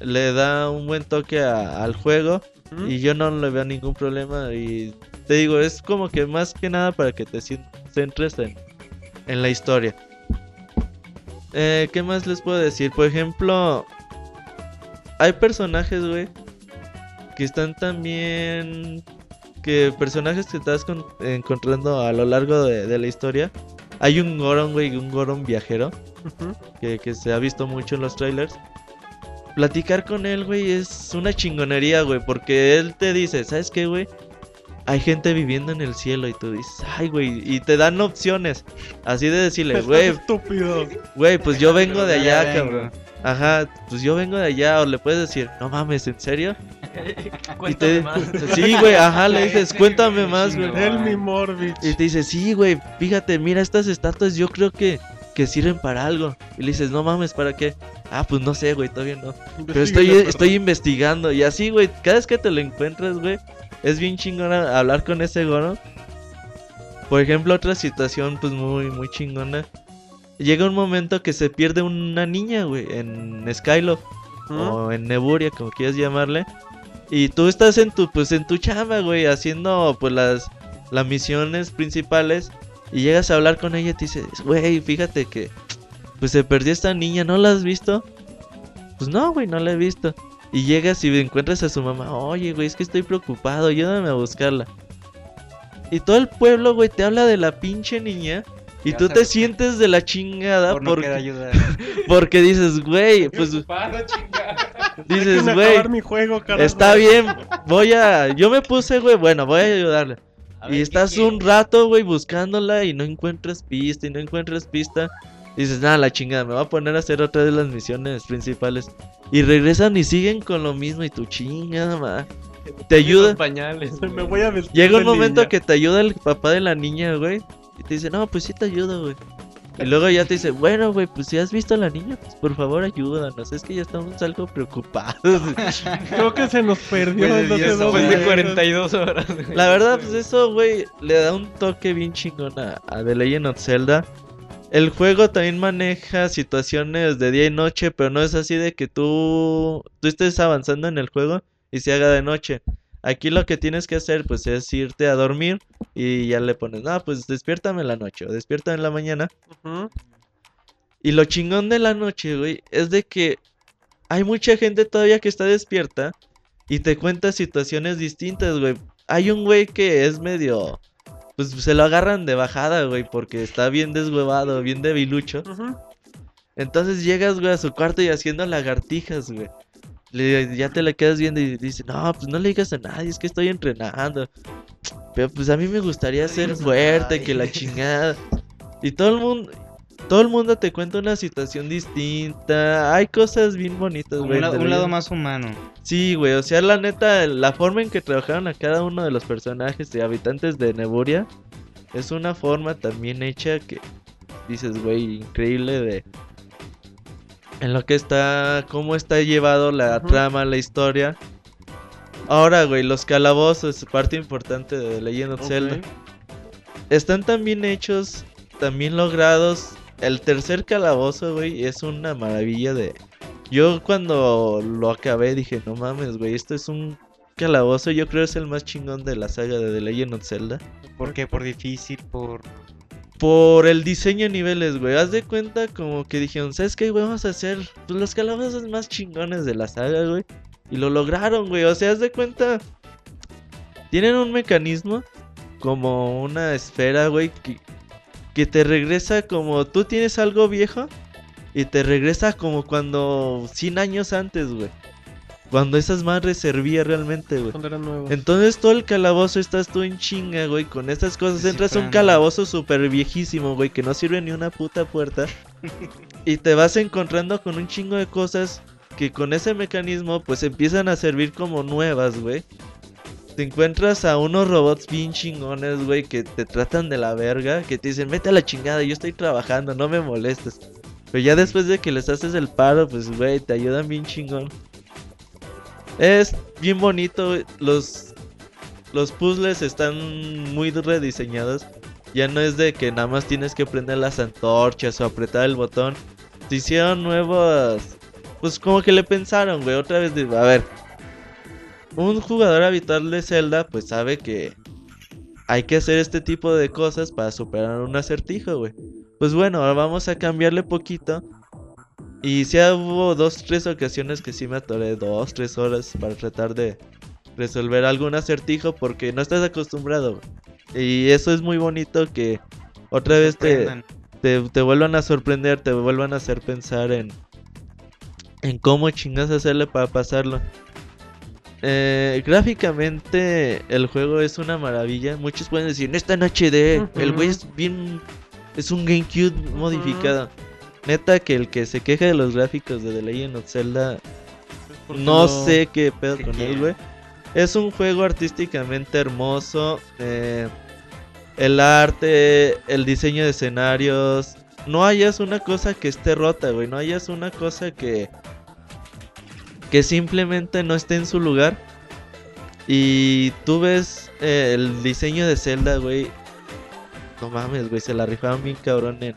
Le da un buen toque a- al juego. Y yo no le veo ningún problema. Y te digo, es como que más que nada para que te centres en, en la historia. Eh, ¿Qué más les puedo decir? Por ejemplo, hay personajes, güey, que están también. Que personajes que estás con- encontrando a lo largo de, de la historia. Hay un Goron, güey, un Goron viajero Ujú. que, que se ha visto mucho en los trailers. Platicar con él, güey, es una chingonería, güey, porque él te dice, ¿sabes qué, güey? Hay gente viviendo en el cielo y tú dices, ay, güey, y te dan opciones. Así de decirle, güey, Estúpido. güey, pues yo vengo de allá, cabrón. Ajá, pues yo vengo de allá, o le puedes decir, no mames, ¿en serio? Y te- Sí, güey, ajá, le dices, cuéntame más, güey. El mi Morbich. Y te dice, sí, güey, fíjate, mira, estas estatuas yo creo que, que sirven para algo. Y le dices, no mames, ¿para qué? Ah, pues no sé, güey, todavía no. Pero estoy, estoy investigando. Y así, güey, cada vez que te lo encuentras, güey, es bien chingona hablar con ese Goro. Por ejemplo, otra situación, pues muy, muy chingona. Llega un momento que se pierde una niña, güey, en Skyloft Ujú. o en Neburia, como quieras llamarle. Y tú estás en tu, pues en tu chamba, güey, haciendo pues las, las misiones principales. Y llegas a hablar con ella y te dices, güey, fíjate que pues se perdió esta niña, ¿no la has visto? Pues no, güey, no la he visto. Y llegas y encuentras a su mamá, oye, güey, es que estoy preocupado, ayúdame a buscarla. Y todo el pueblo, güey, te habla de la pinche niña. Y Ya tú te sientes de la chingada Por no porque, porque dices, güey, pues dices, güey. Está bien, voy a. Yo me puse, güey, bueno, voy a ayudarle. y estás un rato, güey, buscándola y no encuentras pista y no encuentras pista. Y dices, nada, la chingada, me voy a poner a hacer otra de las misiones principales. Y regresan y siguen con lo mismo y tu chingada, ma. Te ayuda. pañales. Me voy a Llega un momento niña. que te ayuda el papá de la niña, güey. Y te dice, no, pues sí te ayudo, güey. Y luego ya te dice, bueno, güey, pues si has visto a la niña, pues por favor ayúdanos. Es que ya estamos algo preocupados. Creo que se nos perdió Después de en los 10 dedos, Después horas. de 42 horas. güey. La verdad, pues eso, güey, le da un toque bien chingón a, a The Legend of Zelda. El juego también maneja situaciones de día y noche, pero no es así de que tú, tú estés avanzando en el juego y se haga de noche. Aquí lo que tienes que hacer, pues, es irte a dormir y ya le pones, ah, pues despiértame en la noche o despiértame en la mañana. Y lo chingón de la noche, güey, es de que hay mucha gente todavía que está despierta y te cuenta situaciones distintas, güey. Hay un güey que es medio... Pues se lo agarran de bajada, güey, porque está bien deshuevado, bien debilucho. Entonces llegas, güey, a su cuarto y haciendo lagartijas, güey. Le- ya te la quedas viendo y dice, no, pues no le digas a nadie, es que estoy entrenando. Pero pues a mí me gustaría ser fuerte, que la chingada. Y todo el mundo, todo el mundo te cuenta una situación distinta. Hay cosas bien bonitas, güey. un, la- un la lado más humano. Sí, güey, o sea, la neta, la forma en que trabajaron a cada uno de los personajes y habitantes de Neburia es una forma también hecha que dices, güey, increíble de en lo que está, cómo está llevado la trama, la historia. Ahora, güey, los calabozos, parte importante de The Legend of. Zelda, están tan bien hechos, también logrados. El tercer calabozo, güey, es una maravilla de... Yo cuando lo acabé dije, no mames, güey, esto es un calabozo, yo creo es el más chingón de la saga de The Legend of Zelda. ¿Por qué? Por difícil, por... Por el diseño de niveles, güey. Haz de cuenta como que dijeron, ¿sabes qué, güey? Vamos a hacer pues, los calabozos más chingones de la saga, güey. Y lo lograron, güey. O sea, haz de cuenta. Tienen un mecanismo como una esfera, güey, que, que te regresa como tú tienes algo viejo y te regresa como cuando 100 años antes, güey. Cuando esas madres servía realmente, güey. Cuando eran nuevos. Entonces todo el calabozo estás tú en chinga, güey, con estas cosas. Entras a un calabozo súper viejísimo, güey, que no sirve ni una puta puerta. y te vas encontrando con un chingo de cosas que con ese mecanismo pues empiezan a servir como nuevas, güey. Te encuentras a unos robots bien chingones, güey, que te tratan de la verga, que te dicen, vete a la chingada, yo estoy trabajando, no me molestes. Pero ya después de que les haces el paro, pues, güey, te ayudan bien chingón. Es bien bonito, los, los puzzles están muy rediseñados. Ya no es de que nada más tienes que prender las antorchas o apretar el botón. Se hicieron nuevas... Pues como que le pensaron, güey, otra vez de... A ver, un jugador habitual de Zelda pues sabe que hay que hacer este tipo de cosas para superar un acertijo, güey. Pues bueno, ahora vamos a cambiarle poquito. Y sí hubo dos, tres ocasiones que sí me atoré dos, tres horas para tratar de resolver algún acertijo porque no estás acostumbrado. Y eso es muy bonito que otra vez te, te vuelvan a sorprender, te vuelvan a hacer pensar en, en cómo chingas hacerle para pasarlo. Eh, gráficamente el juego es una maravilla. Muchos pueden decir, no está en HD. El güey es bien... Es un GameCube modificado. Neta que el que se queja de los gráficos de The Legend of Zelda no sé qué pedo ¿Qué con él, güey. Es un juego artísticamente hermoso. eh, el arte, el diseño de escenarios. No hayas una cosa que esté rota, güey. No hayas una cosa que. que simplemente no esté en su lugar. Y tú ves eh, el diseño de Zelda, güey. No mames, güey. Se la rifaron bien cabrón en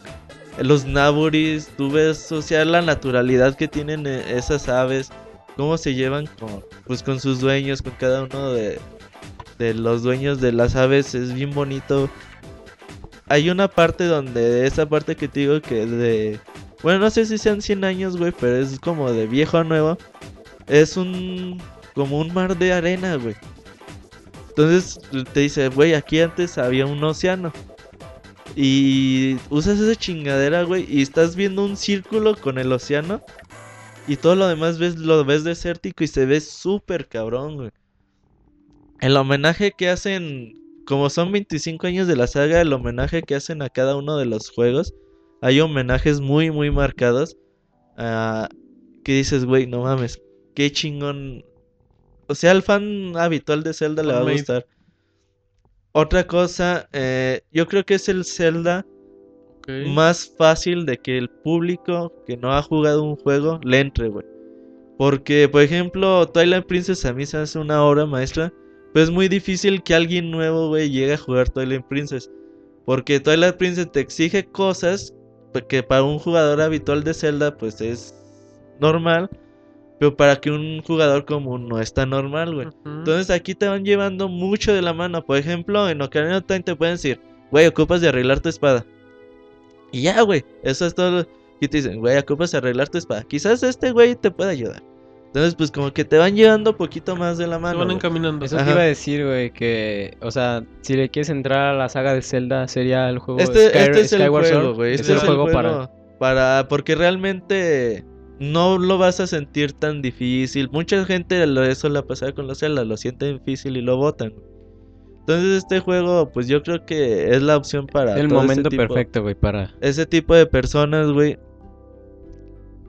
los Naburis. Tú ves, o sea, la naturalidad que tienen eh, esas aves cómo se llevan con, pues, con sus dueños, con cada uno de, de los dueños de las aves, es bien bonito. Hay una parte donde, esa parte que te digo que de... Bueno, no sé si sean 100 años, güey, pero es como de viejo a nuevo. Es un... como un mar de arena, güey. Entonces te dice, güey, aquí antes había un océano. Y usas esa chingadera, güey, y estás viendo un círculo con el océano. Y todo lo demás ves, lo ves desértico y se ve súper cabrón, güey. El homenaje que hacen, como son 25 años de la saga, el homenaje que hacen a cada uno de los juegos, hay homenajes muy, muy marcados. ah, que dices, güey, no mames, qué chingón. O sea, al fan habitual de Zelda le va a gustar. Otra cosa, eh, yo creo que es el Zelda más fácil de que el público que no ha jugado un juego le entre, güey. Porque, por ejemplo, Twilight Princess a mí se hace una obra maestra. Pero es muy difícil que alguien nuevo, güey, llegue a jugar Twilight Princess. Porque Twilight Princess te exige cosas que para un jugador habitual de Zelda, pues es normal. Pero para que un jugador común no está normal, güey. Entonces aquí te van llevando mucho de la mano. Por ejemplo, en Ocarina of Time te pueden decir, güey, ocupas de arreglar tu espada. Y ya, güey, eso es todo. Y te dicen, güey, ocupas de arreglar tu espada. Quizás este güey te pueda ayudar. Entonces, pues como que te van llevando poquito más de la mano. van güey. encaminando. Eso Ajá. te iba a decir, güey, que, o sea, si le quieres entrar a la saga de Zelda, sería el juego Este, Sky- este es el Skyward juego, Sword. güey. Es Este el es el juego juego para... para... Porque realmente no lo vas a sentir tan difícil. Mucha gente eso la pasaba con los Zelda. Lo sienten difícil y lo botan. Entonces este juego, pues yo creo que es la opción para... El todo ese momento tipo- perfecto, güey, para... ese tipo de personas, güey.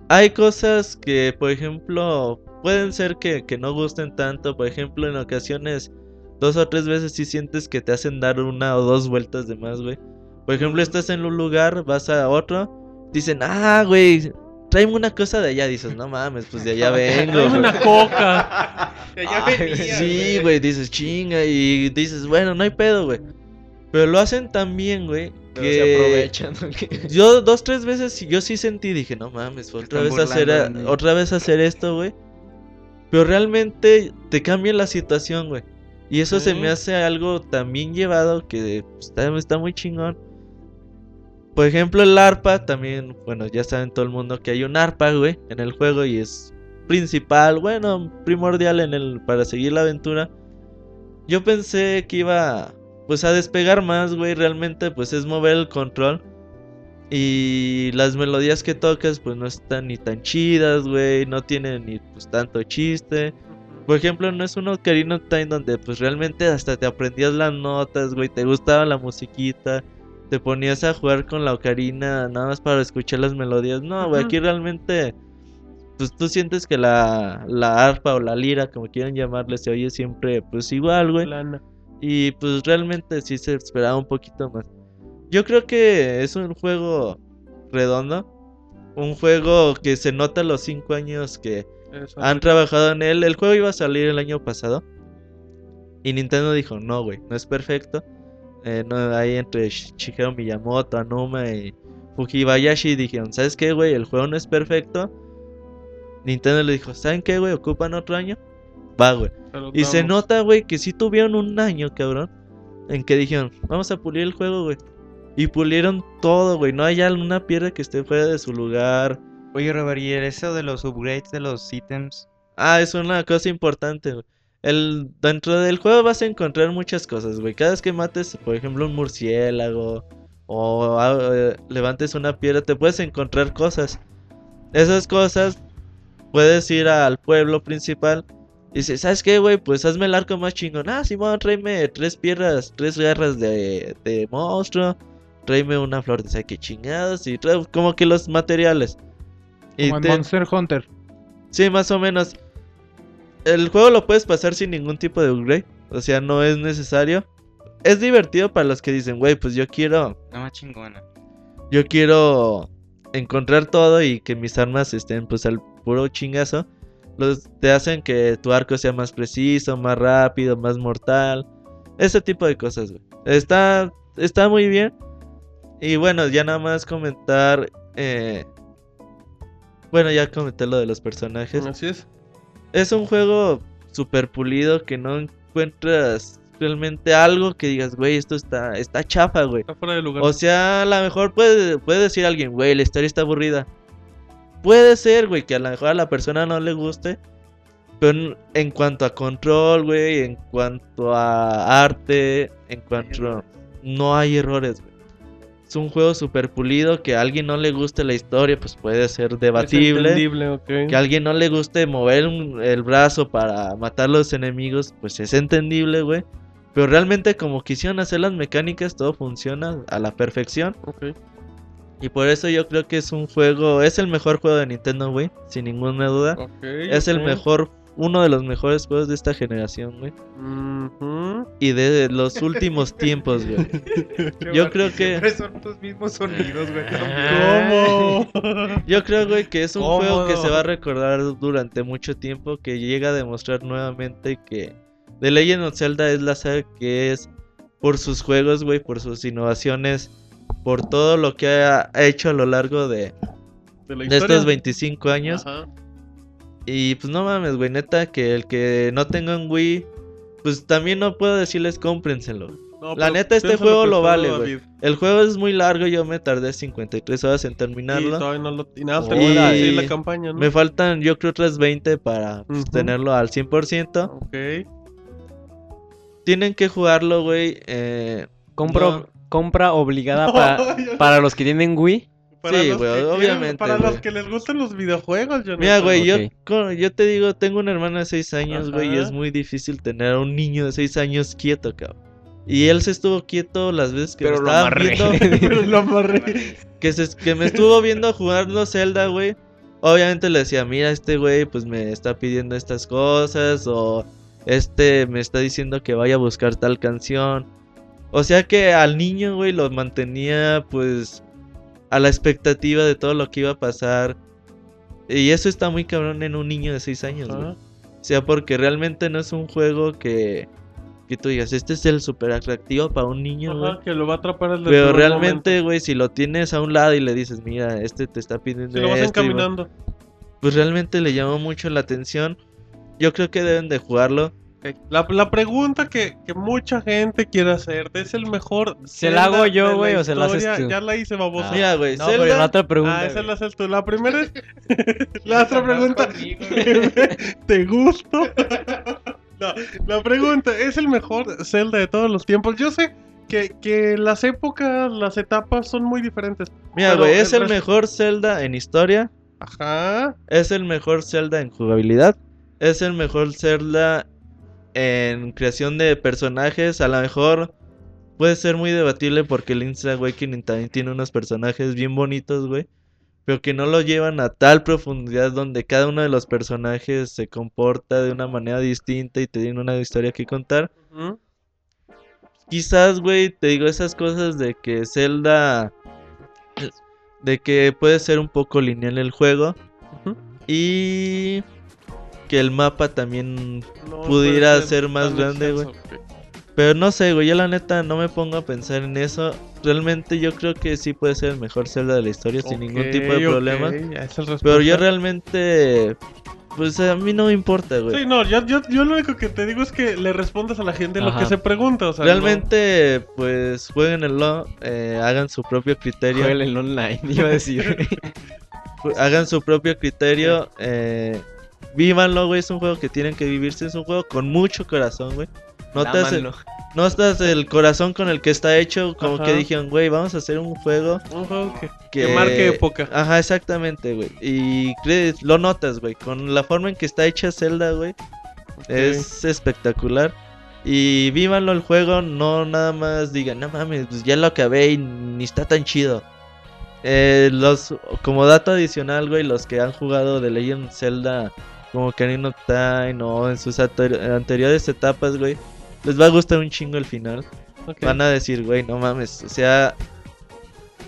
Hay cosas que, por ejemplo, pueden ser que, que no gusten tanto. Por ejemplo, en ocasiones, dos o tres veces sí sientes que te hacen dar una o dos vueltas de más, güey. Por ejemplo, estás en un lugar, vas a otro, dicen, ah, güey, tráeme una cosa de allá. Dices, no mames, pues de allá vengo. Güey". una coca. Ya Ay, venía, Sí, güey, dices chinga y dices, bueno, no hay pedo, güey. Pero lo hacen tan bien, güey, que se aprovechan. yo dos, tres veces yo sí sentí, dije, no mames, otra vez hacer, burlando de mí". otra vez hacer esto, güey. Pero realmente te cambia la situación, güey. Y eso se me hace algo también llevado que pues, está, está muy chingón. Por ejemplo, el arpa también, bueno, ya saben todo el mundo que hay un arpa, güey, en el juego y es principal, bueno, primordial en el para seguir la aventura. Yo pensé que iba pues a despegar más, güey, realmente pues es mover el control. Y las melodías que tocas pues no están ni tan chidas, güey, no tienen ni pues tanto chiste. Por ejemplo, no es un Ocarina of Time donde pues realmente hasta te aprendías las notas, güey, te gustaba la musiquita, te ponías a jugar con la ocarina nada más para escuchar las melodías. No, güey, aquí realmente pues tú sientes que la, la arpa o la lira, como quieran llamarle, se oye siempre pues igual, güey. Y pues realmente sí se esperaba un poquito más. Yo creo que es un juego redondo. Un juego que se nota los 5 años que Eso. han trabajado en él. El juego iba a salir el año pasado. Y Nintendo dijo, no, güey, no es perfecto. Eh, no, hay entre Sh- Shigeru Miyamoto, Anuma y Fujibayashi dijeron, ¿sabes qué, güey? El juego no es perfecto. Nintendo le dijo, ¿saben qué, güey? ¿Ocupan otro año? Va, güey. Y se nota, güey, que sí tuvieron un año, cabrón. En que dijeron, vamos a pulir el juego, güey. Y pulieron todo, güey. No hay alguna piedra que esté fuera de su lugar. Oye, Robert, ¿y eso de los upgrades de los ítems? Ah, es una cosa importante, güey. El, dentro del juego vas a encontrar muchas cosas, güey. Cada vez que mates, por ejemplo, un murciélago o ah, eh, levantes una piedra, te puedes encontrar cosas. Esas cosas, puedes ir al pueblo principal y dices, ¿sabes qué, güey? Pues hazme el arco más chingón. Ah, Simón, tráeme tres piedras, tres garras de, de monstruo. Tráeme una flor de saque chingados y como que los materiales. Y Como en te- Monster Hunter. Sí, más o menos. El juego lo puedes pasar sin ningún tipo de upgrade. O sea, no es necesario. Es divertido para los que dicen, güey, pues yo quiero. La más chingona. Yo quiero encontrar todo y que mis armas estén pues al puro chingazo. Los, te hacen que tu arco sea más preciso, más rápido, más mortal. Ese tipo de cosas, güey. Está, está muy bien. Y bueno, ya nada más comentar. eh, Bueno, ya comenté lo de los personajes. Así es. Es un juego super pulido que no encuentras realmente algo que digas, güey, esto está, está chafa, güey. Está fuera de lugar. O sea, a lo mejor puede, puede decir alguien, güey, la historia está aburrida. Puede ser, güey, que a lo mejor a la persona no le guste. Pero en, en cuanto a control, güey, en cuanto a arte, en cuanto... No hay errores, güey. Es un juego super pulido que a alguien no le guste la historia, pues puede ser debatible. Que a alguien no le guste mover un- el brazo para matar a los enemigos, pues es entendible, güey. Pero realmente como quisieron hacer las mecánicas, todo funciona a la perfección. Ok. Y por eso yo creo que es un juego, es el mejor juego de Nintendo, güey, sin ninguna duda. Es el mejor uno de los mejores juegos de esta generación, güey. Y de los últimos tiempos, güey. Yo creo que- Siempre son los mismos sonidos, güey. ¿Cómo? Yo creo, güey, que es un ¿Cómo juego que se va a recordar durante mucho tiempo, que llega a demostrar nuevamente que The Legend of Zelda es la saga que es por sus juegos, güey, por sus innovaciones, por todo lo que ha hecho a lo largo de, de la de estos historia. 25 años. Ajá. Y pues no mames, güey, neta, que el que no tenga un Wii, pues también no puedo decirles cómprenselo. No, La neta, este juego lo vale, güey. El juego es muy largo, yo me tardé 53 horas en Y terminarlo. todavía no lo... Y nada, Oh, la campaña, ¿no? Me faltan, yo creo, otras 20 para pues, tenerlo al 100%. Ok. Tienen que jugarlo, güey. eh, Compro, No. Compra obligada para, para los que tienen Wii. Para Sí, los güey, obviamente, Para güey. los que les gustan los videojuegos, yo Mira, güey, yo, yo te digo, tengo una hermana de 6 años, güey, y es muy difícil tener a un niño de 6 años quieto, cabrón. Y él se estuvo quieto las veces que Pero me amarré. viendo, Pero lo amarré. que, se, que me estuvo viendo jugando Zelda, güey. Obviamente le decía, mira, este güey pues me está pidiendo estas cosas o este me está diciendo que vaya a buscar tal canción. O sea que al niño, güey, lo mantenía pues a la expectativa de todo lo que iba a pasar. Y eso está muy cabrón en un niño de 6 años, güey. O sea, porque realmente no es un juego que, que tú digas, este es el super atractivo para un niño, güey. Ajá, que lo va a atrapar el Pero realmente, güey, si lo tienes a un lado y le dices, mira, este te está pidiendo Si lo vas esto", y, encaminando. pues realmente le llamó mucho la atención. Yo creo que deben de jugarlo. La, la pregunta que, que mucha gente quiere hacer, ¿es el mejor ¿Se la hago yo, güey, o se la haces tú? Ya la hice, baboso. Ah, Mira, güey, No, Zelda- pero la otra pregunta. ah, esa güey. la haces tú. La primera es... la otra pregunta... conmigo, ¿Te gusto? no, la pregunta, ¿es el mejor Zelda de todos los tiempos? Yo sé que, que las épocas, las etapas son muy diferentes. Mira, güey, es el mejor Zelda en historia. Ajá. Es el mejor Zelda en jugabilidad. Es el mejor Zelda en creación de personajes. A lo mejor puede ser muy debatible porque Link's Awakening también tiene unos personajes bien bonitos, güey. Pero que no lo llevan a tal profundidad donde cada uno de los personajes se comporta de una manera distinta y te tiene una historia que contar. Quizás, güey, te digo esas cosas de que Zelda... De que puede ser un poco lineal el juego. Y que el mapa también... No Pudiera ser más grande, ok. Pero no sé, güey, yo la neta no me pongo a pensar en eso. Realmente yo creo que sí puede ser el mejor Zelda de la historia sin ningún tipo de problema. Pero yo realmente... Pues a mí no me importa, güey. Sí, no, yo, yo, yo lo único que te digo es que le respondas a la gente lo que se pregunta. O sea, Realmente, pues jueguen el LoL, eh, hagan su propio criterio. Jueguen el online, iba a decir. Hagan su propio criterio. Eh, vívanlo, güey. Es un juego que tienen que vivirse. Es un juego con mucho corazón, güey. Lámanlo. notas el corazón con el que está hecho. Como Ajá. que dijeron, güey, vamos a hacer un juego no, un juego que, que, que marque época. Ajá, exactamente, güey. Y lo notas, güey. Con la forma en que está hecha Zelda, güey. Es espectacular. Y vívanlo el juego, no nada más digan, no mames, pues ya lo acabé y ni está tan chido. Eh, los, como dato adicional, güey, los que han jugado The Legend Zelda como Ocarina of Time o en sus anter- anteriores etapas, güey, les va a gustar un chingo el final. Van a decir, güey, no mames, o sea,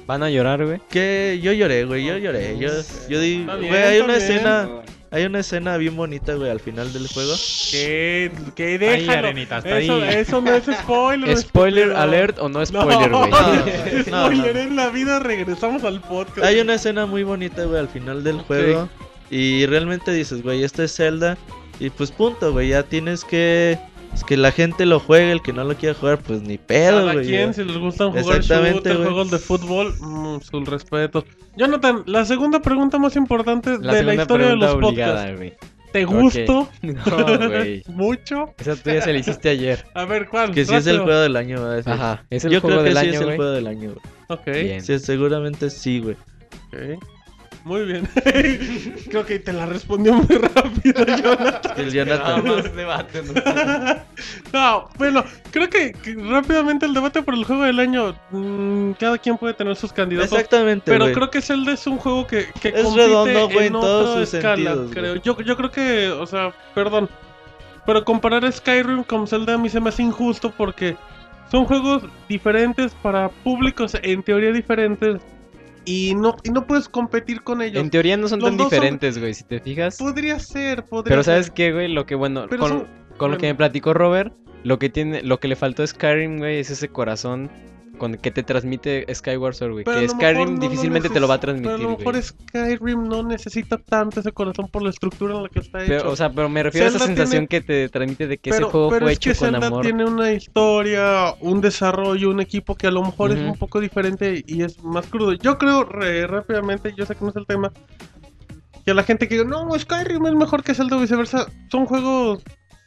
Van a llorar, güey. que yo lloré, güey, yo lloré. Yo, yo di, güey, hay una bien. escena, hay una escena bien bonita, güey, al final del juego. Que, que déjalo. Arenita, hasta eso, ahí. eso no es spoiler. ¿Spoiler alert o no No, spoiler, güey? No, spoiler no. en la vida, regresamos al podcast. Hay una escena muy bonita, güey, al final del juego. Y realmente dices, güey, esta es Zelda. Y pues punto, güey, ya tienes que... Es que la gente lo juegue, el que no lo quiera jugar, pues ni pedo, güey. quien, ya. si les gustan jugar shooter, güey. juegos de fútbol, mm, sus respetos. Jonathan, la segunda pregunta más importante La de la historia de los obligada, podcasts. güey. ¿Te Ok. gustó No, güey. mucho? Esa tuya se la hiciste ayer. A ver, ¿cuál? Que si es el juego del año, decir. Ajá. Es el Yo juego creo que del sí año, es el güey. juego del año, güey. Ok, Bien. Sí, seguramente sí, güey. ok. Muy bien. Creo que te la respondió muy rápido, Jonathan. El Jonathan. más debate. ¿no? No, bueno, creo que, que rápidamente el debate por el juego del año. mm, cada quien puede tener sus candidatos. Exactamente, Pero creo que Zelda es un juego que, que Es compite redondo, güey, en todos sus escala, sentidos, creo. Yo, yo creo que, o sea, perdón. Pero comparar Skyrim con Zelda a mí se me hace injusto porque son juegos diferentes para públicos en teoría diferentes y no, y no puedes competir con ellos. En teoría no son Los tan diferentes, güey, si te fijas. Podría ser, podría Pero ser. ¿sabes qué, güey? Lo que, bueno, Pero con, son- con lo que me platicó Robert, lo que tiene, lo que le faltó a Skyrim, güey, es ese corazón con que te transmite Skyward Sword, güey. Que Skyrim no difícilmente te lo va a Pero a transmitir, lo mejor güey. Skyrim no necesita tanto ese corazón por la estructura en la que está hecho. O sea, pero me refiero a esa sensación tiene- que te transmite de que pero, ese juego pero fue es que hecho con Zelda amor. tiene una historia, un desarrollo, un equipo que a lo mejor es un poco diferente y es más crudo. Yo creo re- rápidamente, yo sé que no es el tema, que a la gente que diga, no, Skyrim es mejor que Zelda o viceversa, son juegos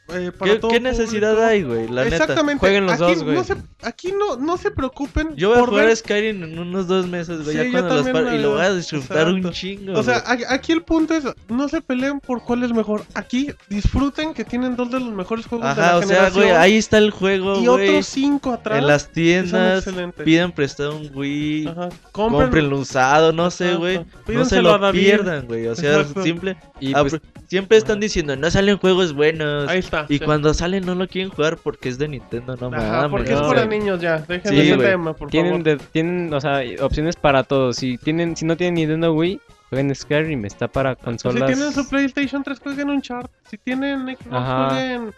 eh, para ¿Qué, todo qué necesidad público. hay, güey? La neta. Exactamente. Jueguen los aquí dos, güey. No se, aquí no, no se preocupen. Yo voy a jugar ver- Skyrim en unos dos meses, güey. Sí, ya yo cuando los también, par- Y lo voy a disfrutar un chingo. O sea, güey. aquí el punto es, no se peleen por cuál es mejor. Aquí disfruten que tienen dos de los mejores juegos de Ajá, la o sea, generación. güey, ahí está el juego, y güey. otros cinco atrás. En las tiendas, pidan prestado un Wii, Ajá. comprenlo usado, no sé, güey. No se a lo David. pierdan, güey. O sea, Exacto. simple. Y ah, pues, siempre están diciendo, no salen juegos buenos. Ahí está. Y sí. cuando salen no lo quieren jugar porque es de Nintendo, no Ajá, mames. porque no, es para güey. niños ya. Dejen Sí, ese güey. tema, por tienen, favor. de- tienen, o sea, opciones para todos. Si tienen, si no tienen Nintendo Wii, jueguen Skyrim, está para Si consolas. tienen su PlayStation 3, jueguen un chart. Si tienen Xbox, Ajá. jueguen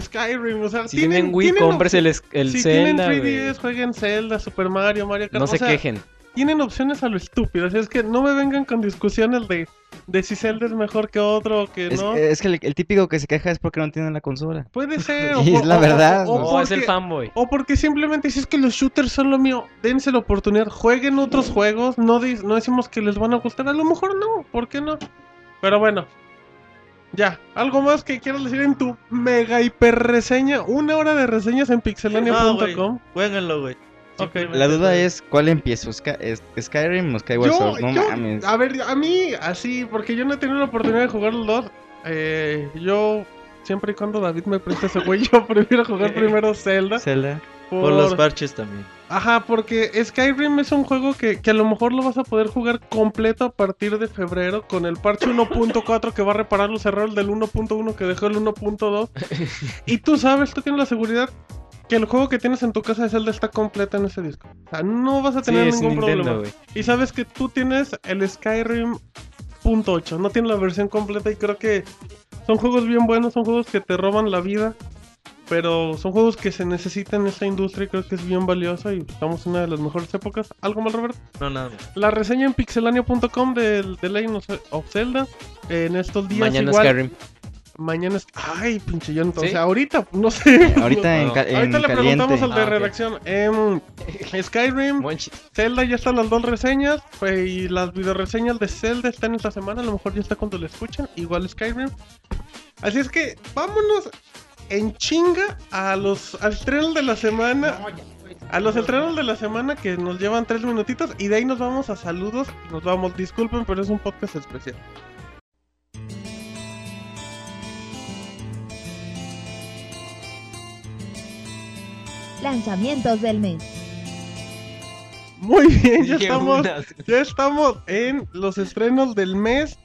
Skyrim. O sea, Si tienen Wii, tienen cómprese el, el si Zelda, tienen güey. 3DS, jueguen Zelda, Super Mario, Mario Kart. No o se sea, quejen. Tienen opciones a lo estúpido. Así es que no me vengan con discusiones de, de si Zelda es mejor que otro o que Es, no. es que el, el típico que se queja es porque no tienen la consola. Puede ser. Y es la verdad, O, ¿no? Oh, es el fanboy. o porque simplemente si es que los shooters son lo mío, dense la oportunidad, jueguen otros juegos, no, di- no decimos que les van a gustar, a lo mejor no, ¿por qué no? Pero bueno, ya, algo más que quieras decir en tu mega hiper reseña, una hora de reseñas en No, pixelania.com. Jueguenlo, güey. La duda es, ¿cuál empiezo? ¿Skyrim o Skyward Yo, Sword? No yo- mames. a ver, a mí, así, porque yo no he tenido la oportunidad de jugar los dos, eh, yo, siempre y cuando David me preste ese güey, yo prefiero jugar primero Zelda. Zelda. Por los parches también. Ajá, porque Skyrim es un juego que, que a lo mejor lo vas a poder jugar completo a partir de febrero con el parche 1.4 que va a reparar los errores del 1.1 que dejó el 1.2. y tú sabes, tú tienes la seguridad que el juego que tienes en tu casa de Zelda está completo en ese disco. O sea, no vas a tener ningún Nintendo, problema. Y sabes que tú tienes el Skyrim .8, no tienes la versión completa y creo que son juegos bien buenos, son juegos que te roban la vida, pero son juegos que se necesitan en esta industria y creo que es bien valiosa y estamos en una de las mejores épocas. ¿Algo mal, Roberto? No, nada más. La reseña en pixelania.com del The Legend of- of Zelda en estos días Mañana igual. Skyrim. Mañana es... Ay, pinche yo, ¿Sí? O sea, ahorita, no sé. Ahorita en, ca- en Ahorita le preguntamos al de Ah, ok. redacción. Em, Skyrim. Zelda ya están las dos reseñas pues, y las videoreseñas de Zelda están esta semana, a lo mejor ya está cuando lo escuchan, igual Skyrim. Así es que vámonos en chinga a los al estreno de la semana. A los estrenos de la semana que nos llevan tres minutitos y de ahí nos vamos a saludos nos vamos. Disculpen, pero es un podcast especial. Lanzamientos del mes. Muy bien, ya estamos, ya estamos en los estrenos del mes.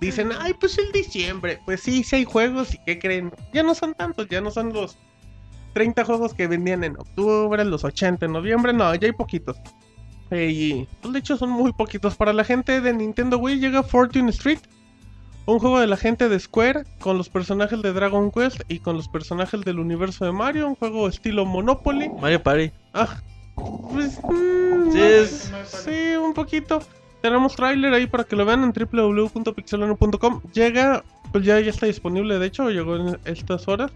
Dicen, ay, pues el diciembre. Pues sí, sí hay juegos y ¿qué creen? Ya no son tantos, ya no son los 30 juegos que vendían en octubre, los 80 en noviembre, no, ya hay poquitos. Eh, y pues, de hecho son muy poquitos. Para la gente de Nintendo Wii llega Fortune Street, un juego de la gente de Square con los personajes de Dragon Quest y con los personajes del universo de Mario, un juego estilo Monopoly. Mario Party. Ah, pues. mm, Sí, es- sí, un poquito. Tenemos tráiler ahí para que lo vean en www.pixelano.com. Llega, pues ya, ya está disponible, de hecho, llegó en estas horas.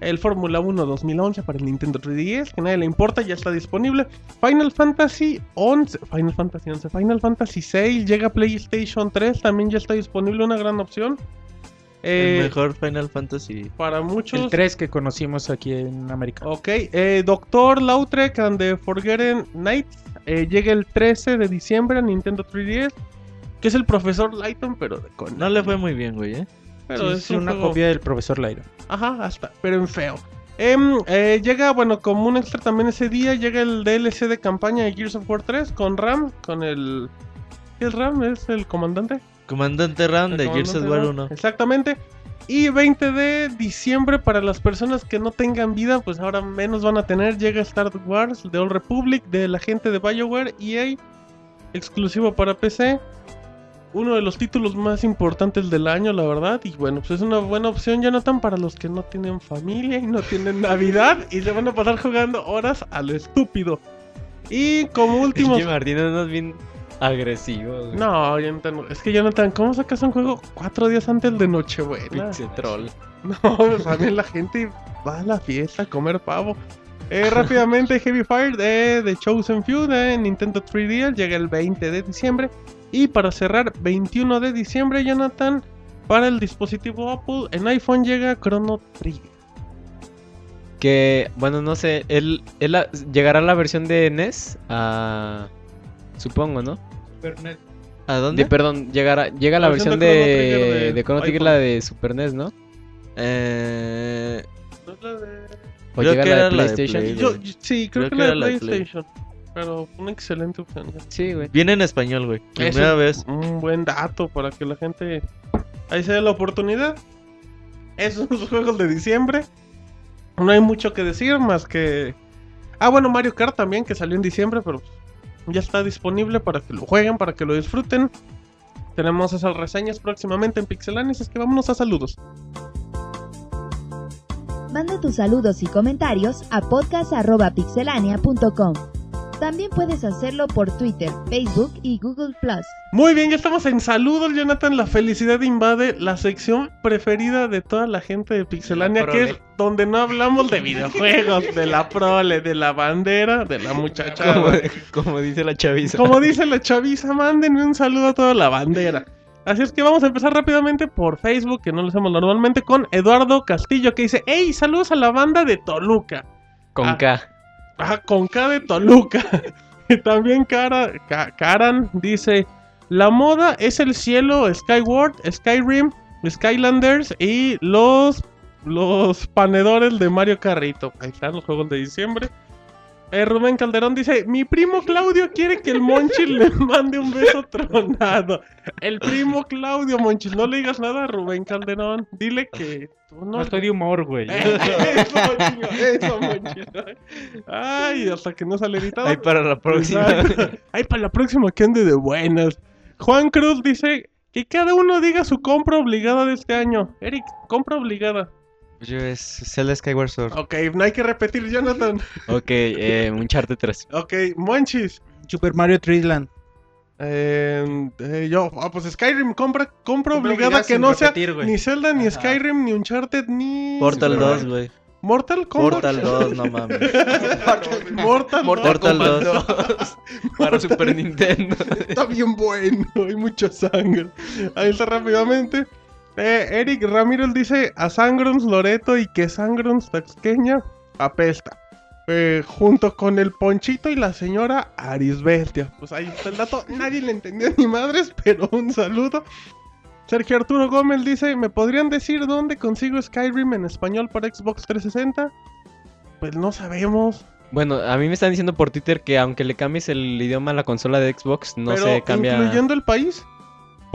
El Fórmula 1 2011 para el Nintendo 3DS, que a nadie le importa, ya está disponible. Final Fantasy 11, Final Fantasy 11, Final Fantasy 6 llega a PlayStation 3, también ya está disponible, una gran opción. Eh, el mejor Final Fantasy. Para muchos. El 3 que conocimos aquí en América. Ok, eh, Doctor Lautrec and the Forgotten Knights eh, llega el 13 de diciembre a Nintendo 3DS. Que es el profesor Lighton, pero de con. No le fue muy bien, güey, ¿eh? Pero Sí, es un una juego- copia del profesor Lyra. Ajá, hasta, pero en feo. Em, eh, llega, bueno, como un extra también ese día, llega el DLC de campaña de Gears of War 3 con Ram, con el... ¿Qué es Ram? ¿Es el comandante? Comandante Ram El de Gears of comandante War Ram, 1. Exactamente. Y 20 de diciembre para las personas que no tengan vida, pues ahora menos van a tener. Llega Star Wars de Old Republic, de la gente de BioWare, EA, exclusivo para PC. Uno de los títulos más importantes del año, la verdad. Y bueno, pues es una buena opción, Jonathan, para los que no tienen familia y no tienen Navidad y se van a pasar jugando horas a lo estúpido. Y como último... Martín, andas bien agresivo. güey. No, Jonathan, es que Jonathan, ¿cómo sacas un juego cuatro días antes de Nochebuena? Pixel troll. No, también la gente va a la fiesta a comer pavo. Eh, rápidamente, Heavy Fire de The Chosen Few de Nintendo 3DS llega el 20 de diciembre. Y para cerrar, 21 de diciembre, Jonathan, para el dispositivo Apple, en iPhone llega Chrono Trigger. Que, bueno, no sé, él, él la- llegará la versión de NES a... Supongo, ¿no? ¿A De, dónde? perdón, llegará, llega la La versión versión de de, Chrono Trigger de de Chrono Trigger, iPhone. la de Super NES, ¿no? Eh, O Creo llega que la de era la de PlayStation. Play, Yo, sí, creo, Creo que, que la de era la de Play. Pero una excelente opción. Sí, güey. viene en español, güey. Primera es vez. Un buen dato para que la gente ahí se dé la oportunidad. Esos son los juegos de diciembre. No hay mucho que decir más que. Ah, bueno, Mario Kart también, que salió en diciembre, pero ya está disponible para que lo jueguen, para que lo disfruten. Tenemos esas reseñas próximamente en Pixelanes, es que vámonos a saludos. Manda tus saludos y comentarios a podcast.pixelania.com. También puedes hacerlo por Twitter, Facebook y Google Plus. Muy bien, ya estamos en saludos, Jonathan. La felicidad invade la sección preferida de toda la gente de Pixelania, La que es donde no hablamos de videojuegos, de la prole, de la bandera, de la muchacha. Como, como dice la chaviza. Como dice la chaviza, mándenme un saludo a toda la bandera. Así es que vamos a empezar rápidamente por Facebook, que no lo hacemos normalmente, con Eduardo Castillo, que dice, hey, saludos a la banda de Toluca. Con Ah. K. Ah, con K de Toluca. También Cara, Ka- Karan dice: La moda es el cielo, Skyward, Skyrim, Skylanders y los, los panedores de Mario Carrito. Ahí están los juegos de diciembre. Eh, Rubén Calderón dice: Mi primo Claudio quiere que el Monchil le mande un beso tronado. El primo Claudio, Monchil, no le digas nada a Rubén Calderón. Dile que tú no No estoy de humor, güey. eso, Monchil, eso, Monchil. Ay, hasta que no sale editado. Ahí para la próxima. Ay, para la próxima que ande de buenas. Juan Cruz dice que cada uno diga su compra obligada de este año. Eric, compra obligada. Yo es Zelda Skyward Sword. Ok, no hay que repetir, Jonathan. ok, eh, Uncharted 3. Ok, Monchis. Super Mario 3 Land. Eh, eh, yo, ah, pues Skyrim, compra, compra obligada que no sea repetir, güey. ni Zelda, ni Ajá. Skyrim, ni Uncharted, ni... Portal Super 2, Mario. güey. Mortal Kombat. Portal 2, no mames. Mortal, Portal 2. Para Super Nintendo. Está bien bueno, hay mucha sangre. Ahí está rápidamente. Eh, Eric Ramírez dice a Sangrons Loreto y que Sangrons Taxqueña apesta. Eh, junto con el Ponchito y la señora Arisbestia. Pues ahí está el dato. Nadie le entendió ni madres, pero un saludo. Sergio Arturo Gómez dice: ¿Me podrían decir dónde consigo Skyrim en español para Xbox 360? Pues no sabemos. Bueno, a mí me están diciendo por Twitter que aunque le cambies el idioma a la consola de Xbox, no pero se cambia. incluyendo el país.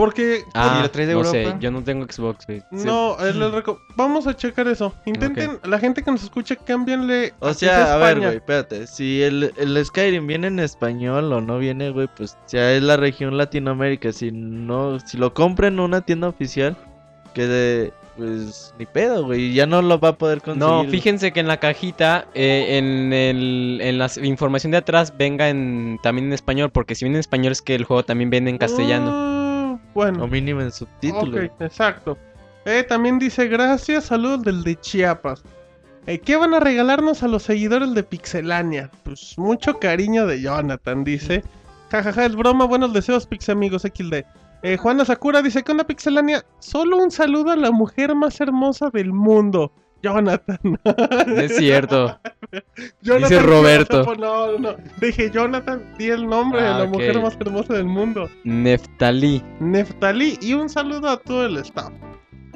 Porque Ah, ¿Y lo traes de no sé, yo no tengo Xbox, güey. Sí. No, eh, les vamos a checar eso. Intenten, la gente que nos escucha, cámbianle. O sea a ver, güey, espérate. Si el, el Skyrim viene en español o no viene, güey, pues ya es la región Latinoamérica. Si no, si lo compra en una tienda oficial, que de, pues ni pedo, güey, ya no lo va a poder conseguir. No, fíjense que en la cajita, eh, en, el, en la información de atrás, venga en, también en español, porque si viene en español es que el juego también viene en castellano. Bueno, O mínimo en subtítulo. ok, exacto. Eh, también dice: Gracias, saludos del de Chiapas. Eh, ¿Qué van a regalarnos a los seguidores de Pixelania? Pues mucho cariño de Jonathan, dice. Jajaja, es broma, buenos deseos, Pix amigos XD. Eh, Juana Sakura dice, ¿qué onda Pixelania? Solo un saludo a la mujer más hermosa del mundo. Jonathan. No es cierto. Jonathan Dice Roberto. No, no, no. Dije, Jonathan, di el nombre de Ah, la mujer más hermosa del mundo. Neftalí. Neftalí y un saludo a todo el staff.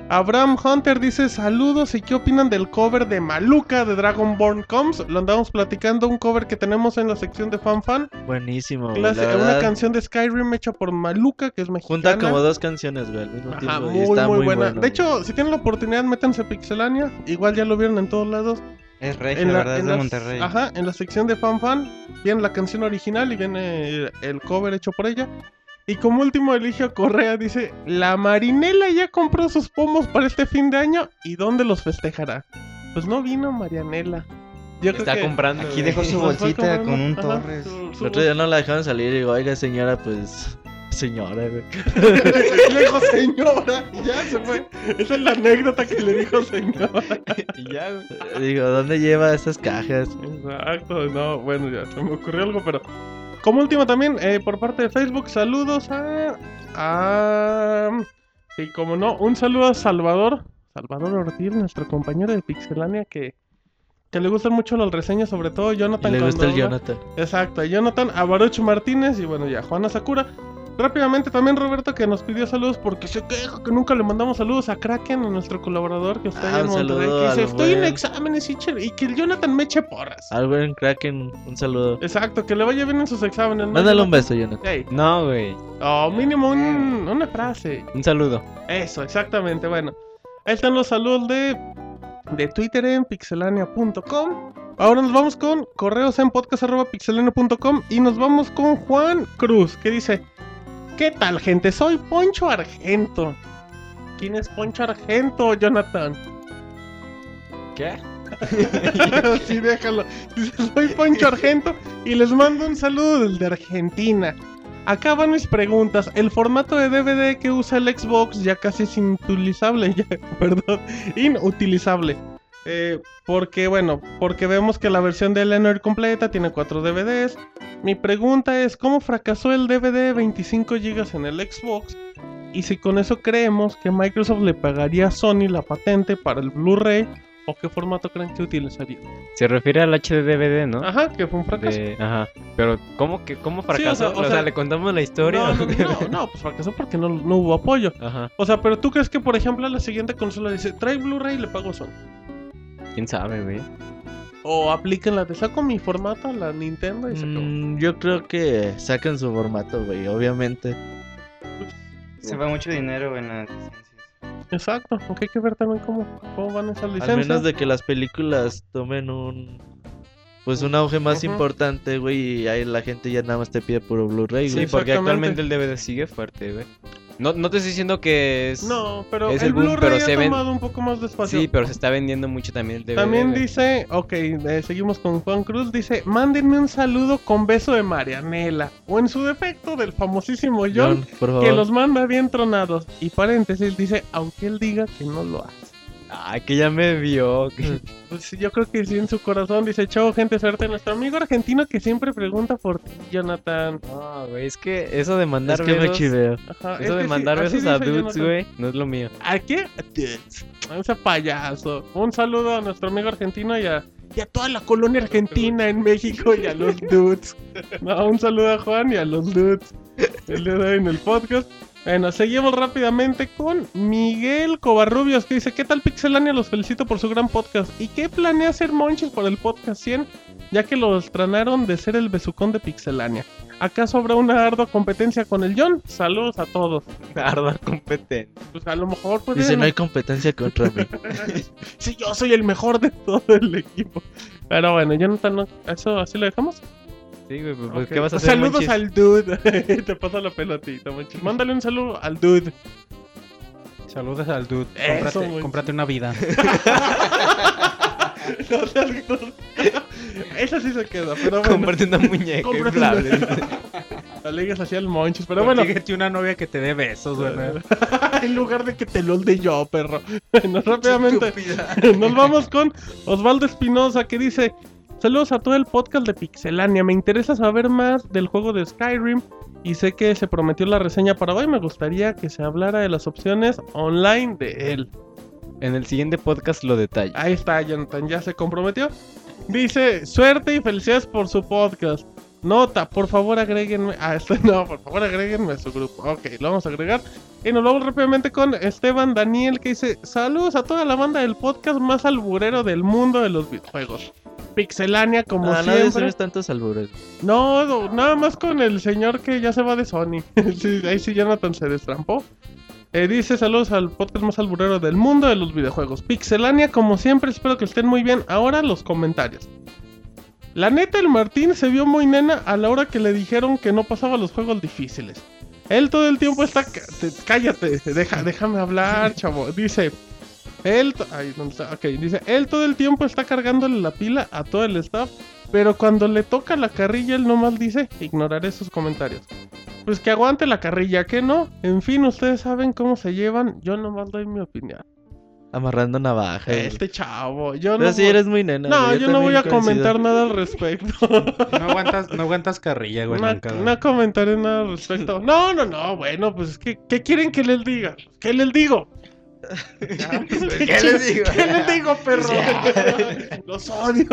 Abraham Hunter dice saludos y qué opinan del cover de Maluca de Dragonborn Comes. Lo andamos platicando, un cover que tenemos en la sección de Fan Fan. Buenísimo. güey, Clase- la una canción de Skyrim hecha por Maluca, que es mexicana. Junta como dos canciones, güey, al mismo Ajá, tiempo. y muy, está muy, muy, buena. bueno, de hecho, si tienen la oportunidad, métanse a Pixelania. Igual ya lo vieron en todos lados. Es en la, ¿verdad? Es de las- Monterrey. Ajá, en la sección de Fan Fan viene la canción original y viene el, el cover hecho por ella. Y como último, Eligio Correa dice: La Marinela ya compró sus pomos para este fin de año. ¿Y dónde los festejará? Pues no vino Marianela. Yo creo Está que comprando. Aquí dejó su bolsita comprando, con un ajá, Torres. su- su El otro día no la dejaron salir y digo, oiga señora, pues... Señora, güey. le dijo señora, y ya se fue. Esa es la anécdota que le dijo señora. Y ya, güey. Digo, ¿dónde lleva estas cajas? Exacto, no, bueno, ya se me ocurrió algo, pero como último también, eh, por parte de Facebook, saludos a... a... Sí, como no, un saludo a Salvador, Salvador Ortiz, nuestro compañero de Pixelania, que, que le gustan mucho las reseñas, sobre todo Y Jonathan le gusta el. Jonathan. Exacto, a Jonathan, a Baruch Martínez y bueno, ya, Juana Sakura. Rápidamente también Roberto que nos pidió saludos porque se queja que nunca le mandamos saludos a Kraken, a nuestro colaborador que está Ah, allá en un Monterrey. Que dice, estoy en exámenes y, que el Jonathan me eche porras. Al buen Kraken, un saludo. Exacto, que le vaya bien en sus exámenes. ¿no, Mándale un beso, Jonathan. No, güey. oh, mínimo un- una frase. Un saludo. Eso, exactamente. Bueno, ahí están los saludos de, de Twitter en pixelania.com. Ahora nos vamos con correos en podcast.pixelania.com y nos vamos con Juan Cruz que dice: ¿Qué tal, gente? Soy Poncho Argento. ¿Quién es Poncho Argento, Jonathan? ¿Qué? sí, déjalo. Soy Poncho Argento y les mando un saludo desde Argentina. Acá van mis preguntas. El formato de DVD que usa el Xbox ya casi es inutilizable. Ya, perdón, inutilizable. Eh, porque, bueno, porque vemos que la versión de Eleanor completa tiene 4 DVDs. Mi pregunta es, ¿cómo fracasó el DVD de 25 GB en el Xbox? Y si con eso creemos que Microsoft le pagaría a Sony la patente para el Blu-ray, ¿o qué formato creen que utilizaría? Se refiere al HDDVD, ¿no? Ajá, que fue un fracaso. De- Ajá. Pero, ¿cómo que cómo sea, fracasó? o o, sea, sea, le contamos la historia. No, no, no, no, pues fracasó porque no, no hubo apoyo. Ajá. O sea, pero tú crees que, por ejemplo, la siguiente consola dice, trae Blu-ray y le pago a Sony. ¿Quién sabe, güey? O apliquen la de saco mi formato a la Nintendo y se acabó. Mm, yo creo que sacan su formato, güey, obviamente. Se va mucho dinero en las licencias. Exacto, aunque hay que ver también cómo, cómo van esas Al licencias. menos de que las películas tomen un... Pues un auge más importante, güey, y ahí la gente ya nada más te pide puro Blu-ray, Sí, güey. porque exactamente. actualmente el DVD sigue fuerte, güey. No, no te estoy diciendo que es... No, pero Es el, el boom, Blu-ray pero ha se ven- tomado un poco más de espacio. Sí, pero se está vendiendo mucho también el DVD. También güey. dice, ok, eh, seguimos con Juan Cruz, dice, mándenme un saludo con beso de Marianela, o en su defecto del famosísimo John, John, por favor. que los manda bien tronados. Y paréntesis, dice, aunque él diga que no lo hace. Ay, que ya me vio. que- Pues yo creo que sí en su corazón dice, chao gente, suerte. Nuestro amigo argentino que siempre pregunta por ti, Jonathan. No, güey, es que eso de mandar Es que me besos... chiveo. Ajá, es Eso de sí, mandar besos a dudes, güey, no es lo mío. ¿A qué? A dudes. Ese payaso. Un saludo a nuestro amigo argentino y a, y a toda la colonia argentina en México y a los dudes. No, un saludo a Juan y a los dudes. El día de hoy en el podcast. Bueno, seguimos rápidamente con Miguel Covarrubios que dice, ¿qué tal Pixelania? Los felicito por su gran podcast. ¿Y qué planea hacer Monchis por el podcast 100? Ya que lo estrenaron de ser el besucón de Pixelania. ¿Acaso habrá una ardua competencia con el John? Saludos a todos. Arda competente. Pues a lo mejor pues Dice, no hay competencia contra mí. Sí, yo soy el mejor de todo el equipo. Pero bueno, Jonathan, ¿no? ¿eso así lo dejamos? Sí, güey, pues, pues. ¿qué vas a hacer, Saludos al dude. Te pasa la pelotita, Monchis. Mándale un saludo al dude. Saludos al dude. Eso, Cómprate, una vida. No seas gordo. Esa sí se queda, pero bueno. Cómprate una muñeca inflable. La ligas así al Monchis, pero bueno. Consíguete una novia que te dé besos, güey. en lugar de que te lo de yo, perro. Bueno, rápidamente. Nos vamos con Osvaldo Espinosa que dice: Saludos a todo el podcast de Pixelania. Me interesa saber más del juego de Skyrim Y sé que se prometió la reseña para hoy. Me gustaría que se hablara de las opciones online de él. En el siguiente podcast lo detalla. Ahí está, Jonathan, ya se comprometió. Dice, suerte y felicidades por su podcast. Nota, por favor agréguenme. Ah, este no, por favor agréguenme a su grupo. Ok, lo vamos a agregar. Y nos vamos rápidamente con Esteban Daniel que dice: Saludos a toda la banda del podcast más alburero del mundo de los videojuegos. Pixelania, como Ah, no, no siempre. es tantos albures. No, no, nada más con el señor que ya se va de Sony. Sí, ahí sí Jonathan se destrampó. Eh, dice saludos al podcast más alburero del mundo de los videojuegos. Pixelania, como siempre, espero que estén muy bien. Ahora los comentarios. La neta, el Martín se vio muy nena a la hora que le dijeron que no pasaba los juegos difíciles. Él todo el tiempo está... cállate, deja, déjame hablar, chavo. Dice... Él... Ay, ¿dónde está? Ok, dice... Él todo el tiempo está cargándole la pila a todo el staff. Pero cuando le toca la carrilla, él nomás dice... Ignoraré sus comentarios. Pues que aguante la carrilla, que no. En fin, ustedes saben cómo se llevan. Yo nomás doy mi opinión. Amarrando navaja. Este chavo, yo Pero no... sí voy- eres muy nena. No, güey, yo no voy a coincido. comentar nada al respecto. No aguantas, no aguantas carrilla, güey. No, nunca, güey. no comentaré nada al respecto. No, no, no, bueno, pues ¿qué, qué quieren que les diga? ¿Qué les digo? ¿Qué les digo? ¿Qué les digo, perro? Los odio.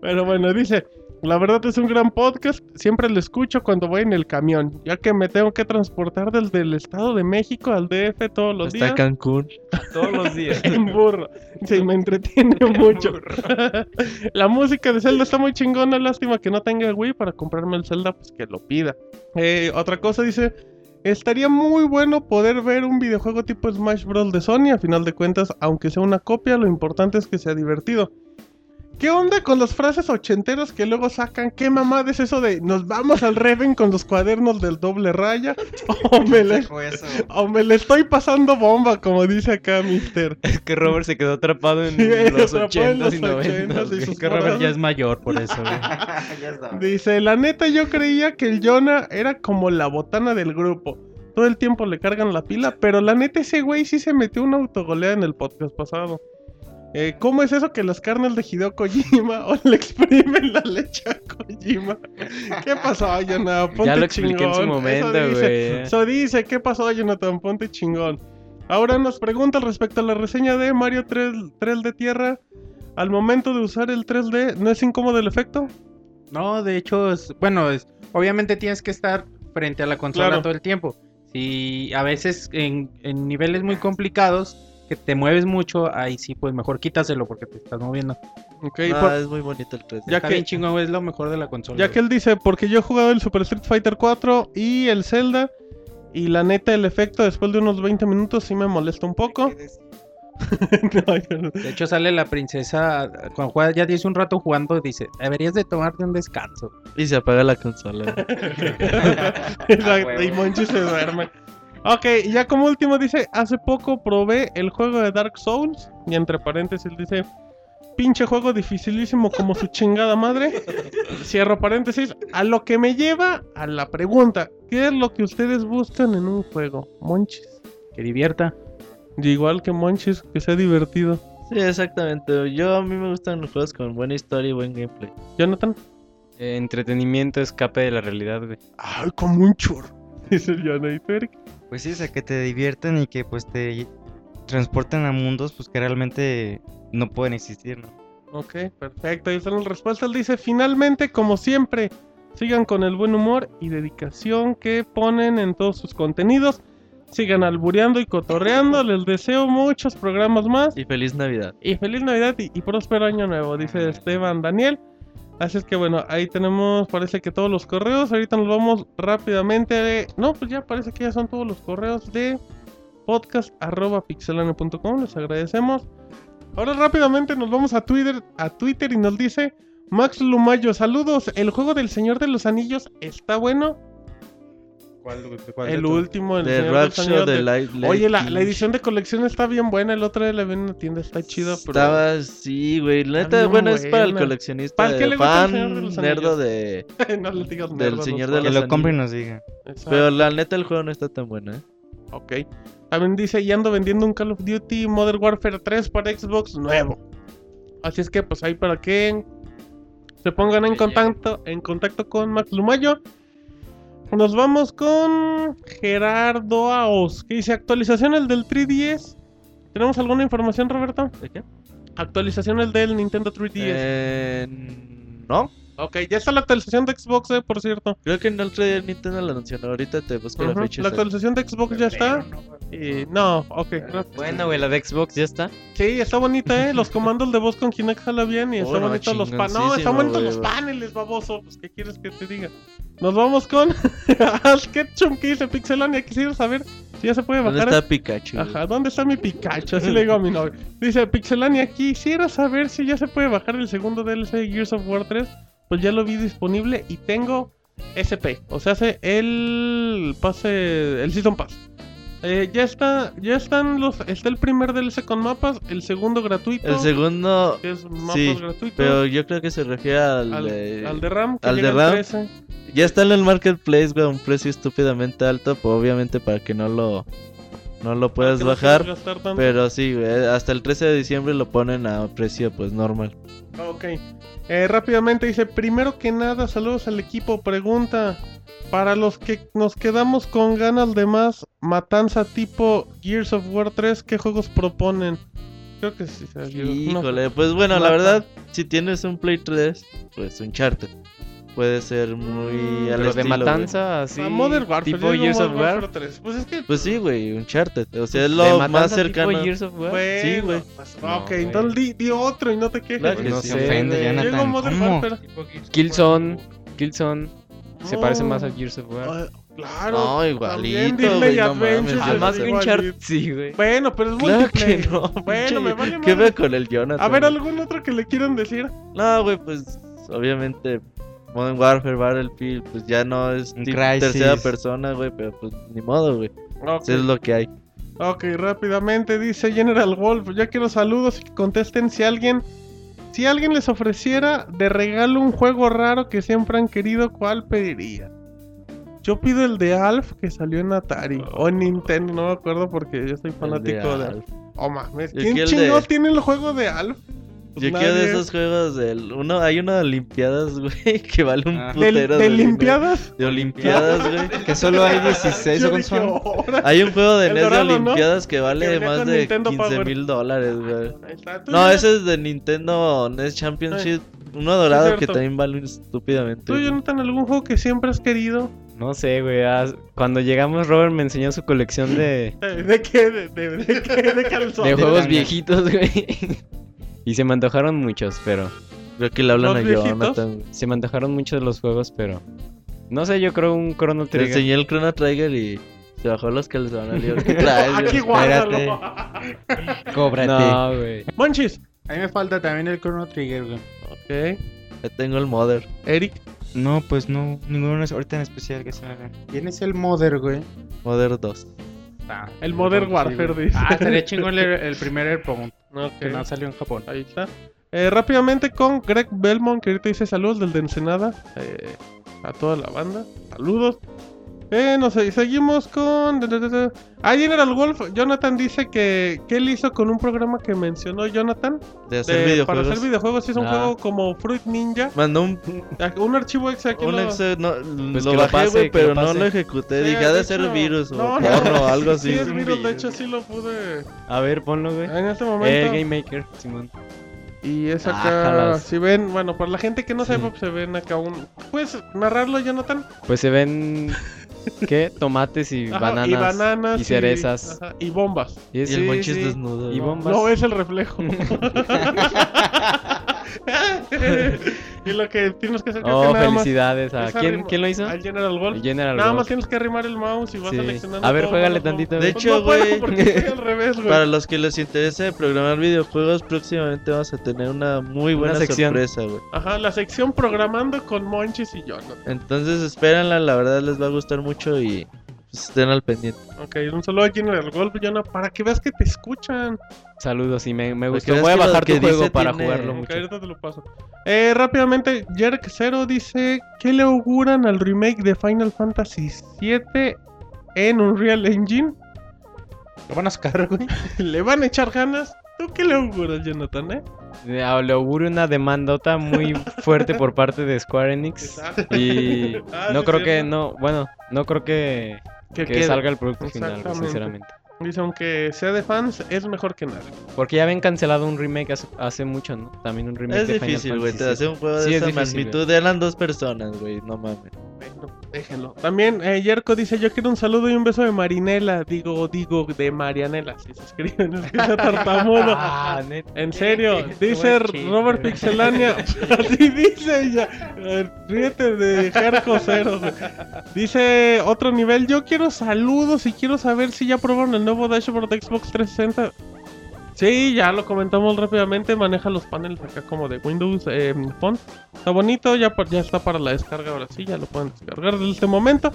Bueno, bueno, dice, la verdad es un gran podcast, siempre lo escucho cuando voy en el camión, ya que me tengo que transportar desde el Estado de México al DF todos los Hasta días. Cancún. Todos los días. En burro. Sí, me entretiene mucho. la música de Zelda está muy chingona. Lástima que no tenga Wii para comprarme el Zelda, pues que lo pida. Eh, otra cosa dice. Estaría muy bueno poder ver un videojuego tipo Smash Bros. de Sony. A final de cuentas, aunque sea una copia, lo importante es que sea divertido. ¿Qué onda con las frases ochenteras que luego sacan? ¿Qué mamada es eso de nos vamos al Reven con los cuadernos del doble raya? O me le, o me le estoy pasando bomba, como dice acá Mister. Es que Robert se quedó atrapado en Sí, los atrapado en 80s los y 90s. 80s y güey. sus Que Robert ya es mayor, por eso. Dice, la neta yo creía que el Jonah era como la botana del grupo. Todo el tiempo le cargan la pila, pero la neta ese güey sí se metió una autogolea en el podcast pasado. Eh, ¿Cómo es eso que las carnes de Hideo Kojima o le exprimen la leche a Kojima? ¿Qué pasó, Jonah? Ponte Ya lo expliqué en su momento, Eso dice, güey. Eso dice, ¿qué pasó, Jonathan? Ponte chingón. Ahora nos pregunta respecto a la reseña de Mario 3, 3 de Tierra. Al momento de usar el 3D, ¿no es incómodo el efecto? No, de hecho, es, bueno, es, obviamente tienes que estar frente a la consola Claro. todo el tiempo. Si a veces en, en niveles muy complicados que te mueves mucho, ahí sí, pues mejor quítaselo porque te estás moviendo. Ok, Ah, por- es muy bonito el 3D. Ya Está que- bien chingón, güey, es lo mejor de la consola. Ya que él dice, porque yo he jugado el Super Street Fighter 4 y el Zelda. Y la neta, el efecto después de unos 20 minutos sí me molesta un poco. No, yo no. De hecho, sale la princesa, cuando juega, ya dice un rato jugando, dice, deberías de tomarte un descanso. Y se apaga la consola. Exacto, y Monchi se duerme. Ok, ya como último dice, hace poco probé el juego de Dark Souls. Y entre paréntesis dice, pinche juego dificilísimo como su chingada madre. Cierro paréntesis. A lo que me lleva a la pregunta, ¿qué es lo que ustedes buscan en un juego? Monchis. Que divierta. Y igual que Monchis, que sea divertido. Sí, exactamente. Yo a mí me gustan los juegos con buena historia y buen gameplay. Jonathan. Eh, entretenimiento, escape de la realidad, güey. Ay, como un churro. Dice el Pues sí, o sea, que te divierten y que pues te transporten a mundos pues que realmente no pueden existir, ¿no? Ok, perfecto. Ahí están las respuestas. Él dice, finalmente, como siempre, sigan con el buen humor y dedicación que ponen en todos sus contenidos. Sigan albureando y cotorreando. Les deseo muchos programas más. Y feliz Navidad. Y feliz Navidad y, y próspero año nuevo, dice Esteban Daniel. Así es que bueno, ahí tenemos, parece que todos los correos. Ahorita nos vamos rápidamente. de- No, pues ya parece que ya son todos los correos de podcast.pixelane.com. Les agradecemos. Ahora rápidamente nos vamos a Twitter, a Twitter y nos dice Max Lumayo, saludos. El juego del Señor de los Anillos está bueno. El último, el de los Anillos de de- Light Oye, la, la edición de colección está bien buena. El otro día la vi en una tienda, está chida, pero. Estaba, sí, güey. La neta, bueno, es para el buena. coleccionista, ¿Para qué le gusta el Señor de fan, los de... no le digas del nerd a los Señor de fans. Que los lo compre y nos diga. Exacto. Pero la neta, el juego no está tan bueno, ¿eh? Ok. También dice, y ando vendiendo un Call of Duty Modern Warfare 3 para Xbox nuevo. Así es que, pues ahí para que se pongan en contacto, en contacto con Max Lumayo. Nos vamos con Gerardo Aos, que dice actualizaciones del 3DS. ¿Tenemos alguna información, Roberto? ¿De qué? Actualizaciones del Nintendo 3DS. Eh, no, Ok, ya está la actualización de Xbox, eh, por cierto. creo que no el otro día Nintendo la anunció. Ahorita te busco la fecha. La actualización de Xbox ya está. Y no, ok. gracias. Bueno, güey, la de Xbox ya está. Sí, está bonita, ¿eh? Los comandos de voz con Kinect jala bien y está Oh, no, bonito los paneles. No, bonitos güey, los paneles, baboso. Pues, ¿qué quieres que te diga? Nos vamos con Ash Ketchum que dice Pixelania. Quisiera saber si ya se puede ¿Dónde bajar. está Pikachu? Ajá, ¿dónde está mi Pikachu? Así le digo a mi novio. Dice Pixelania, quisiera saber si ya se puede bajar el segundo DLC de Gears of War 3. Pues ya lo vi disponible y tengo SP. O sea, hace el pase, el Season Pass. Eh, ya está, ya están los, está el primer DLC con mapas, el segundo gratuito. El segundo, que es mapas sí, gratuitos. pero yo creo que se refiere al, al, de... al de RAM, que al de RAM. 13. Ya está en el marketplace, güey, a un precio estúpidamente alto, pues obviamente para que no lo no lo puedas no bajar, pero sí, güey, hasta el 13 de diciembre lo ponen a precio pues normal. Ok. Eh, rápidamente dice, primero que nada, saludos al equipo. Pregunta, para los que nos quedamos con ganas de más matanza tipo Gears of War 3, ¿qué juegos proponen? Creo que sí. no, Híjole, pues bueno, Mata. la verdad, si tienes un Play 3, pues Uncharted puede ser muy al Pero de estilo, matanza, así. a Modern Warfare. Tipo Gears of War. Warfare 3. Pues es que... güey. Pues sí, güey, Uncharted, o sea, es De lo matanza más tipo cercano. Gears of War. Bueno, Sí, güey. pues, No, ok, güey. entonces di, di otro y no te quejes. Claro que No Se ofende. Jonathan. Llegó Modern ¿Cómo? Warfare. Killzone. Killzone. Se No. parece más a Gears of War. Ah, claro. No, igualito, güey, no Adventures mames. es Ah, más que igualito. Uncharted, sí, güey. Bueno, pero es Claro que multiplayer. no. Bueno, me vale ¿Qué madre. ve con el Jonathan? A ver? ¿algún otro que le quieran decir? No, güey, pues obviamente Modern Warfare, Battlefield, pues ya no es tercera persona, güey, pero pues ni modo, güey. Ok, Eso es lo que hay. ok, rápidamente dice General Wolf. Ya quiero saludos y que contesten si alguien. Si alguien les ofreciera de regalo un juego raro que siempre han querido, ¿cuál pediría? Yo pido el de Alf que salió en Atari o en Nintendo, no me acuerdo porque yo soy fanático de, Alf. Alf. Oh mames, Yo ¿quién de- tiene el juego de Alf? Pues Yo quiero de esos juegos del. Uno, hay uno de Olimpiadas, güey, que vale un Ah. ¿De, putero de dinero. Limpiadas? De Olimpiadas, güey. Que solo hay 16 Yo o. Hay un juego de NES de ¿no? Olimpiadas que vale más de Nintendo 15 Power. mil dólares, güey. No, ese es de Nintendo NES Championship. Uno dorado que también vale estúpidamente. ¿Tú. Jonathan, algún juego que siempre has querido? No sé, güey. ah, Cuando llegamos, Robert me enseñó su colección de, ¿De, de qué? ¿De, de, de qué? ¿De calzones? de juegos viejitos, güey. Y se me antojaron muchos, pero. Creo que le hablan ¿Los a? Jonathan. Se me antojaron muchos los juegos, pero. No sé, yo creo un Chrono Le Trigger. enseñé el Chrono Trigger y se bajó los que les van a liar. ¿Qué traes, Aquí guárdalo. Cóbrate. No, güey. Monchis. A mí me falta también el Chrono Trigger, güey. Ok. Ya tengo el Mother. Eric. No, pues no, ninguno es ahorita en especial que se me haga. Tienes el Mother, güey. Mother 2. El Modern Warfare, dice. Ah, estaría chingón el, el primer Airpound, Ok. que no salió en Japón. Ahí está. Eh, rápidamente con Greg Belmont, que ahorita dice saludos del de Ensenada. eh, a toda la banda. Saludos. Eh, no sé, seguimos con... Ah, General Wolf, Jonathan dice que, que él hizo con un programa que mencionó Jonathan. De hacer de- videojuegos. para hacer videojuegos, es un Ah. juego como Fruit Ninja. Mandó un, Ah, Un archivo exe aquí un lo- exe- no, Pues lo bajé, güey, pero lo no lo ejecuté. Sí, Dije, ha de ser hecho- virus o No, no. porno o algo así. Sí, es virus, de hecho sí lo pude... A ver, ponlo, güey. En este Eh, momento... Game Maker, Simón. Y es acá, si ven, bueno, para la gente que no Sí. sepa, pues se ven acá un... ¿Puedes narrarlo, Jonathan? Pues se ven. ¿Qué? Tomates y Ajá, bananas. y bananas. y cerezas. ajá, y bombas. Y el sí, monchis sí. desnudo. Y ¿no? bombas. No es el reflejo. y lo que tienes que hacer creo Oh, que nada más felicidades. ¿A es quién, ¿Quién lo hizo? Al General Wolf. El General Nada Wolf. más tienes que arrimar el mouse y vas Sí. seleccionando. A ver, juégale tantito, De güey. Pues hecho, güey. Para los que les interese programar videojuegos, próximamente vamos a tener una muy Una buena sección. sorpresa, güey. Ajá, la sección programando con Monchis y Jonathan. Entonces espérenla, la verdad les va a gustar mucho y estén al pendiente. Ok, un saludo a General Wolf, Jonathan, para que veas que te escuchan. Saludos, y me, me Para gustó. Voy a bajar tu juego para tiene- jugarlo mucho. ahorita te lo paso. Eh, rápidamente, Jerk Zero dice: ¿Qué le auguran al remake de Final Fantasy VII en Unreal Engine? Lo van a sacar, güey. ¿Le van a echar ganas? ¿Tú qué le auguras, Jonathan, eh? Le auguro una demandota muy fuerte por parte de Square Enix. Exacto. Y Ah, no sí, creo que, no, bueno, no creo que, Que salga el producto final, sinceramente. Dice, aunque sea de fans, es mejor que nada. Porque ya habían cancelado un remake hace, hace mucho, ¿no? También un remake Es de difícil, güey. Te hace un juego Sí, de es esa difícil, magnitud. Eran dos personas, güey. No mames. Déjenlo. También eh, Yerko dice, yo quiero un saludo y un beso de Marinela. Digo, digo, de Marianela. Si se escribe, no escribe tartamudo. Ah. En serio, dice. Robert Pixelania. Así dice ella. Ríete de Jerko Cero. Dice otro nivel. Yo quiero saludos y quiero saber si ya probaron el nuevo dashboard de Xbox 360. Sí, ya lo comentamos rápidamente. Maneja los paneles acá como de Windows eh, Phone. Está bonito, ya, ya está para la descarga ahora sí, ya lo pueden descargar desde este momento.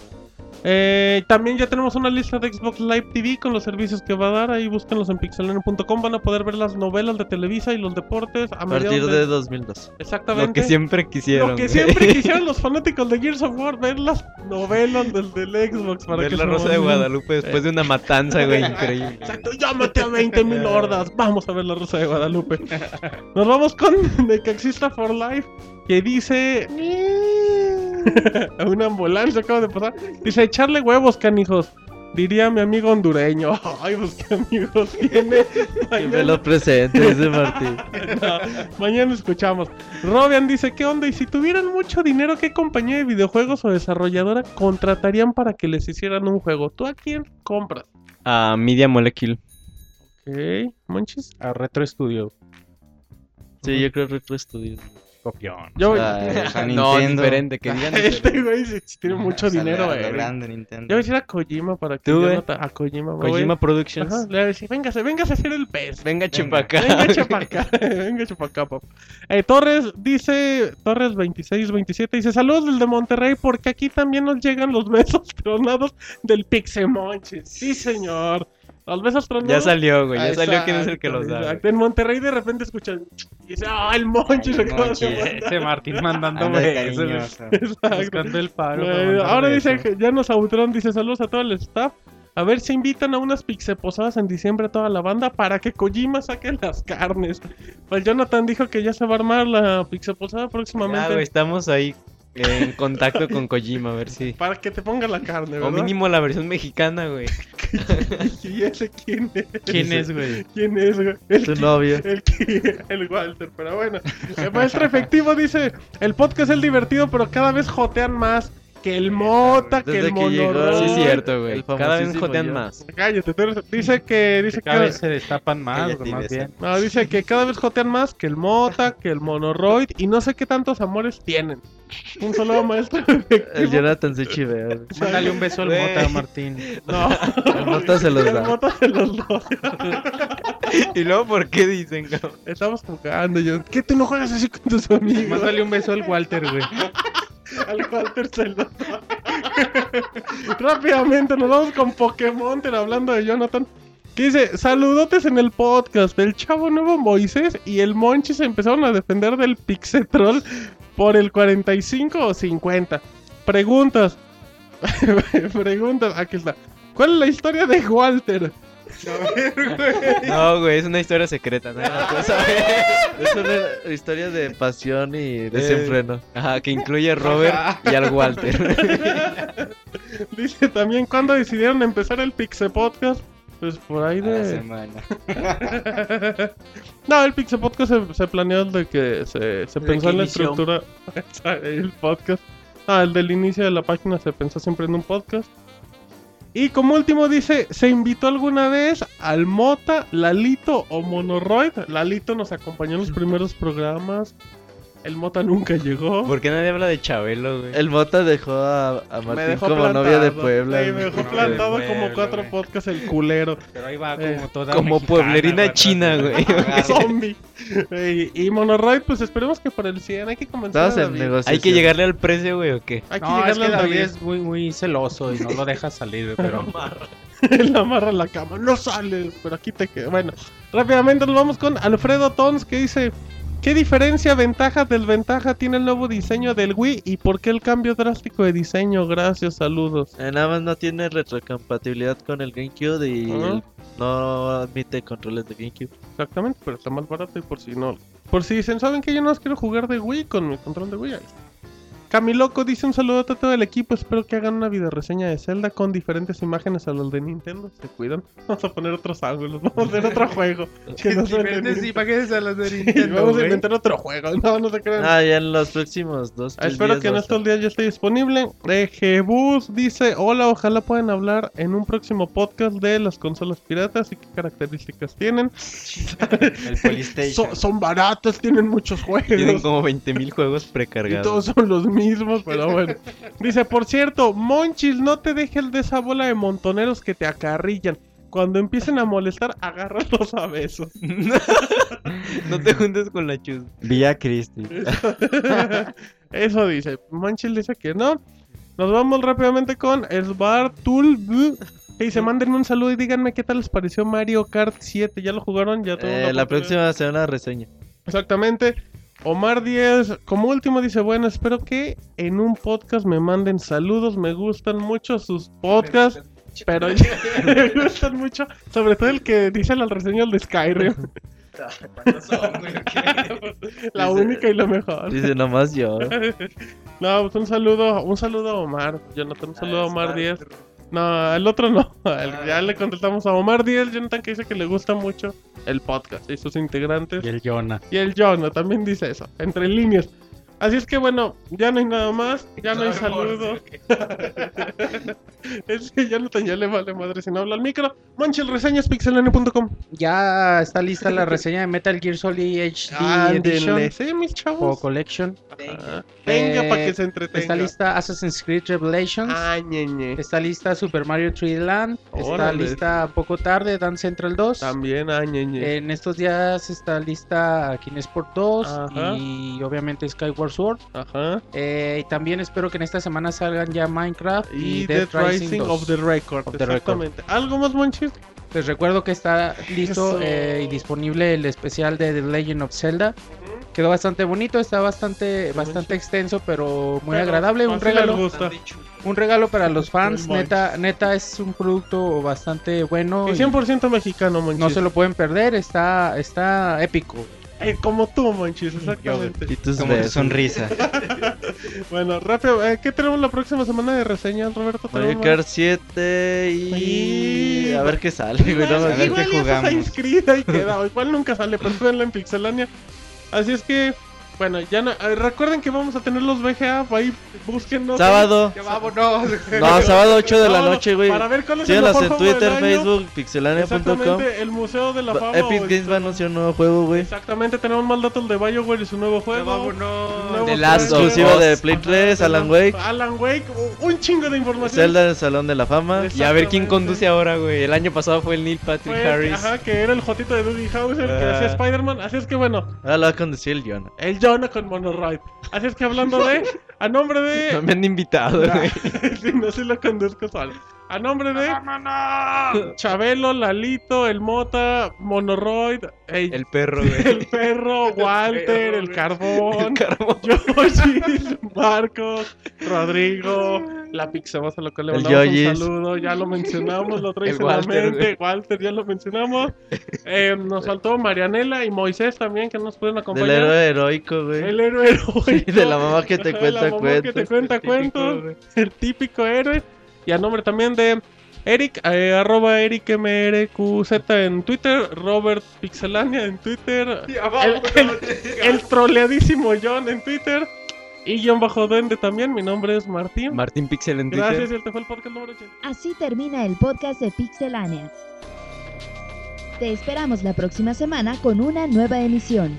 Eh, también ya tenemos una lista de Xbox Live TV con los servicios que va a dar. Ahí búsquenlos en pixelania.com. Van a poder ver las novelas de Televisa y los deportes a, partir de... de 2002. Exactamente. Lo que siempre quisieron. Lo que siempre quisieron los fanáticos de Gears of War, ver las novelas del, del Xbox para Ver que la Rosa de. Guadalupe después de una matanza, güey, increíble. Exacto, llámate a 20 mil hordas. Vamos a ver la Rosa de Guadalupe. Nos vamos con Necaxista for Life, que dice. Una ambulancia acaba de pasar. Dice: echarle huevos, canijos. Diría mi amigo hondureño. Ay, pues qué amigos tiene. Que me lo presente, dice Martín. No, mañana escuchamos. Robian dice, ¿qué onda? Y si tuvieran mucho dinero, ¿qué compañía de videojuegos o desarrolladora contratarían para que les hicieran un juego? ¿Tú a quién compras? A Media Molecule. Ok, Monchis. A Retro Studio. Sí, yo creo Retro Studios. Copión. Yo, Ay, A No, Nintendo. diferente, que digan este güey tiene mucho O sea, dinero, güey. grande, Yo Nintendo. voy a decir a Kojima para que Tú, yo güey. no ta- a Kojima. voy. Kojima Productions. Ajá, le voy a decir, véngase, véngase a hacer el pez. Venga, chupacá. Venga, chapacá. Venga, chapacá, pop. Eh, Torres dice, Torres 2627 dice, saludos del de Monterrey porque aquí también nos llegan los besos tronados del Pixemonchis. Sí, señor. Los besos tronados. Ya salió, güey. Ah, Ya salió quién es el que los da. En Monterrey de repente escuchan y dice, ah, el Monchis. Ay, el acaba de Monchis. mandar". Ese Martín mandando besos. Buscando el paro. ahora dice besos. ya nos Autron dice saludos a todo el staff. A ver si invitan a unas pixeposadas en diciembre a toda la banda para que Kojima saque las carnes. Pues Jonathan dijo que ya se va a armar la pixeposada Ya, próximamente. güey, estamos ahí en contacto con Kojima, a ver si. para que te ponga la carne, O ¿verdad? mínimo la versión mexicana, güey. ¿Y ese quién es? ¿Quién es, güey? ¿Quién es, güey? El, Tu novio. el, el Walter, pero bueno. El maestro efectivo dice, el podcast es divertido, pero cada vez jotean más. Que el Mota, que Desde el Monoroy. Sí, es cierto, el güey. Cada vez jotean yo. más. Cállate, tú eres- dice que dice Cada que vez se destapan más, más bien. no, dice que cada vez jotean más que el Mota, que el Monoroid y no sé qué tantos amores tienen. Un solo maestro El. Jonathan se chivea. Mándale un beso al. Mota, Martín. No, El Mota se los el da. Mota se los dos. ¿Y luego por qué dicen, cabrón? Estamos jugando yo. ¿Qué tú no juegas así con tus amigos? Mándale un beso al Walter, güey. Al Walter se. Rápidamente nos vamos con Pokémon, hablando de Jonathan. Que dice, saludotes en el podcast. El chavo nuevo Moisés y el Monchi se empezaron a defender del Pixetrol por el 45 o 50. Preguntas. Preguntas. Aquí está. ¿Cuál es la historia de Walter? A güey. No, güey, es una historia secreta. ¿no? Puedes saber. Es una historia de pasión y desenfreno. Ajá, que incluye a Robert y al Walter. Dice también cuándo decidieron empezar el Pixe Podcast. Pues por ahí A la de. semana. no, el Pixe Podcast se, se planeó desde que se, pensó que en la inició. estructura. el podcast. Ah, el del inicio de la página se pensó siempre en un podcast. Y como último dice, se invitó alguna vez al Mota, Lalito o Monoroid. Lalito nos acompañó en los primeros programas. El Mota nunca llegó. ¿Por qué nadie habla de Chabelo, güey? El Mota dejó a, Martín dejó como plantado. novia de Puebla. Sí, me dejó plantado como Puebla, cuatro güey. podcasts el culero. Pero ahí va Eh, como toda Como mexicana, pueblerina güey, china, güey. Zombie. y, y Monoroid, pues esperemos que para el 100 hay que comenzar. A. Hay que llegarle al precio, güey, ¿o qué? Hay que No, es llegarle que al David es muy, muy celoso y no lo deja salir, güey, pero... Amarra la cama. No sales, pero aquí te quedo. Bueno, rápidamente nos vamos con Alfredo Tons que dice: ¿Qué diferencia, ventaja, desventaja tiene el nuevo diseño del Wii y por qué el cambio drástico de diseño? Gracias, saludos. Eh, nada más no tiene retrocompatibilidad con el GameCube y no admite controles de GameCube. Exactamente, pero está más barato y por si no. Por si dicen, ¿saben que yo no quiero jugar de Wii con mi control de Wii? Ahí. Camiloco dice un saludo a todo el equipo. Espero que hagan una video reseña de Zelda con diferentes imágenes a los de Nintendo. Se cuidan. Vamos a poner otros ángulos. Vamos a hacer otro juego. Que no Diferentes imágenes a las de Sí, Nintendo, Vamos a inventar otro juego. No, no se crean. Ah, ya en los próximos dos. Ah, tres Espero días que en estos días ya esté disponible. Eh, Jebus dice: Hola, ojalá puedan hablar en un próximo podcast de las consolas piratas y qué características tienen. El Polystation. Son, son baratas, tienen muchos juegos. Tienen como 20.000 juegos Y precargados. todos son los mismos, pero bueno. Dice, por cierto, Monchis, no te dejes de esa bola de montoneros que te acarrillan. Cuando empiecen a molestar, agárralos a besos. no te juntes con la chus. Vía Christie. Eso dice. Monchis dice que no. Nos vamos rápidamente con Svartul. Que dice, mándenme un saludo y díganme qué tal les pareció Mario Kart 7. ¿Ya lo jugaron? Ya tuvo Eh, la próxima será una reseña. Exactamente. Omar Díaz, como último, dice: Bueno, espero que en un podcast me manden saludos. Me gustan mucho sus podcasts. Pero me gustan mucho. Sobre todo el que dice las reseñas de Skyrim. la única y la mejor. Dice nomás yo. No, pues un saludo, un saludo a Omar. Jonathan, un saludo a Omar Díaz. No, el otro no. El- ya le contestamos a Omar Díaz, Jonathan, que dice que le gusta mucho el podcast y sus integrantes. Y el Jonah. Y el John también dice eso, entre líneas. Así es que bueno, ya no hay nada más, ya no hay saludos. es que Jonathan ya le vale madre si no habla al micro. Manchel reseñas pixelania.com. Ya está lista la reseña de Metal Gear Solid HD Ándenle, Edition sí, mis o chavos. Collection. Ajá. Venga, Eh, para que se entretenga. Está lista Assassin's Creed Revelations. Ah, ñeñe. Está lista Super Mario 3D Land. Está Órale. lista poco tarde Dance Central 2. También, ah, ñeñe. En estos días está lista Kinesport 2 Ajá. y obviamente Skyward Sword. Ajá. Eh, y también espero que en esta semana salgan ya Minecraft y, Y Dead, Dead Rising Rising 2. of the Record. Of the Record. exactamente. ¿Algo más, Monchis? Les recuerdo que está listo eh, y disponible el especial de The Legend of Zelda. Quedó bastante bonito, está bastante, bastante extenso, pero muy Pero agradable. Un regalo, gusta. un regalo para los fans. Muy Neta, neta es un producto bastante bueno. Y y 100% mexicano, no se lo pueden perder, está, está épico. Eh, como tú, Monchis, exactamente. Y tus besos. sonrisa. Bueno, rápido, eh, ¿qué tenemos la próxima semana de reseñas, Roberto? Mario ¿Tenemos Kart 7 y... Y- A ver qué sale, güey. Igual, a ver igual qué está jugamos. inscrita y queda. Igual nunca sale, pero en Pixelania. Así es que, bueno, ya no, eh, recuerden que vamos a tener los VGA. Ahí búsquenos. Sábado. Ya vámonos. No, sábado 8 de la Sábado, noche, güey. Para ver cuál es el Síganos mejor en juego del Twitter, año. Facebook, pixelania.com. Exactamente, el Museo de la Fama. Epic Games va a anunciar un nuevo juego, güey. Exactamente, tenemos más datos de BioWare y su nuevo juego. Nuevo The Last juego. of Exclusivo de. Play 3, Ajá, Alan Wake, Alan Wake, u- un chingo de información. Zelda en el Salón de la Fama. Y a ver quién Exactamente. conduce ahora, güey. El año pasado fue el Neil Patrick Fue- Harris. Ajá, que era el jotito de Dougie Hauser, que Ah. hacía Spider-Man. Así es que bueno, Ahora lo va a conducir el Jonah. el Jonah con Monoride. Así es que hablando de. A nombre de. No me han invitado, güey. si no, si lo conduzco solo. A nombre de. Chabelo, Lalito, el Mota, Monoroid, ey, El perro, güey. el perro, Walter, el carbón. Carbón. Yoshi, Marcos, Rodrigo, la Pixamosa, lo cual le El mandamos un saludo, ya lo mencionamos, lo traes El en Walter, la mente, güey. Walter, ya lo mencionamos. Eh, nos faltó Marianela y Moisés también, que nos pueden acompañar. héroe heroico, güey. El héroe heroico. de la mamá que te cuenta mamá que te cuentos. cuenta El típico, cuentos. El típico héroe. Y a nombre también de Eric, eh, arroba Eric MRQZ en Twitter, Robert Pixelania en Twitter, el, el- el troleadísimo John en Twitter y John Bajo Duende también. Mi nombre es Martín. Martín Pixel en Twitter. Gracias, y este fue el podcast número 80. Así termina el podcast de Pixelania. Te esperamos la próxima semana con una nueva emisión.